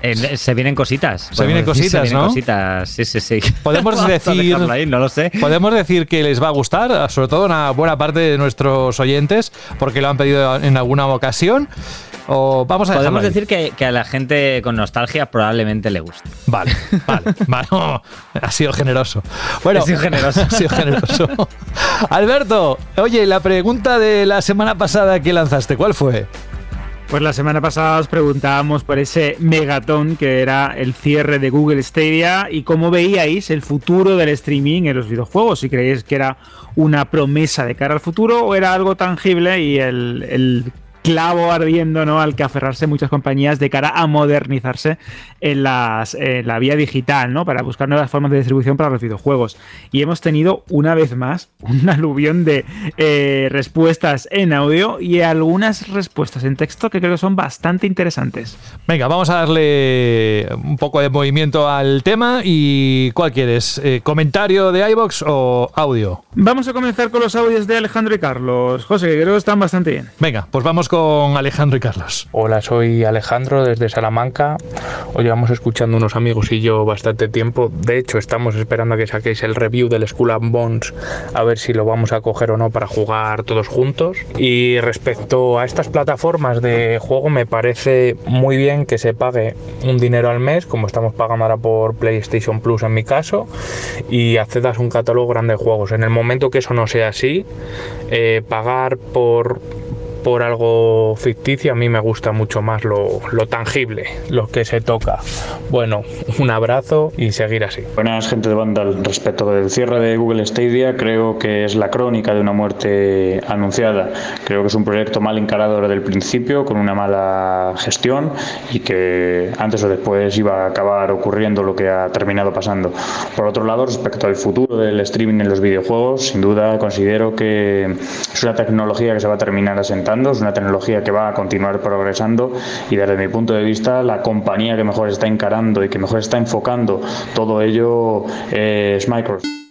Eh, se vienen cositas. Se vienen cositas, se vienen cositas, sí, sí, sí. Podemos decir, no lo sé. Podemos decir que les va a gustar, sobre todo una buena parte de nuestros oyentes, porque lo han pedido en alguna ocasión. O vamos a Podemos decir que, a la gente con nostalgia probablemente le guste. Vale, vale. vale. ha sido generoso. Bueno, ha sido generoso. ha sido generoso. Alberto, oye, la pregunta de la semana pasada que lanzaste, ¿cuál fue? Pues la semana pasada os preguntábamos por ese megatón que era el cierre de Google Stadia y cómo veíais el futuro del streaming en los videojuegos, si creéis que era una promesa de cara al futuro o era algo tangible y el, el clavo ardiendo ¿no? al que aferrarse muchas compañías de cara a modernizarse en, las, la vía digital, ¿no? para buscar nuevas formas de distribución para los videojuegos. Y hemos tenido una vez más un aluvión de eh, respuestas en audio y algunas respuestas en texto que creo que son bastante interesantes. Venga, vamos a darle un poco de movimiento al tema y ¿cuál quieres? Eh, ¿Comentario de iBox o audio? Vamos a comenzar con los audios de Alejandro y Carlos. José, que creo que están bastante bien. Venga, pues vamos con Alejandro y Carlos. Hola, soy Alejandro desde Salamanca. Os llevamos escuchando unos amigos y yo bastante tiempo. De hecho, estamos esperando a que saquéis el review del Skull and Bones a ver si lo vamos a coger o no para jugar todos juntos. Y respecto a estas plataformas de juego, me parece muy bien que se pague un dinero al mes, como estamos pagando ahora por PlayStation Plus en mi caso, y accedas a un catálogo grande de juegos. En el momento que eso no sea así, eh, pagar por por algo ficticio, a mí me gusta mucho más lo, lo, tangible, lo que se toca. Bueno, un abrazo y seguir así. Buenas gente de Vandal, respecto del cierre de Google Stadia, creo que es la crónica de una muerte anunciada. Creo que es un proyecto mal encarado desde el principio, con una mala gestión y que antes o después iba a acabar ocurriendo lo que ha terminado pasando. Por otro lado, respecto al futuro del streaming en los videojuegos, sin duda considero que es una tecnología que se va a terminar asentando es una tecnología que va a continuar progresando y desde mi punto de vista la compañía que mejor está encarando y que mejor está enfocando todo ello es Microsoft.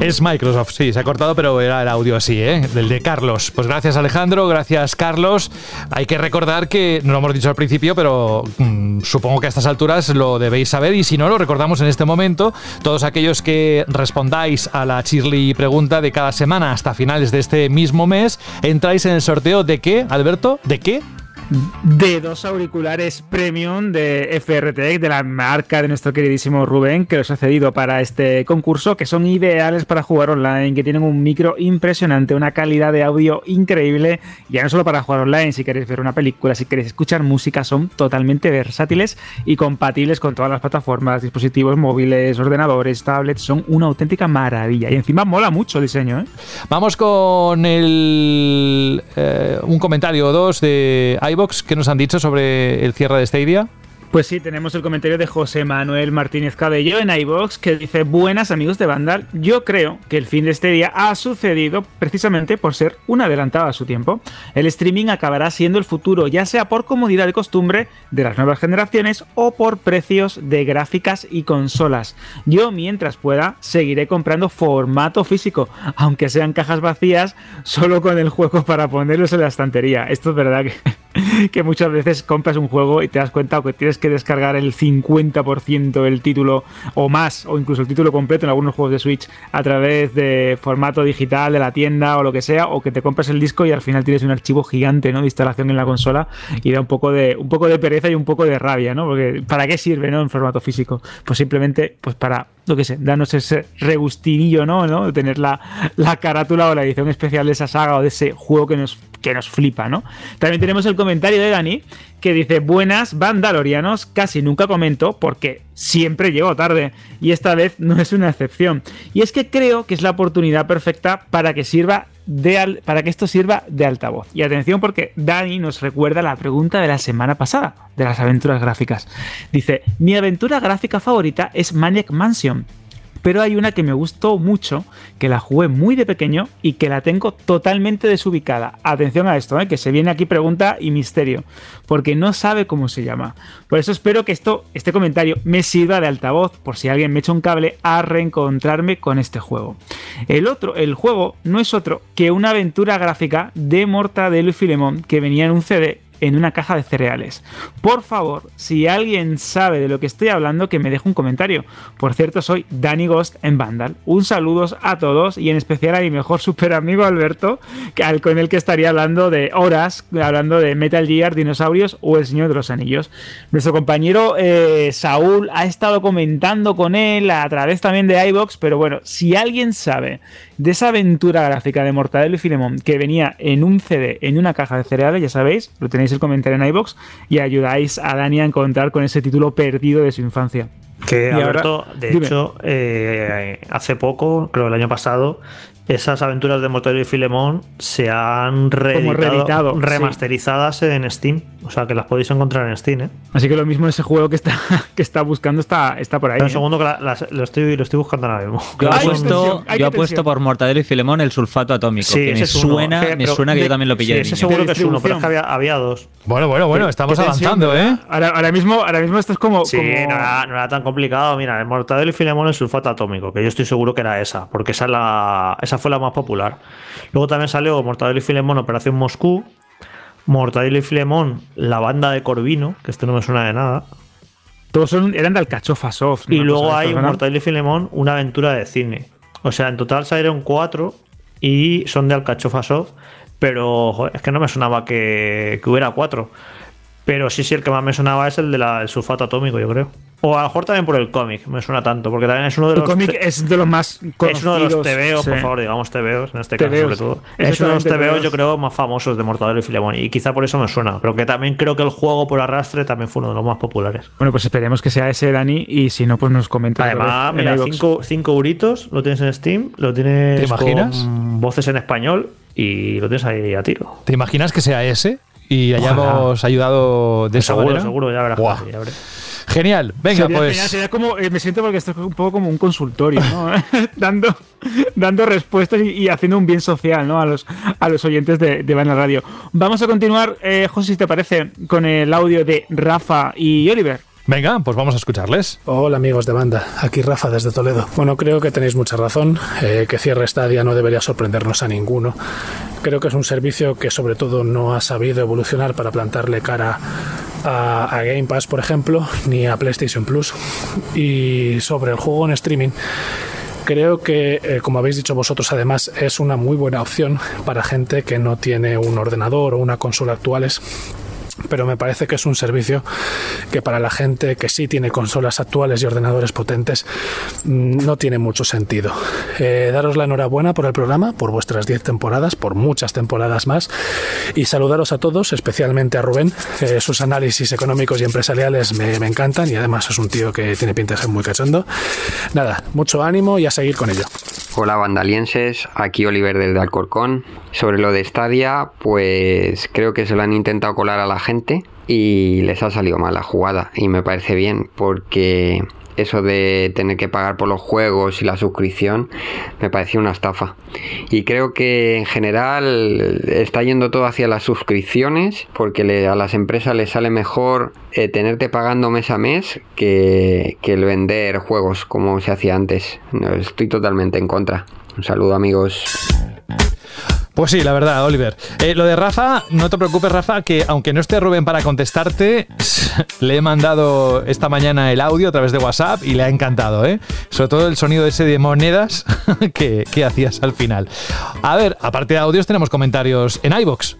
Es Microsoft, sí, se ha cortado, pero era el audio así, ¿eh? Del de Carlos. Pues gracias Alejandro, gracias Carlos. Hay que recordar que, no lo hemos dicho al principio, pero mmm, supongo que a estas alturas lo debéis saber y si no, lo recordamos en este momento. Todos aquellos que respondáis a la Chirly pregunta de cada semana hasta finales de este mismo mes, entráis en el sorteo de qué, Alberto, ¿de qué? De dos auriculares premium de FRTech, de la marca de nuestro queridísimo Rubén, que los ha cedido para este concurso, que son ideales para jugar online, que tienen un micro impresionante, una calidad de audio increíble, ya no solo para jugar online, si queréis ver una película, si queréis escuchar música, son totalmente versátiles y compatibles con todas las plataformas, dispositivos móviles, ordenadores, tablets, son una auténtica maravilla. Y encima mola mucho el diseño. ¿eh? Vamos con el, eh, un comentario o dos de ¿Qué nos han dicho sobre el cierre de Stadia? Pues sí, tenemos el comentario de José Manuel Martínez Cabello en iBox que dice: Buenas amigos de Vandal, yo creo que el fin de este día ha sucedido precisamente por ser un adelantado a su tiempo. El streaming acabará siendo el futuro, ya sea por comodidad de costumbre de las nuevas generaciones o por precios de gráficas y consolas. Yo, mientras pueda, seguiré comprando formato físico, aunque sean cajas vacías, solo con el juego para ponerlos en la estantería. Esto es verdad que, que muchas veces compras un juego y te das cuenta que tienes que descargar el 50% del título o más, o incluso el título completo en algunos juegos de Switch a través de formato digital de la tienda o lo que sea, o que te compras el disco y al final tienes un archivo gigante ¿no? de instalación en la consola y da un poco de, un poco de pereza y un poco de rabia, ¿no? Porque ¿para qué sirve ¿no? en formato físico? Pues simplemente pues para lo que sé, danos ese regustinillo, ¿no? ¿no? Tener la, la, carátula o la edición especial de esa saga o de ese juego que nos, que nos flipa, ¿no? También tenemos el comentario de Dani que dice: Buenas, Vandalorianos, casi nunca comento porque siempre llego tarde y esta vez no es una excepción. Y es que creo que es la oportunidad perfecta para que sirva para que esto sirva de altavoz. Y atención porque Dani nos recuerda la pregunta de la semana pasada de las aventuras gráficas. Dice, mi aventura gráfica favorita es Maniac Mansion pero hay una que me gustó mucho, que la jugué muy de pequeño y que la tengo totalmente desubicada. Atención a esto, ¿eh? que se viene aquí pregunta y misterio, porque no sabe cómo se llama. Por eso espero que esto, este comentario me sirva de altavoz por si alguien me echa un cable a reencontrarme con este juego. El otro, el juego, no es otro que una aventura gráfica de Mortadelo y Filemón que venía en un CD en una caja de cereales. Por favor, si alguien sabe de lo que estoy hablando, que me deje un comentario. Por cierto, soy Danny Ghost en Vandal. Un saludo a todos y en especial a mi mejor super amigo Alberto, con el que estaría hablando de horas, hablando de Metal Gear, dinosaurios o El Señor de los Anillos. Nuestro compañero eh, Saúl ha estado comentando con él a través también de iBox, pero bueno, si alguien sabe de esa aventura gráfica de Mortadelo y Filemón que venía en un CD, en una caja de cereales, ya sabéis, lo tenéis el comentario en iBox y ayudáis a Dani a encontrar con ese título perdido de su infancia. Que Alberto, de hecho, eh, hace poco, creo el año pasado, esas aventuras de Mortadelo y Filemón se han reeditado, remasterizadas en Steam. O sea que las podéis encontrar en Steam, ¿eh? Así que lo mismo ese juego que está, que está buscando está, está por ahí. Un ¿eh? segundo que lo, estoy, lo estoy buscando ahora mismo. Yo apuesto, yo apuesto por Mortadelo y Filemón el sulfato atómico. Sí, que me suena, me suena que yo también lo pillé. Sí, ese seguro que es uno, pero es que había, había dos. Bueno, bueno, bueno, estamos avanzando, ¿eh? Ahora, ahora, mismo, ahora mismo esto es como. Sí, No, era, no, era, tan complicado. Mira, el Mortadelo y Filemón el sulfato atómico, que yo estoy seguro que era esa, porque esa, la, esa fue la más popular. Luego también salió Mortadelo y Filemón Operación Moscú, Mortadelo y Filemón La Banda de Corvino, que este no me suena de nada. Todos son, eran de Alcachofa Soft. Y luego de hay. Mortadelo y Filemón Una aventura de cine. O sea, en total salieron cuatro y son de Alcachofa Soft, pero joder, es que no me sonaba que, que hubiera cuatro. Pero sí, sí, el que más me sonaba es el del sulfato atómico, yo creo. O a lo mejor también por el cómic, me suena tanto, porque también es uno de El los. cómic te- es de los más es uno de los conocidos, TVOs, por sí. favor, digamos TVOs, en este caso, TVOs, sobre todo. Es uno de los TVOs. yo creo, más famosos de Mortadelo y Filemón. Y quizá por eso me suena. Pero que también creo que el juego por arrastre también fue uno de los más populares. Bueno, pues esperemos que sea ese, Dani, y si no, pues nos comenta. Además, mira, iVoox. 5 cinco euritos, lo tienes en Steam, lo tienes ¿Te imaginas? con voces en español y lo tienes ahí a tiro. ¿Te imaginas que sea ese? Y Ojalá. hayamos ayudado de esa seguro, manera. seguro, ya verás. Ya verás. Genial. Venga, Sería pues. genial, sería como, eh, me siento porque esto es un poco como un consultorio, ¿no? dando, dando respuestas y, y haciendo un bien social, ¿no? A los, a los oyentes de, de Banda Radio. Vamos a continuar, eh, José, si te parece, con el audio de Rafa y Oliver. Venga, pues vamos a escucharles. Hola amigos de banda, aquí Rafa desde Toledo. Bueno, creo que tenéis mucha razón, eh, que cierre Stadia no debería sorprendernos a ninguno. Creo que es un servicio que sobre todo no ha sabido evolucionar para plantarle cara a, a Game Pass, por ejemplo, ni a PlayStation Plus. Y sobre el juego en streaming, Creo que, eh, como habéis dicho vosotros, además es una muy buena opción para gente que no tiene un ordenador o una consola actuales pero me parece que es un servicio que para la gente que sí tiene consolas actuales y ordenadores potentes mm, no tiene mucho sentido. Eh, daros la enhorabuena por el programa, por vuestras 10 temporadas, por muchas temporadas más y saludaros a todos, especialmente a Rubén. Eh, sus análisis económicos y empresariales me, me encantan y además es un tío que tiene pinta de ser muy cachondo. Nada, mucho ánimo y a seguir con ello. Hola bandalienses, aquí Oliver del de Alcorcón. Sobre lo de Stadia, pues creo que se lo han intentado colar a la gente y les ha salido mal la jugada y me parece bien porque eso de tener que pagar por los juegos y la suscripción me pareció una estafa. Y creo que en general está yendo todo hacia las suscripciones porque a las empresas les sale mejor eh, tenerte pagando mes a mes que, el vender juegos como se hacía antes. Estoy totalmente en contra. Un saludo amigos. Pues sí, la verdad, Oliver. Eh, lo de Rafa, no te preocupes, Rafa, que aunque no esté Rubén para contestarte, le he mandado esta mañana el audio a través de WhatsApp y le ha encantado, ¿eh? Sobre todo el sonido ese de monedas que, que hacías al final. A ver, aparte de audios, tenemos comentarios en iBox.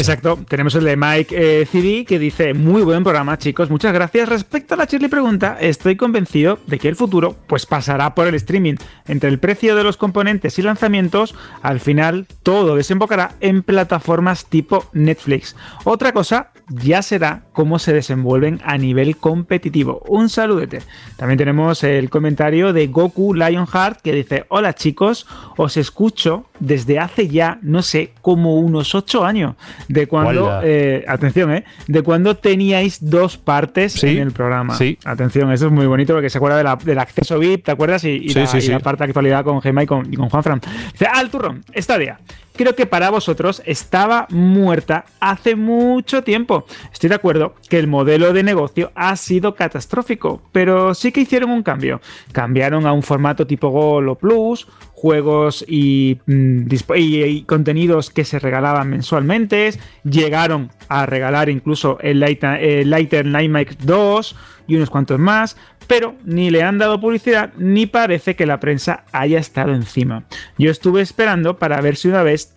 Exacto, tenemos el de Mike eh, CD que dice, muy buen programa chicos, muchas gracias. Respecto a la Shirley pregunta, estoy convencido de que el futuro pues pasará por el streaming. Entre el precio de los componentes y lanzamientos, al final todo desembocará en plataformas tipo Netflix. Otra cosa ya será cómo se desenvuelven a nivel competitivo. Un saludete. También tenemos el comentario de Goku Lionheart que dice, hola chicos, os escucho desde hace ya, no sé, como unos 8 años, de cuando, eh, atención, eh, de cuando teníais dos partes Sí, en el programa. sí. Atención, eso es muy bonito porque se acuerda de la- del acceso VIP, ¿te acuerdas? Y, y Sí, la, sí, y la parte de actualidad con Gemma y con, y con Juanfran. Dice, al turrón, Stadia. Creo que para vosotros estaba muerta hace mucho tiempo. Estoy de acuerdo que el modelo de negocio ha sido catastrófico, pero sí que hicieron un cambio. Cambiaron a un formato tipo Gol o Plus, juegos y, mm, contenidos que se regalaban mensualmente. Llegaron a regalar incluso el el Lighter Nightmare 2 y unos cuantos más, pero ni le han dado publicidad ni parece que la prensa haya estado encima. Yo estuve esperando para ver si una vez,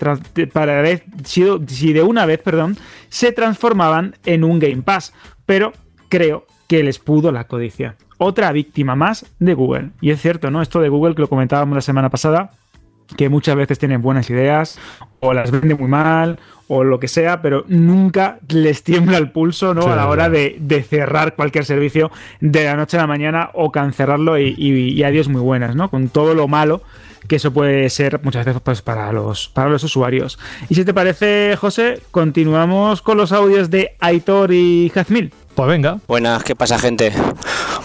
para si de una vez, perdón, se transformaban en un Game Pass, pero creo que les pudo la codicia. Otra víctima más de Google. Y es cierto, ¿no? Esto de Google que lo comentábamos la semana pasada, que muchas veces tienen buenas ideas o las vende muy mal o lo que sea, pero nunca les tiembla el pulso ¿no? Sí, a la hora de, de cerrar cualquier servicio de la noche a la mañana o cancelarlo y, y, y adiós muy buenas, ¿no? Con todo lo malo que eso puede ser muchas veces pues, para, los, para los usuarios. Y si te parece, José, continuamos con los audios de Aitor y Jazmil. Pues venga. Buenas, ¿qué pasa gente?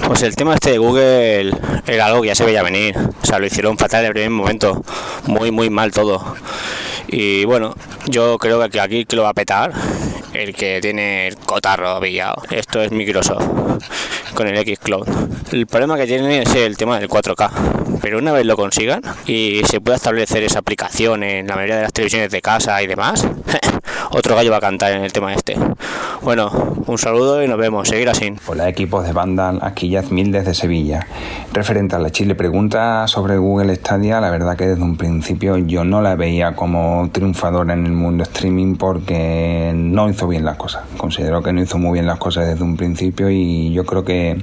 Pues el tema este de Google era algo que ya se veía venir. O sea, lo hicieron fatal en el primer momento. Muy, muy mal todo. Y bueno, yo creo que aquí que lo va a petar el que tiene el cotarro pillado. Esto es Microsoft con el X Cloud. El problema que tiene es el tema del 4K. Pero una vez lo consigan y se pueda establecer esa aplicación en la mayoría de las televisiones de casa y demás, otro gallo va a cantar en el tema este. Bueno, un saludo y nos vemos, seguir así. Hola equipos de Vandal, aquí Yazmil desde Sevilla. Referente a la Chile pregunta sobre Google Stadia, la verdad que desde un principio yo no la veía como triunfadora en el mundo streaming porque no hizo bien las cosas. Considero que no hizo muy bien las cosas desde un principio y yo creo que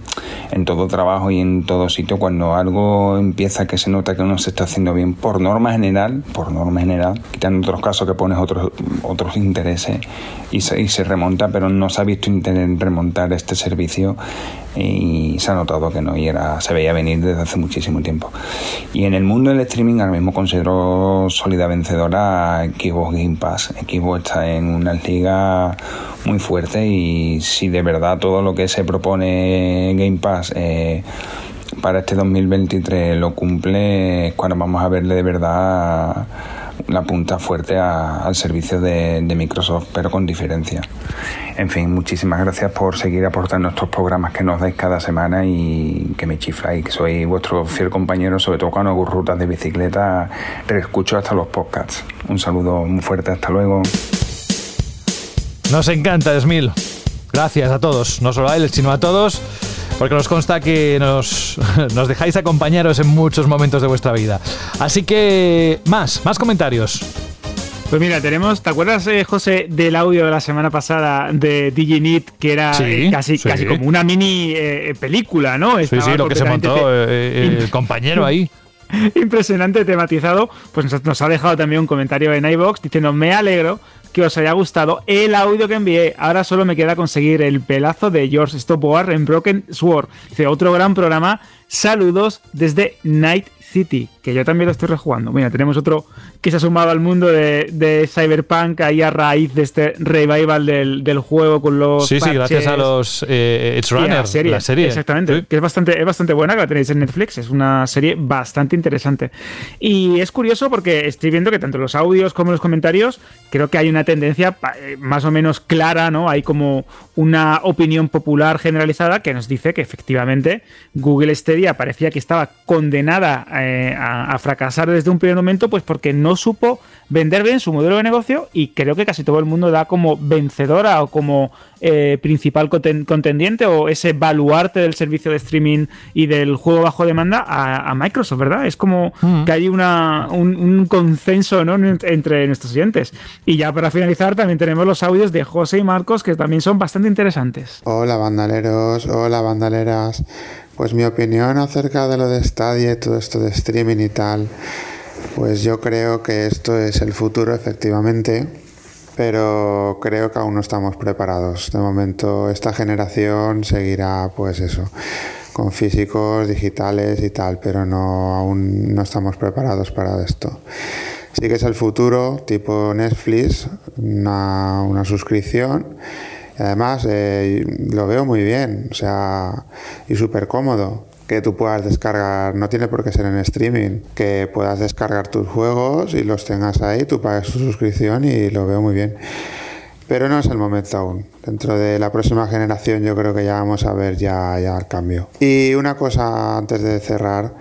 en todo trabajo y en todo sitio cuando algo empieza que se nota que no se está haciendo bien por norma general, por norma general, quitando otros casos que pones otros otros intereses y se, y se remonta, pero no se ha visto interés remontar este servicio y se ha notado que no y era, se veía venir desde hace muchísimo tiempo. Y en el mundo del streaming ahora mismo considero sólida vencedora Xbox Game Pass. Xbox está en una liga muy fuerte y si de verdad todo lo que se propone Game Pass eh, para este 2023 lo cumple, cuando vamos a verle de verdad la punta fuerte al servicio de, Microsoft, pero con diferencia. En fin, muchísimas gracias por seguir aportando estos programas que nos dais cada semana y que me chifláis, soy vuestro fiel compañero, sobre todo cuando hago rutas de bicicleta, reescucho hasta los podcasts. Un saludo muy fuerte, hasta luego. Nos encanta, Esmil. Gracias a todos, no solo a él, sino a todos porque nos consta que nos, nos, dejáis acompañaros en muchos momentos de vuestra vida. Así que, más, más comentarios. Pues mira, tenemos, ¿te acuerdas, eh, José, del audio de la semana pasada de DigiNit, que era sí, eh, casi, sí. casi como una mini eh, película, ¿no? Sí, Estaba sí, lo que se montó el compañero ahí. Impresionante tematizado, pues nos, nos ha dejado también un comentario en iBox diciendo: Me alegro que os haya gustado el audio que envié. Ahora solo me queda conseguir el pelazo de George Stopward en Broken Sword. Dice otro gran programa. Saludos desde Night City, que yo también lo estoy rejugando. Mira, tenemos otro que se ha sumado al mundo de, de Cyberpunk ahí a raíz de este revival del, del juego con los. Sí, sí, gracias a los eh, It's Runner, la serie. la serie. Exactamente, sí. que es bastante, es bastante buena, que la tenéis en Netflix. Es una serie bastante interesante. Y es curioso porque estoy viendo que tanto los audios como los comentarios, creo que hay una tendencia eh, más o menos clara, ¿no? Hay como una opinión popular generalizada que nos dice que efectivamente Google Stadia parecía que estaba condenada eh, a, a, fracasar desde un primer momento, pues porque no supo vender bien su modelo de negocio y creo que casi todo el mundo da como vencedora o como eh, principal contendiente o ese baluarte del servicio de streaming y del juego bajo demanda a, a Microsoft, ¿verdad? Es como mm. que hay una, un, un consenso ¿no? entre nuestros oyentes. Y ya para finalizar también tenemos los audios de José y Marcos que también son bastante interesantes. Hola bandaleros, hola bandaleras. Pues mi opinión acerca de lo de Stadia y todo esto de streaming y tal, pues yo creo que esto es el futuro efectivamente, pero creo que aún no estamos preparados. De momento esta generación seguirá pues eso, con físicos, digitales y tal, pero no aún no estamos preparados para esto. Sí que es el futuro, tipo Netflix, una, una suscripción Además, eh, lo veo muy bien, o sea, y súper cómodo que tú puedas descargar, no tiene por qué ser en streaming, que puedas descargar tus juegos y los tengas ahí, tú pagas tu suscripción y lo veo muy bien. Pero no es el momento aún. Dentro de la próxima generación yo creo que ya vamos a ver ya, el cambio. Y una cosa antes de cerrar,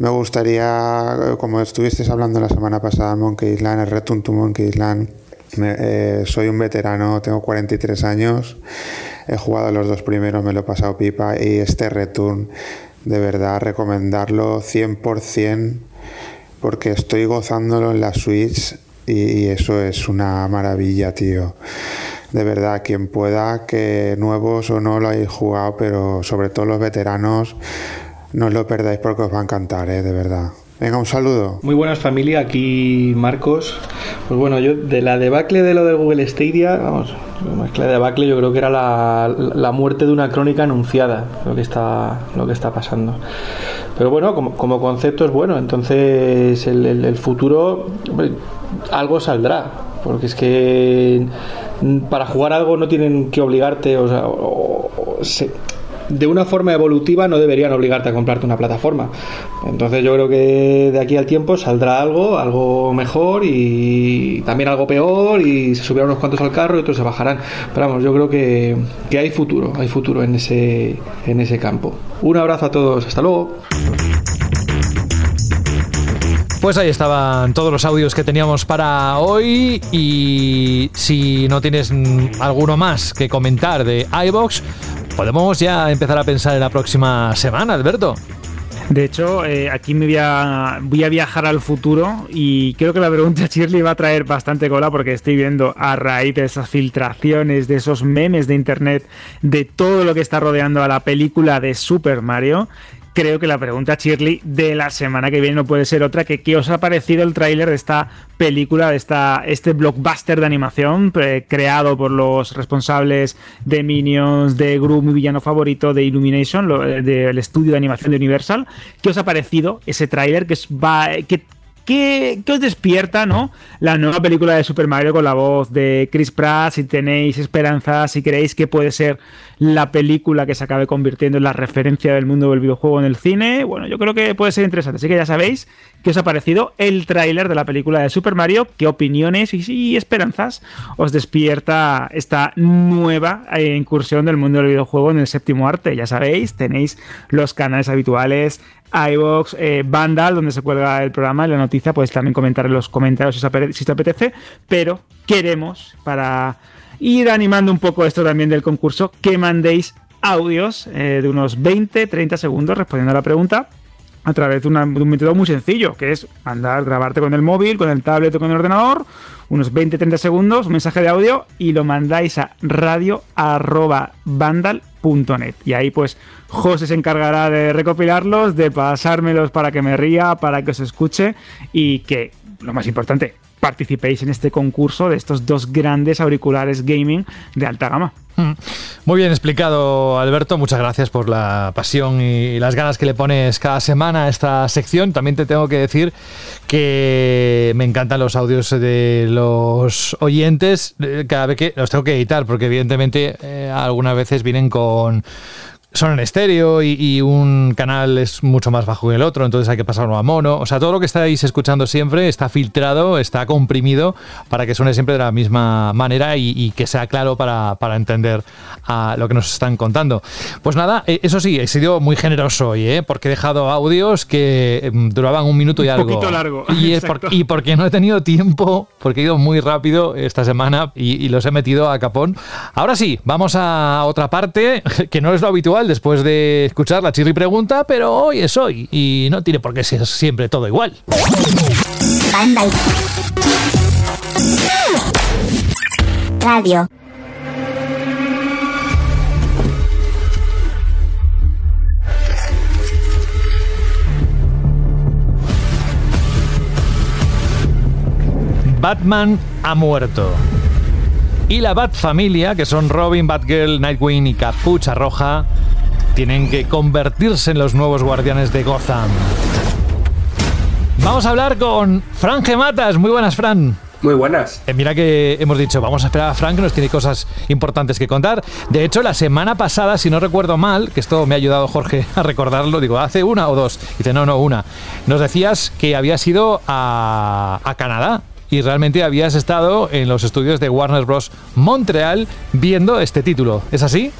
me gustaría, como estuvisteis hablando la semana pasada, Monkey Island, el Return to Monkey Island, eh, soy un veterano, tengo 43 años, he jugado los dos primeros, me lo he pasado pipa y este return, de verdad, recomendarlo 100% porque estoy gozándolo en la Switch y, eso es una maravilla, tío. De verdad, quien pueda, que nuevos o no lo hayáis jugado, pero sobre todo los veteranos, no os lo perdáis porque os va a encantar, ¿eh? de verdad. Venga, un saludo. Muy buenas familia, aquí Marcos. Pues bueno, yo de la debacle de lo del Google Stadia, vamos, la debacle yo creo que era la, la, muerte de una crónica anunciada, lo que está, lo que está pasando. Pero bueno, como, como concepto es bueno, entonces el, futuro, algo saldrá, porque es que para jugar algo no tienen que obligarte, o sea, o, o, se, de una forma evolutiva no deberían obligarte a comprarte una plataforma. Entonces yo creo que de aquí al tiempo saldrá algo, algo mejor y también algo peor y se subirán unos cuantos al carro y otros se bajarán. Pero vamos, yo creo que, que hay futuro, hay futuro en ese, en ese campo. Un abrazo a todos, hasta luego. Pues ahí estaban todos los audios que teníamos para hoy y si no tienes alguno más que comentar de iBox, podemos ya empezar a pensar en la próxima semana, Alberto. De hecho, eh, aquí me voy a, voy a viajar al futuro y creo que la pregunta Shirley va a traer bastante cola porque estoy viendo a raíz de esas filtraciones, de esos memes de internet, de todo lo que está rodeando a la película de Super Mario, creo que la pregunta, Shirley, de la semana que viene no puede ser otra que qué os ha parecido el tráiler de esta película, de esta, este blockbuster de animación creado por los responsables de Minions, de Gru, mi villano favorito, de Illumination, eh, del estudio de animación de Universal. ¿Qué os ha parecido ese tráiler que, va, que ¿Qué, os despierta, no? La nueva película de Super Mario con la voz de Chris Pratt, si tenéis esperanzas, si creéis que puede ser la película que se acabe convirtiendo en la referencia del mundo del videojuego en el cine, bueno, yo creo que puede ser interesante. Así que ya sabéis qué os ha parecido el tráiler de la película de Super Mario, qué opiniones y, esperanzas os despierta esta nueva eh, incursión del mundo del videojuego en el séptimo arte. Ya sabéis, tenéis los canales habituales iVox, eh, Vandal, donde se cuelga el programa y la noticia, puedes también comentar en los comentarios si, te apetece, pero queremos, para ir animando un poco esto también del concurso, que mandéis audios eh, de unos 20, 30 segundos respondiendo a la pregunta a través de, un método muy sencillo, que es mandar, grabarte con el móvil, con el tablet o con el ordenador, unos 20-30 segundos, un mensaje de audio y lo mandáis a radio.vandal.net. Y ahí pues José se encargará de recopilarlos, de pasármelos para que me ría, para que os escuche y que, lo más importante, participéis en este concurso de estos dos grandes auriculares gaming de alta gama. Mm. Muy bien explicado, Alberto. Muchas gracias por la pasión y las ganas que le pones cada semana a esta sección. También te tengo que decir que me encantan los audios de los oyentes. Eh, cada vez que los tengo que editar, porque evidentemente eh, algunas veces vienen con son en estéreo y, un canal es mucho más bajo que el otro, entonces hay que pasarlo a mono. O sea, todo lo que estáis escuchando siempre está filtrado, está comprimido para que suene siempre de la misma manera y, que sea claro para, entender a lo que nos están contando. Pues nada, eh, eso sí, he sido muy generoso hoy, ¿eh? porque he dejado audios que em, duraban un minuto y algo. Un poquito largo. Y, es y porque no he tenido tiempo, porque he ido muy rápido esta semana y los he metido a capón. Ahora sí, vamos a otra parte que no es lo habitual después de escuchar la chirri pregunta, pero hoy es hoy y no tiene por qué ser siempre todo igual. Radio. Batman ha muerto. Y la Bat familia, que son Robin, Batgirl, Nightwing y Capucha Roja, tienen que convertirse en los nuevos guardianes de Gotham. Vamos a hablar con Fran Gematas. Muy buenas, Fran. Muy buenas. Eh, mira que hemos dicho, vamos a esperar a Fran, que nos tiene cosas importantes que contar. De hecho, la semana pasada, si no recuerdo mal, que esto me ha ayudado Jorge a recordarlo, digo, ¿hace una o dos? Dice, no, no, una. Nos decías que habías ido a, a Canadá y realmente habías estado en los estudios de Warner Bros. Montreal viendo este título. ¿Es así?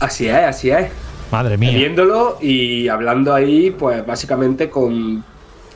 Así es, así es. Madre mía. Viéndolo y hablando ahí, pues básicamente con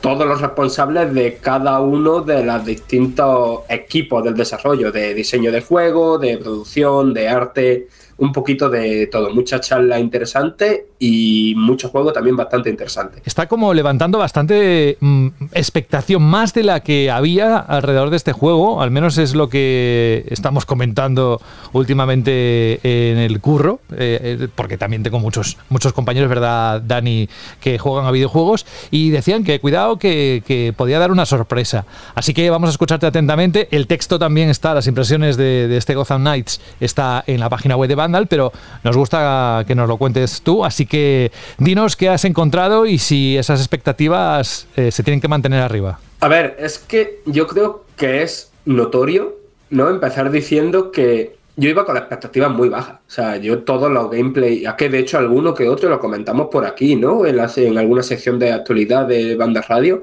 todos los responsables de cada uno de los distintos equipos del desarrollo, de diseño de juego, de producción, de arte, un poquito de todo. Mucha charla interesante y mucho juego también bastante interesante. Está como levantando bastante mm, expectación más de la que había alrededor de este juego, al menos es lo que estamos comentando últimamente en el curro, eh, eh, porque también tengo muchos, muchos compañeros, ¿verdad, Dani, que juegan a videojuegos y decían que cuidado que, podía dar una sorpresa. Así que vamos a escucharte atentamente. El texto también está, las impresiones de, de este Gotham Knights está en la página web de Pero nos gusta que nos lo cuentes tú, así que dinos qué has encontrado y si esas expectativas eh, se tienen que mantener arriba. A ver, es que yo creo que es notorio, ¿no? Empezar diciendo que yo iba con las expectativas muy bajas. O sea, yo todos los gameplay, a que de hecho alguno que otro lo comentamos por aquí, ¿no? En, en alguna sección de actualidad de banda radio,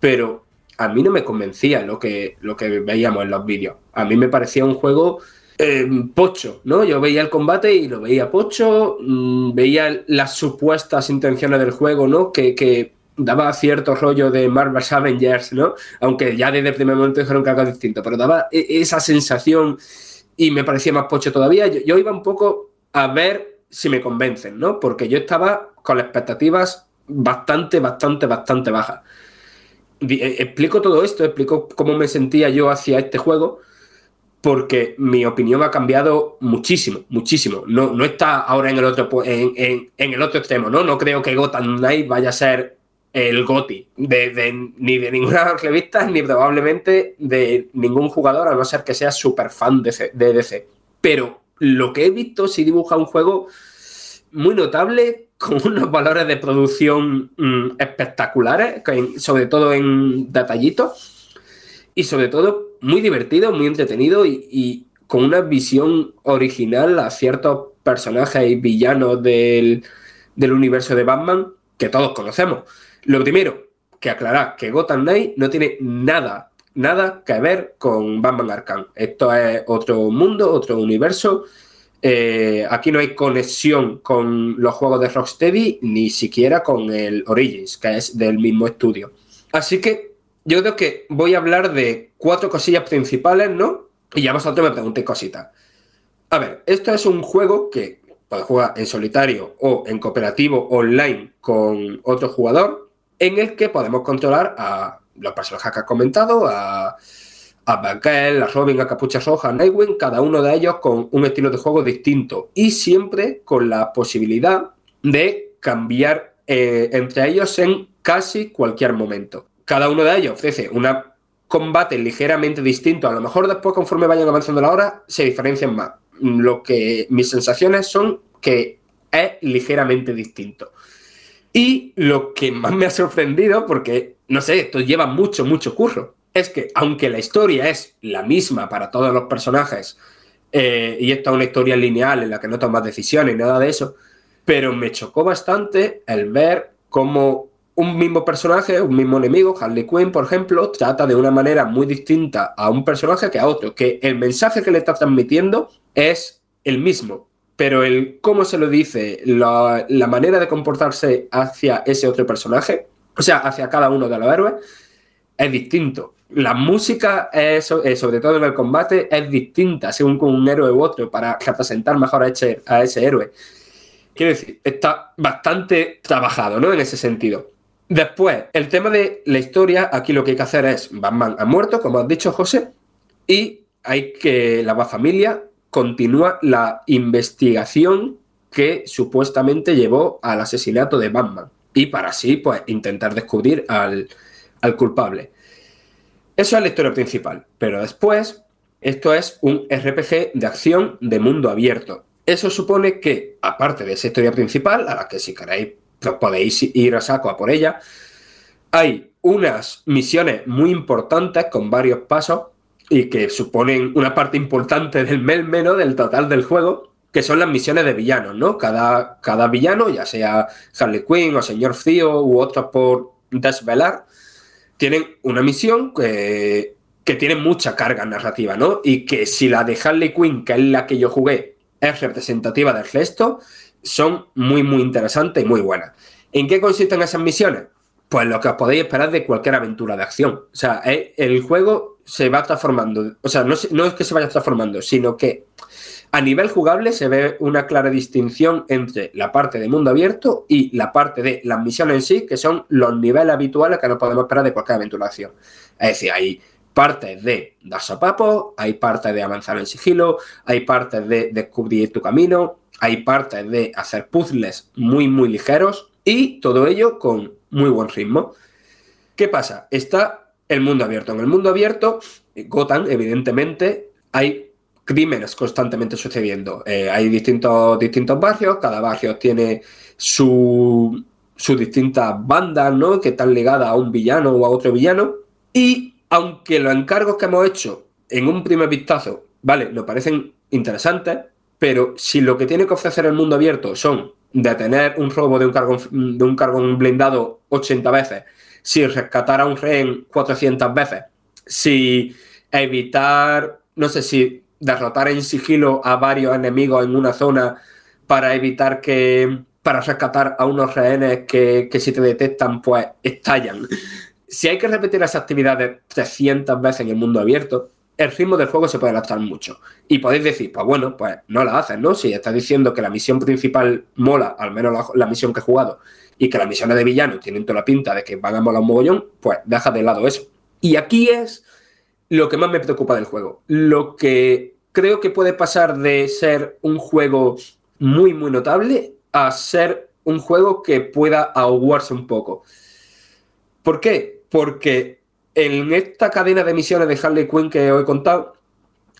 pero a mí no me convencía lo que, lo que veíamos en los vídeos. A mí me parecía un juego Em, pocho, ¿no? Yo veía el combate y lo veía pocho, mm, veía las supuestas intenciones del juego, ¿no? Que, daba cierto rollo de Marvel's Avengers, ¿no? Aunque ya desde el primer momento dijeron que algo distinto, pero daba e- esa sensación y me parecía más pocho todavía. Yo, iba un poco a ver si me convencen, ¿no? Porque yo estaba con las expectativas bastante, bastante, bastante bajas. Eh, Explico todo esto, explico cómo me sentía yo hacia este juego, porque mi opinión ha cambiado muchísimo, muchísimo. No, no está ahora en el otro en, en- el otro extremo, ¿no? No creo que Gotham Knight vaya a ser el GOTI de, de- ni de ninguna revista, ni probablemente de ningún jugador, a no ser que sea súper fan de, de DC. Pero lo que he visto sí dibuja un juego muy notable, con unos valores de producción mm, espectaculares, sobre todo en detallitos y sobre todo muy divertido, muy entretenido y, con una visión original a ciertos personajes y villanos del, del universo de Batman que todos conocemos. Lo primero, que aclarar que Gotham Knight no tiene nada, nada que ver con Batman Arkham. Esto es otro mundo, otro universo. Eh, aquí no hay conexión con los juegos de Rocksteady, ni siquiera con el Origins, que es del mismo estudio. Así que yo creo que voy a hablar de cuatro cosillas principales, ¿no? Y ya vosotros me preguntéis cositas. A ver, esto es un juego que puedes jugar en solitario o en cooperativo online con otro jugador, en el que podemos controlar a los personajes que has comentado, a, a a Robin, a Capucha Roja, a Nightwing, cada uno de ellos con un estilo de juego distinto y siempre con la posibilidad de cambiar eh, entre ellos en casi cualquier momento. Cada uno de ellos ofrece un combate ligeramente distinto. A lo mejor después, conforme vayan avanzando la hora, se diferencian más. Lo que mis sensaciones son que es ligeramente distinto. Y lo que más me ha sorprendido, porque no sé, esto lleva mucho, mucho curro, es que aunque la historia es la misma para todos los personajes, eh, y esta es una historia lineal en la que no tomas decisiones, nada de eso, pero me chocó bastante el ver cómo un mismo personaje, un mismo enemigo, Harley Quinn, por ejemplo, trata de una manera muy distinta a un personaje que a otro, que el mensaje que le está transmitiendo es el mismo, pero el cómo se lo dice, la, manera de comportarse hacia ese otro personaje, o sea, hacia cada uno de los héroes, es distinto. La música, eh, sobre todo en el combate, es distinta según con un héroe u otro para representar mejor a ese, a ese héroe. Quiero decir, está bastante trabajado, ¿no? En ese sentido. Después, el tema de la historia, aquí lo que hay que hacer es, Batman ha muerto, como has dicho, José, y hay que, la familia continúa la investigación que supuestamente llevó al asesinato de Batman. Y para así, pues, intentar descubrir al, al culpable. Eso es la historia principal. Pero después, esto es un RPG de acción de mundo abierto. Eso supone que, aparte de esa historia principal, a la que si queréis podéis ir a saco a por ella, hay unas misiones muy importantes con varios pasos y que suponen una parte importante del melmeno del total del juego, que son las misiones de villanos, ¿no? Cada, cada villano, ya sea Harley Quinn o Señor Fío u otros por desvelar, tienen una misión que, que tiene mucha carga narrativa, ¿no? Y que si la de Harley Quinn, que es la que yo jugué, es representativa del resto, son muy, muy interesantes y muy buenas. ¿En qué consisten esas misiones? Pues lo que os podéis esperar de cualquier aventura de acción. O sea, el juego se va transformando. O sea, no, no es que se vaya transformando, sino que a nivel jugable se ve una clara distinción entre la parte de mundo abierto y la parte de las misiones en sí, que son los niveles habituales que nos podemos esperar de cualquier aventura de acción. Es decir, hay partes de dar sopapos, hay partes de avanzar en sigilo, hay partes de descubrir tu camino, hay partes de hacer puzzles muy, muy ligeros y todo ello con muy buen ritmo. ¿Qué pasa? Está el mundo abierto. En el mundo abierto, Gotham, evidentemente, hay crímenes constantemente sucediendo. Eh, hay distintos, distintos barrios, cada barrio tiene su, sus distintas bandas, ¿no? Que están ligadas a un villano o a otro villano. Y aunque los encargos que hemos hecho en un primer vistazo, ¿vale? Nos parecen interesantes, pero si lo que tiene que ofrecer el mundo abierto son detener un robo de un cargo, de un cargo blindado 80 veces, si rescatar a un rehén 400 veces, si evitar, no sé si derrotar en sigilo a varios enemigos en una zona para evitar que para rescatar a unos rehenes que, que si te detectan, pues estallan. Si hay que repetir esas actividades 300 veces en el mundo abierto, el ritmo del juego se puede adaptar mucho. Y podéis decir, pues bueno, pues no la haces, ¿no? Si estás diciendo que la misión principal mola, al menos la, misión que he jugado, y que las misiones de villano tienen toda la pinta de que van a molar un mogollón, pues deja de lado eso. Y aquí es lo que más me preocupa del juego. Lo que creo que puede pasar de ser un juego muy, muy notable a ser un juego que pueda ahogarse un poco. ¿Por qué? Porque en esta cadena de misiones de Harley Quinn que os he contado,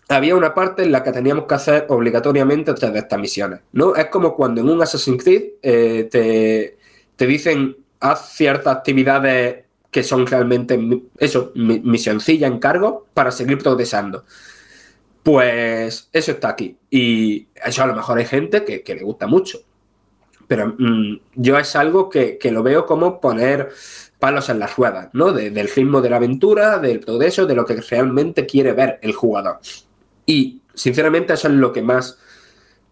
había una parte en la que teníamos que hacer obligatoriamente tres de estas misiones, ¿no? Es como cuando en un Assassin's Creed eh, te, te dicen haz ciertas actividades que son realmente eso, misioncilla, encargo, para seguir progresando. Pues eso está aquí. Y eso a lo mejor hay gente que, que le gusta mucho. Pero mm, yo es algo que, que, lo veo como poner palos en las ruedas, ¿no? De, del ritmo de la aventura, del progreso, de lo que realmente quiere ver el jugador. Y sinceramente eso es lo que más...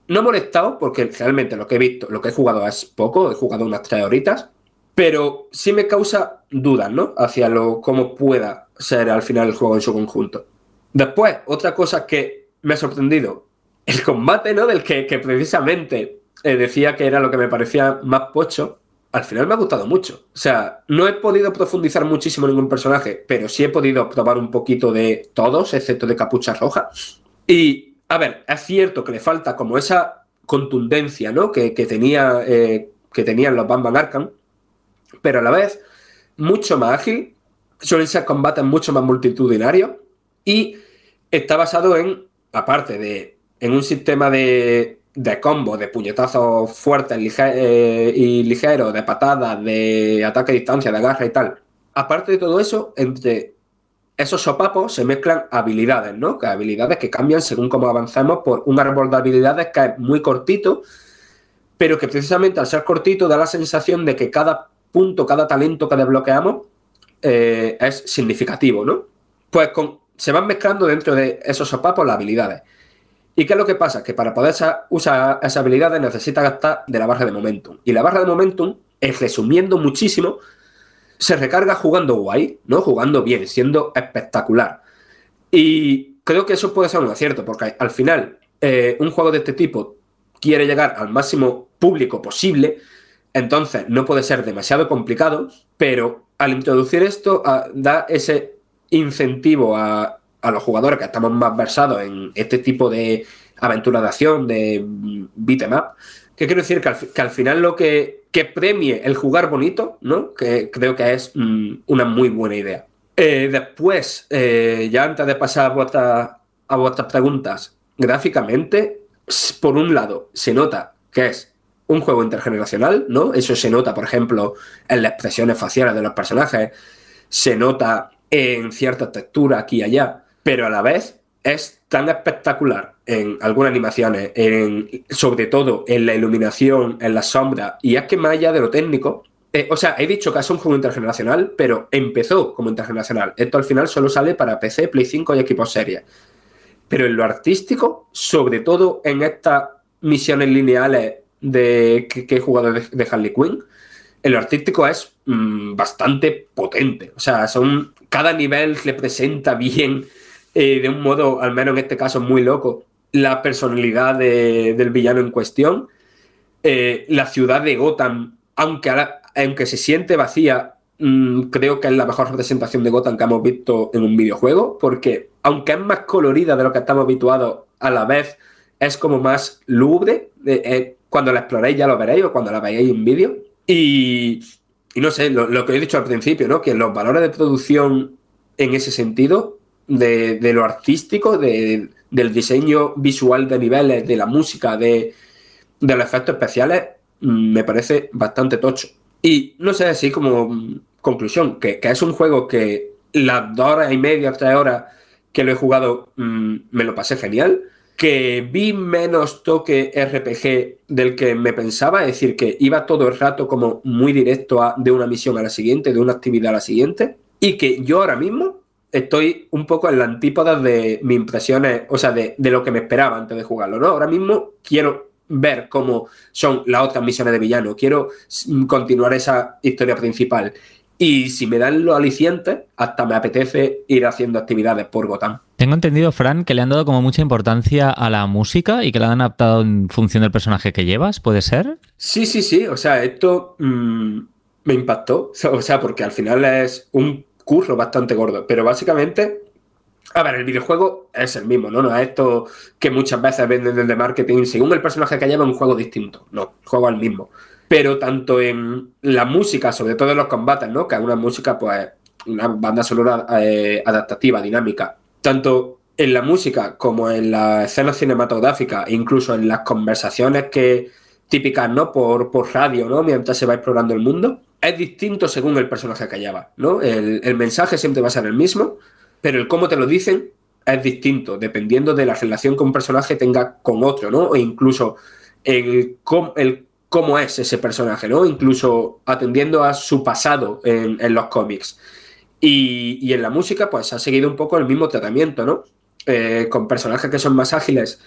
No he molestado porque realmente lo que he visto, lo que he jugado es poco, he jugado unas tres horitas, pero sí me causa dudas, ¿no? Hacia lo cómo pueda ser al final el juego en su conjunto. Después, otra cosa que me ha sorprendido, el combate, ¿no? Del que, precisamente eh, decía que era lo que me parecía más pocho, al final me ha gustado mucho. O sea, no he podido profundizar muchísimo en ningún personaje, pero sí he podido probar un poquito de todos, excepto de Capucha Roja. Y, a ver, es cierto que le falta como esa contundencia, ¿no? Que, que tenía, eh, que tenían los Bamban Arkham, pero a la vez mucho más ágil, suelen ser combates mucho más multitudinarios y está basado en, aparte de, en un sistema de, de combo, de puñetazos fuertes eh, y ligeros, de patadas, de ataque a distancia, de agarre y tal. Aparte de todo eso, entre esos sopapos se mezclan habilidades, ¿no? Que habilidades que cambian según cómo avancemos por un árbol de habilidades que es muy cortito, pero que precisamente al ser cortito da la sensación de que cada punto, cada talento que desbloqueamos eh, es significativo, ¿no? Pues con, se van mezclando dentro de esos sopapos las habilidades. ¿Y qué es lo que pasa? Que para poder usar esas habilidades necesita gastar de la barra de momentum. Y la barra de momentum, resumiendo muchísimo, se recarga jugando guay, ¿no? Jugando bien, siendo espectacular. Y creo que eso puede ser un acierto, porque al final eh, un juego de este tipo quiere llegar al máximo público posible, entonces no puede ser demasiado complicado, pero al introducir esto da ese incentivo a, a, los jugadores que estamos más versados en este tipo de aventura de acción, de beat'em up, que quiero decir que al, final lo que, que premie el jugar bonito, ¿no? Que creo que es mm, una muy buena idea. Eh, después, eh, ya antes de pasar a, vuestra, a vuestras preguntas, gráficamente, por un lado, se nota que es un juego intergeneracional, ¿no? Eso se nota, por ejemplo, en las expresiones faciales de los personajes, se nota en cierta textura aquí y allá, pero a la vez es tan espectacular en algunas animaciones, sobre todo en la iluminación, en la sombra, y es que más allá de lo técnico, eh, o sea, he dicho que es un juego intergeneracional, pero empezó como intergeneracional. Esto al final solo sale para PC, Play 5 y equipos series. Pero en lo artístico, sobre todo en estas misiones lineales de que, he jugado de, de, Harley Quinn, en lo artístico es mmm, bastante potente. O sea, son cada nivel representa bien, de un modo, al menos en este caso, muy loco, la personalidad de, del villano en cuestión. Eh, la ciudad de Gotham, aunque, aunque se siente vacía, mmm, creo que es la mejor representación de Gotham que hemos visto en un videojuego, porque aunque es más colorida de lo que estamos habituados, a la vez es como más lúgubre. Eh, eh, cuando la exploréis ya lo veréis o cuando la veáis en vídeo. Y, y, no sé, lo, lo, que he dicho al principio, ¿no? Que los valores de producción en ese sentido, de, de lo artístico, de, del diseño visual de niveles, de la música, de, de los efectos especiales, mmm, me parece bastante tocho. Y no sé, así como conclusión, que, que, es un juego que las dos horas y media, tres horas que lo he jugado, mmm, me lo pasé genial que vi menos toque RPG del que me pensaba, es decir, que iba todo el rato como muy directo de una misión a la siguiente, de una actividad a la siguiente, y que yo ahora mismo estoy un poco en la antípoda de mis impresiones, o sea, de, de lo que me esperaba antes de jugarlo, ¿no? Ahora mismo quiero ver cómo son las otras misiones de villano, quiero continuar esa historia principal. Y si me dan los alicientes, hasta me apetece ir haciendo actividades por Gotham. Tengo entendido, Fran, que le han dado como mucha importancia a la música y que la han adaptado en función del personaje que llevas, ¿puede ser? Sí, sí, sí. O sea, esto mm, me impactó. O sea, porque al final es un curro bastante gordo. Pero básicamente, a ver, el videojuego es el mismo, ¿no? No es esto que muchas veces venden desde marketing según el personaje que lleva un juego distinto. No, juego es el mismo pero tanto en la música, sobre todo en los combates, ¿no? Que es una música, pues, una banda sonora eh, adaptativa, dinámica, tanto en la música como en las escenas cinematográficas, incluso en las conversaciones que típicas, ¿no? Por, por radio, ¿no? Mientras se va explorando el mundo, es distinto según el personaje que lleva, ¿no? El, mensaje siempre va a ser el mismo, pero el cómo te lo dicen es distinto, dependiendo de la relación que un personaje tenga con otro, ¿no? O incluso el, el cómo es ese personaje, ¿no? Incluso atendiendo a su pasado en, los cómics. Y, en la música, pues ha seguido un poco el mismo tratamiento, ¿no? Eh, con personajes que son más ágiles,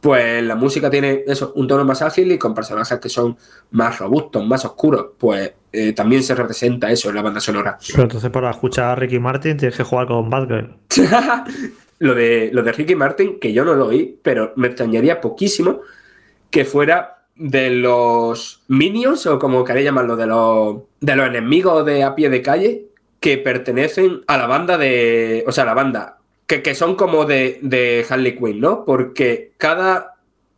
pues la música tiene eso, un tono más ágil y con personajes que son más robustos, más oscuros, pues eh, también se representa eso en la banda sonora. Pero entonces para escuchar a Ricky Martin tienes que jugar con Batgirl. lo, de, lo de Ricky Martin, que yo no lo oí, pero me extrañaría poquísimo que fuera de los minions, o como queréis llamarlo, de los, de los enemigos de a pie de calle, que pertenecen a la banda de. O sea, la banda. Que, son como de, de Harley Quinn, ¿no? Porque cada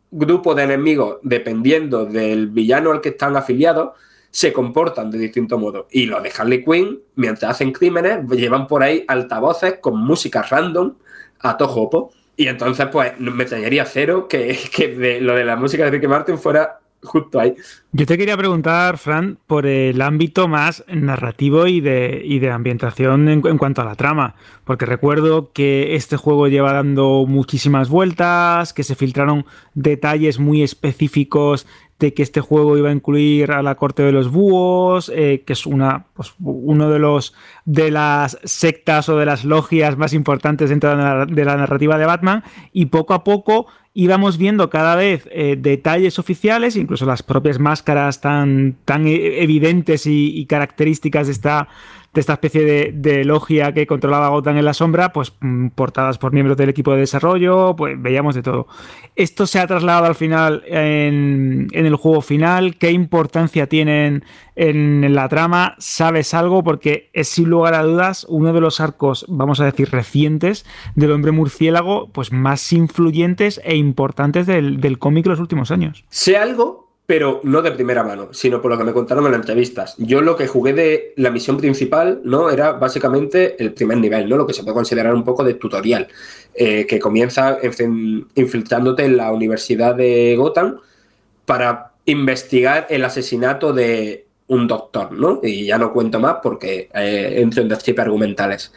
grupo de enemigos, dependiendo del villano al que están afiliados, se comportan de distinto modo. Y los de Harley Quinn, mientras hacen crímenes, llevan por ahí altavoces con música random a tojopo. Y entonces, pues, me extrañaría cero que, lo de la música de Ricky Martin fuera justo ahí. Yo te quería preguntar, Fran, por el ámbito más narrativo y de, de ambientación en, en, cuanto a la trama, porque recuerdo que este juego lleva dando muchísimas vueltas, que se filtraron detalles muy específicos de que este juego iba a incluir a la corte de los búhos, eh, que es una, pues, uno de los de las sectas o de las logias más importantes dentro de la, narrativa de Batman, y poco a poco íbamos viendo cada vez eh, detalles oficiales, incluso las propias máscaras tan, tan e-, evidentes y características de esta de esta especie de, logia que controlaba Gotham en la sombra, pues mm, portadas por miembros del equipo de desarrollo, pues veíamos de todo. Esto se ha trasladado al final en, el juego final. ¿Qué importancia tienen en, la trama? ¿Sabes algo? Porque es sin lugar a dudas uno de los arcos, vamos a decir, recientes del hombre murciélago, pues más influyentes e importantes del, del cómic los últimos años. Sé algo, pero no de primera mano, sino por lo que me contaron en las entrevistas. Yo lo que jugué de la misión principal, ¿no? Era básicamente el primer nivel, ¿no? Lo que se puede considerar un poco de tutorial, eh, que comienza infiltrándote en la Universidad de Gotham para investigar el asesinato de un doctor, ¿no? Y ya no cuento más porque eh, entro en destripes argumentales.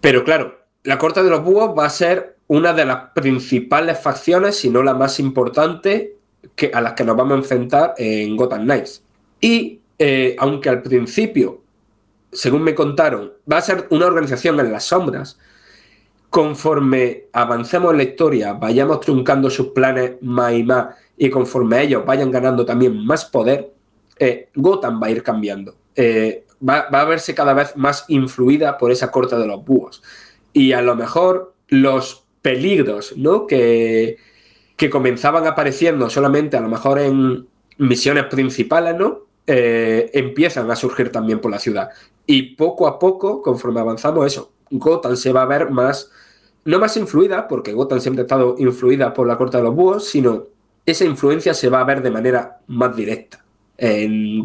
Pero claro, la Corte de los Búhos va a ser una de las principales facciones, si no la más importante, que, a las que nos vamos a enfrentar en Gotham Knights. Y eh, aunque al principio, según me contaron, va a ser una organización en las sombras, conforme avancemos en la historia, vayamos truncando sus planes más y más, y conforme ellos vayan ganando también más poder, eh, Gotham va a ir cambiando. Eh, va, va, a verse cada vez más influida por esa corte de los búhos. Y a lo mejor los peligros ¿no? que, que comenzaban apareciendo solamente a lo mejor en misiones principales, ¿no? Eh, empiezan a surgir también por la ciudad. Y poco a poco, conforme avanzamos, eso, Gotham se va a ver más, no más influida, porque Gotham siempre ha estado influida por la Corte de los Búhos, sino esa influencia se va a ver de manera más directa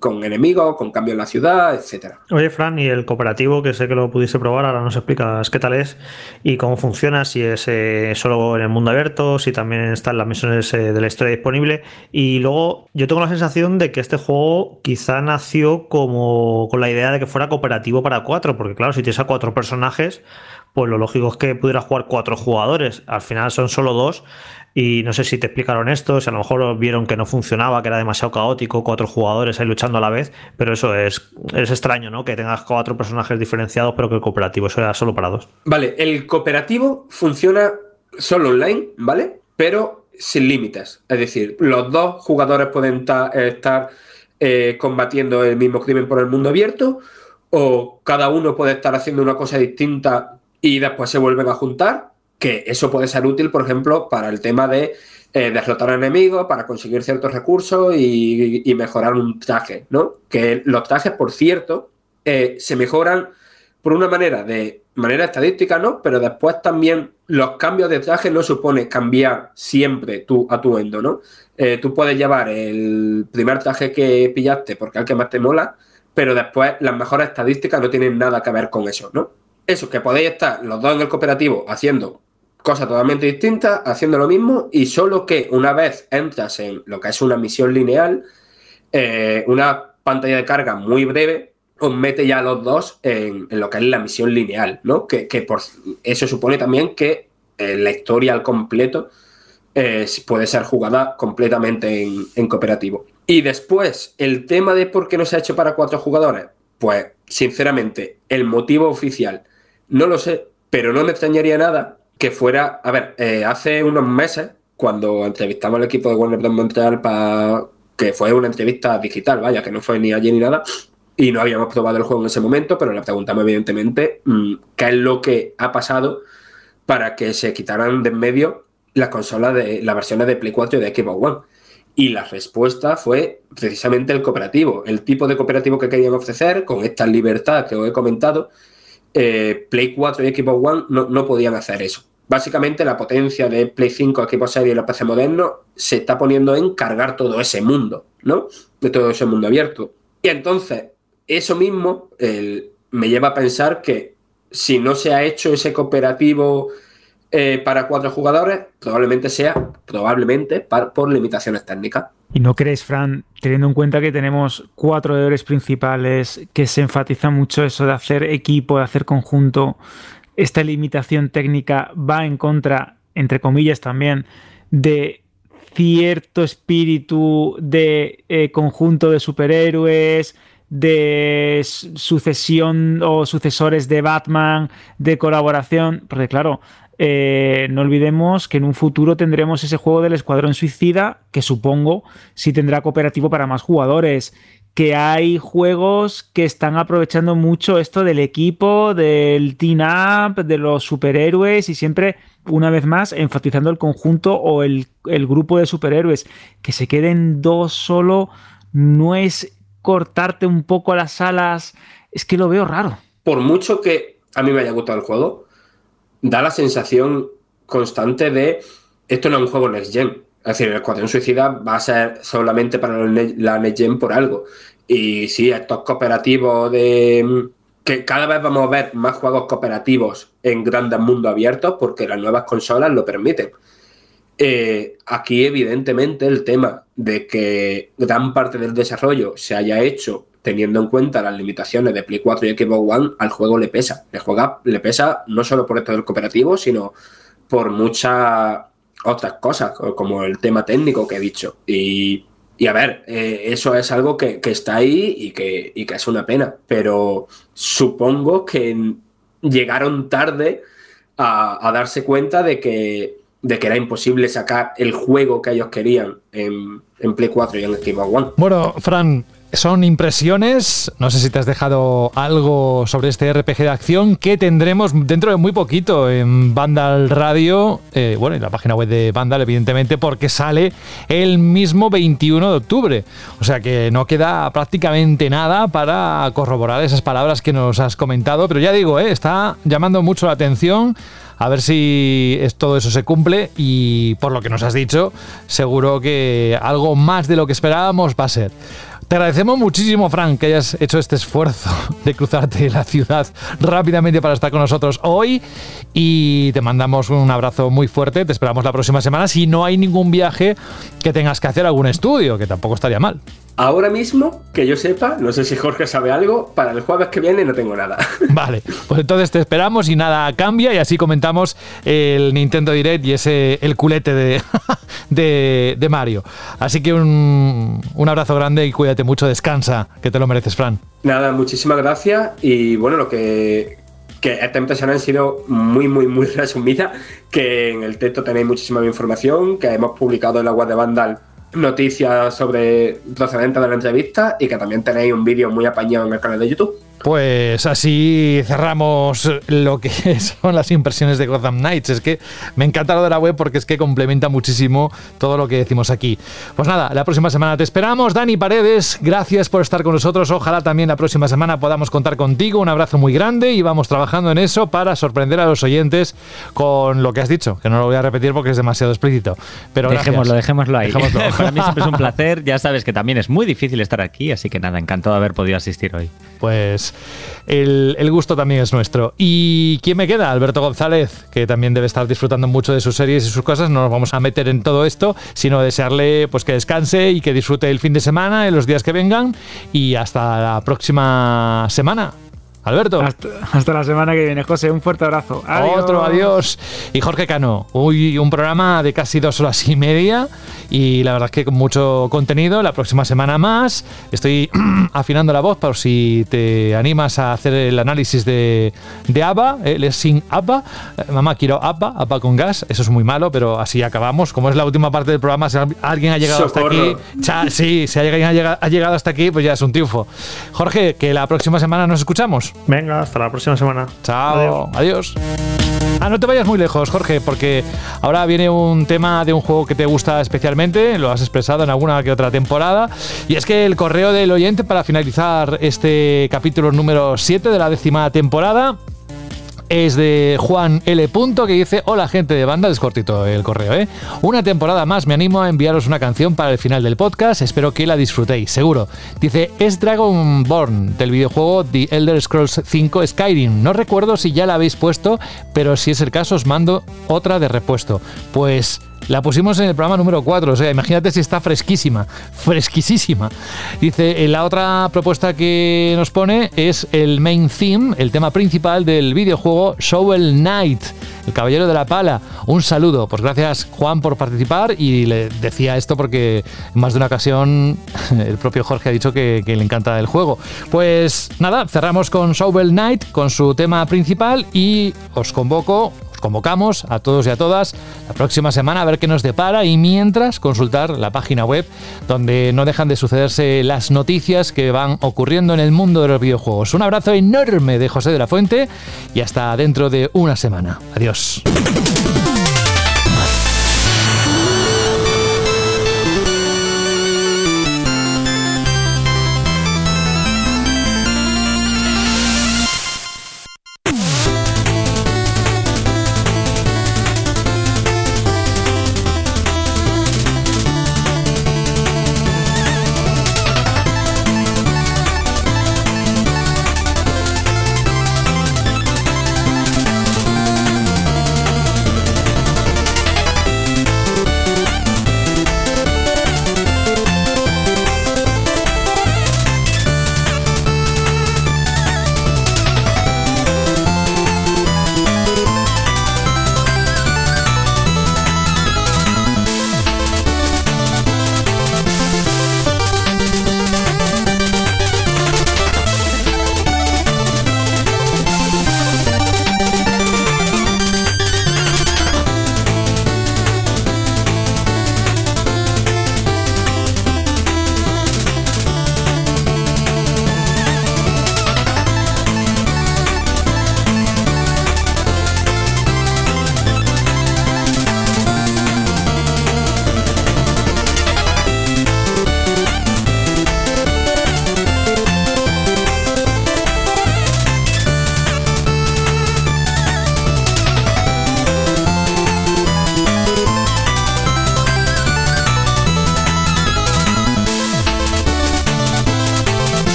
con enemigos, con cambio en la ciudad, etcétera. Oye, Fran, y el cooperativo, que sé que lo pudiste probar, ahora nos explicas qué tal es y cómo funciona, si es eh, solo en el mundo abierto, si también están las misiones eh, de la historia disponible. Y luego, yo tengo la sensación de que este juego quizá nació como con la idea de que fuera cooperativo para cuatro, porque claro, si tienes a cuatro personajes, pues lo lógico es que pudiera jugar cuatro jugadores. Al final son solo dos. Y no sé si te explicaron esto, si a lo mejor vieron que no funcionaba, que era demasiado caótico, cuatro jugadores ahí luchando a la vez, pero eso es, es extraño, ¿no? Que tengas cuatro personajes diferenciados, pero que el cooperativo, eso era solo para dos. Vale, el cooperativo funciona solo online, ¿vale? Pero sin límites. Es decir, los dos jugadores pueden estar eh, combatiendo el mismo crimen por el mundo abierto o cada uno puede estar haciendo una cosa distinta y después se vuelven a juntar, que eso puede ser útil, por ejemplo, para el tema de eh, derrotar a enemigos, para conseguir ciertos recursos y, mejorar un traje, ¿no? Que los trajes, por cierto, eh, se mejoran por una manera de manera estadística, ¿no? Pero después también los cambios de traje no supone cambiar siempre tu atuendo, ¿no? Eh, tú puedes llevar el primer traje que pillaste porque el que más te mola, pero después las mejores estadísticas no tienen nada que ver con eso, ¿no? Eso, que podéis estar los dos en el cooperativo haciendo cosas totalmente distintas, haciendo lo mismo, y solo que una vez entras en lo que es una misión lineal, eh, una pantalla de carga muy breve, os mete ya a los dos en, lo que es la misión lineal, ¿no? Que, por eso supone también que eh, la historia al completo eh, puede ser jugada completamente en, en, cooperativo. Y después, el tema de por qué no se ha hecho para cuatro jugadores, pues sinceramente, el motivo oficial no lo sé, pero no me extrañaría nada que fuera, a ver, eh, hace unos meses, cuando entrevistamos al equipo de Warner Bros. Montreal para que fue una entrevista digital, vaya, que no fue ni allí ni nada, y no habíamos probado el juego en ese momento, pero le preguntamos evidentemente mm, qué es lo que ha pasado para que se quitaran de en medio las consolas de las versiones de Play 4 y de Xbox One. Y la respuesta fue precisamente el cooperativo, el tipo de cooperativo que querían ofrecer con esta libertad que os he comentado eh, Play 4 y Xbox One no, podían hacer eso. Básicamente la potencia de Play 5, Xbox Series y los PC modernos se está poniendo en cargar todo ese mundo, ¿no? De todo ese mundo abierto. Y entonces, eso mismo me lleva a pensar que si no se ha hecho ese cooperativo eh, para cuatro jugadores, probablemente sea, probablemente, por limitaciones técnicas. ¿Y no crees, Fran, teniendo en cuenta que tenemos cuatro deberes principales, que se enfatiza mucho eso de hacer equipo, de hacer conjunto, esta limitación técnica va en contra, entre comillas también, de cierto espíritu de eh, conjunto de superhéroes, de sucesión o sucesores de Batman, de colaboración, porque claro, eh, no olvidemos que en un futuro tendremos ese juego del Escuadrón Suicida, que supongo sí tendrá cooperativo para más jugadores. Que hay juegos que están aprovechando mucho esto del equipo, del team up, de los superhéroes y siempre, una vez más, enfatizando el conjunto o el, el grupo de superhéroes. Que se queden dos solo no es cortarte un poco las alas. Es que lo veo raro. Por mucho que a mí me haya gustado el juego, da la sensación constante de esto no es un juego Next Gen. Es decir, el Escuadrón Suicida va a ser solamente para la Next Gen por algo. Y sí, estos cooperativos de. que cada vez vamos a ver más juegos cooperativos en grandes mundos abiertos porque las nuevas consolas lo permiten. Eh, aquí, evidentemente, el tema de que gran parte del desarrollo se haya hecho teniendo en cuenta las limitaciones de Play 4 y Xbox One, al juego le pesa. Le, juega, le pesa no solo por esto del cooperativo, sino por muchas otras cosas, como el tema técnico que he dicho. Y, a ver, eh, eso es algo que, está ahí y que, y que es una pena, pero supongo que llegaron tarde a, darse cuenta de que, de que era imposible sacar el juego que ellos querían en, en Play 4 y en Xbox One. Bueno, Fran, son impresiones. No sé si te has dejado algo sobre este RPG de acción que tendremos dentro de muy poquito en Vandal Radio, eh, bueno, en la página web de Vandal, evidentemente, porque sale el mismo 21 de octubre. O sea que no queda prácticamente nada para corroborar esas palabras que nos has comentado. Pero ya digo, eh, está llamando mucho la atención. A ver si todo eso se cumple y por lo que nos has dicho, seguro que algo más de lo que esperábamos va a ser. Te agradecemos muchísimo, Frank, que hayas hecho este esfuerzo de cruzarte la ciudad rápidamente para estar con nosotros hoy. Y te mandamos un abrazo muy fuerte. Te esperamos la próxima semana. Si no hay ningún viaje que tengas que hacer algún estudio, que tampoco estaría mal. Ahora mismo, que yo sepa, no sé si Jorge sabe algo, para el jueves que viene no tengo nada. Vale, pues entonces te esperamos y nada cambia y así comentamos el Nintendo Direct y ese el culete de, de, Mario. Así que un, un abrazo grande y cuídate mucho, descansa, que te lo mereces, Fran. Nada, muchísimas gracias y bueno, lo que que esta impresión han sido muy, muy, muy resumidas, que en el texto tenéis muchísima información, que hemos publicado en la web de Vandal noticias sobre procedentes de la entrevista y que también tenéis un vídeo muy apañado en el canal de YouTube. Pues así cerramos lo que son las impresiones de Gotham Knights. Es que me encanta lo de la web porque es que complementa muchísimo todo lo que decimos aquí. Pues nada, la próxima semana te esperamos. Dani Paredes, gracias por estar con nosotros. Ojalá también la próxima semana podamos contar contigo. Un abrazo muy grande y vamos trabajando en eso para sorprender a los oyentes con lo que has dicho, que no lo voy a repetir porque es demasiado explícito. Pero dejémoslo, dejémoslo ahí. Dejémoslo. Para mí siempre es un placer. Ya sabes que también es muy difícil estar aquí, así que nada, encantado de haber podido asistir hoy. Pues el, el, gusto también es nuestro. ¿Y quién me queda? Alberto González, que también debe estar disfrutando mucho de sus series y sus cosas. No nos vamos a meter en todo esto, sino desearle pues que descanse y que disfrute el fin de semana, en los días que vengan. Y hasta la próxima semana. Alberto. Hasta, hasta, la semana que viene, José. Un fuerte abrazo. Adiós. Otro, adiós. Y Jorge Cano. Hoy un programa de casi dos horas y media. Y la verdad es que con mucho contenido. La próxima semana más. Estoy afinando la voz por si te animas a hacer el análisis de, de ABBA, el sin ABBA. Mamá, quiero ABBA, ABBA con gas. Eso es muy malo, pero así acabamos. Como es la última parte del programa, si alguien ha llegado Socorro. hasta aquí. Cha, sí, si alguien ha llegado, ha llegado hasta aquí, pues ya es un triunfo. Jorge, que la próxima semana nos escuchamos. Venga, hasta la próxima semana. Chao. Adiós. Adiós. Ah, no te vayas muy lejos, Jorge, porque ahora viene un tema de un juego que te gusta especialmente, lo has expresado en alguna que otra temporada, y es que el correo del oyente para finalizar este capítulo número 7 de la décima temporada es de Juan L. Punto, que dice: Hola, gente de banda. Es cortito el correo, ¿eh? Una temporada más me animo a enviaros una canción para el final del podcast. Espero que la disfrutéis, seguro. Dice: Es Dragonborn del videojuego The Elder Scrolls 5 Skyrim. No recuerdo si ya la habéis puesto, pero si es el caso, os mando otra de repuesto. Pues. La pusimos en el programa número 4, o sea, imagínate si está fresquísima, fresquisísima. Dice, la otra propuesta que nos pone es el main theme, el tema principal del videojuego Shovel Knight, el caballero de la pala. Un saludo, pues gracias Juan por participar y le decía esto porque en más de una ocasión el propio Jorge ha dicho que, que le encanta el juego. Pues nada, cerramos con Shovel Knight, con su tema principal y os convoco convocamos a todos y a todas la próxima semana a ver qué nos depara y mientras consultar la página web donde no dejan de sucederse las noticias que van ocurriendo en el mundo de los videojuegos. Un abrazo enorme de José de la Fuente y hasta dentro de una semana. Adiós.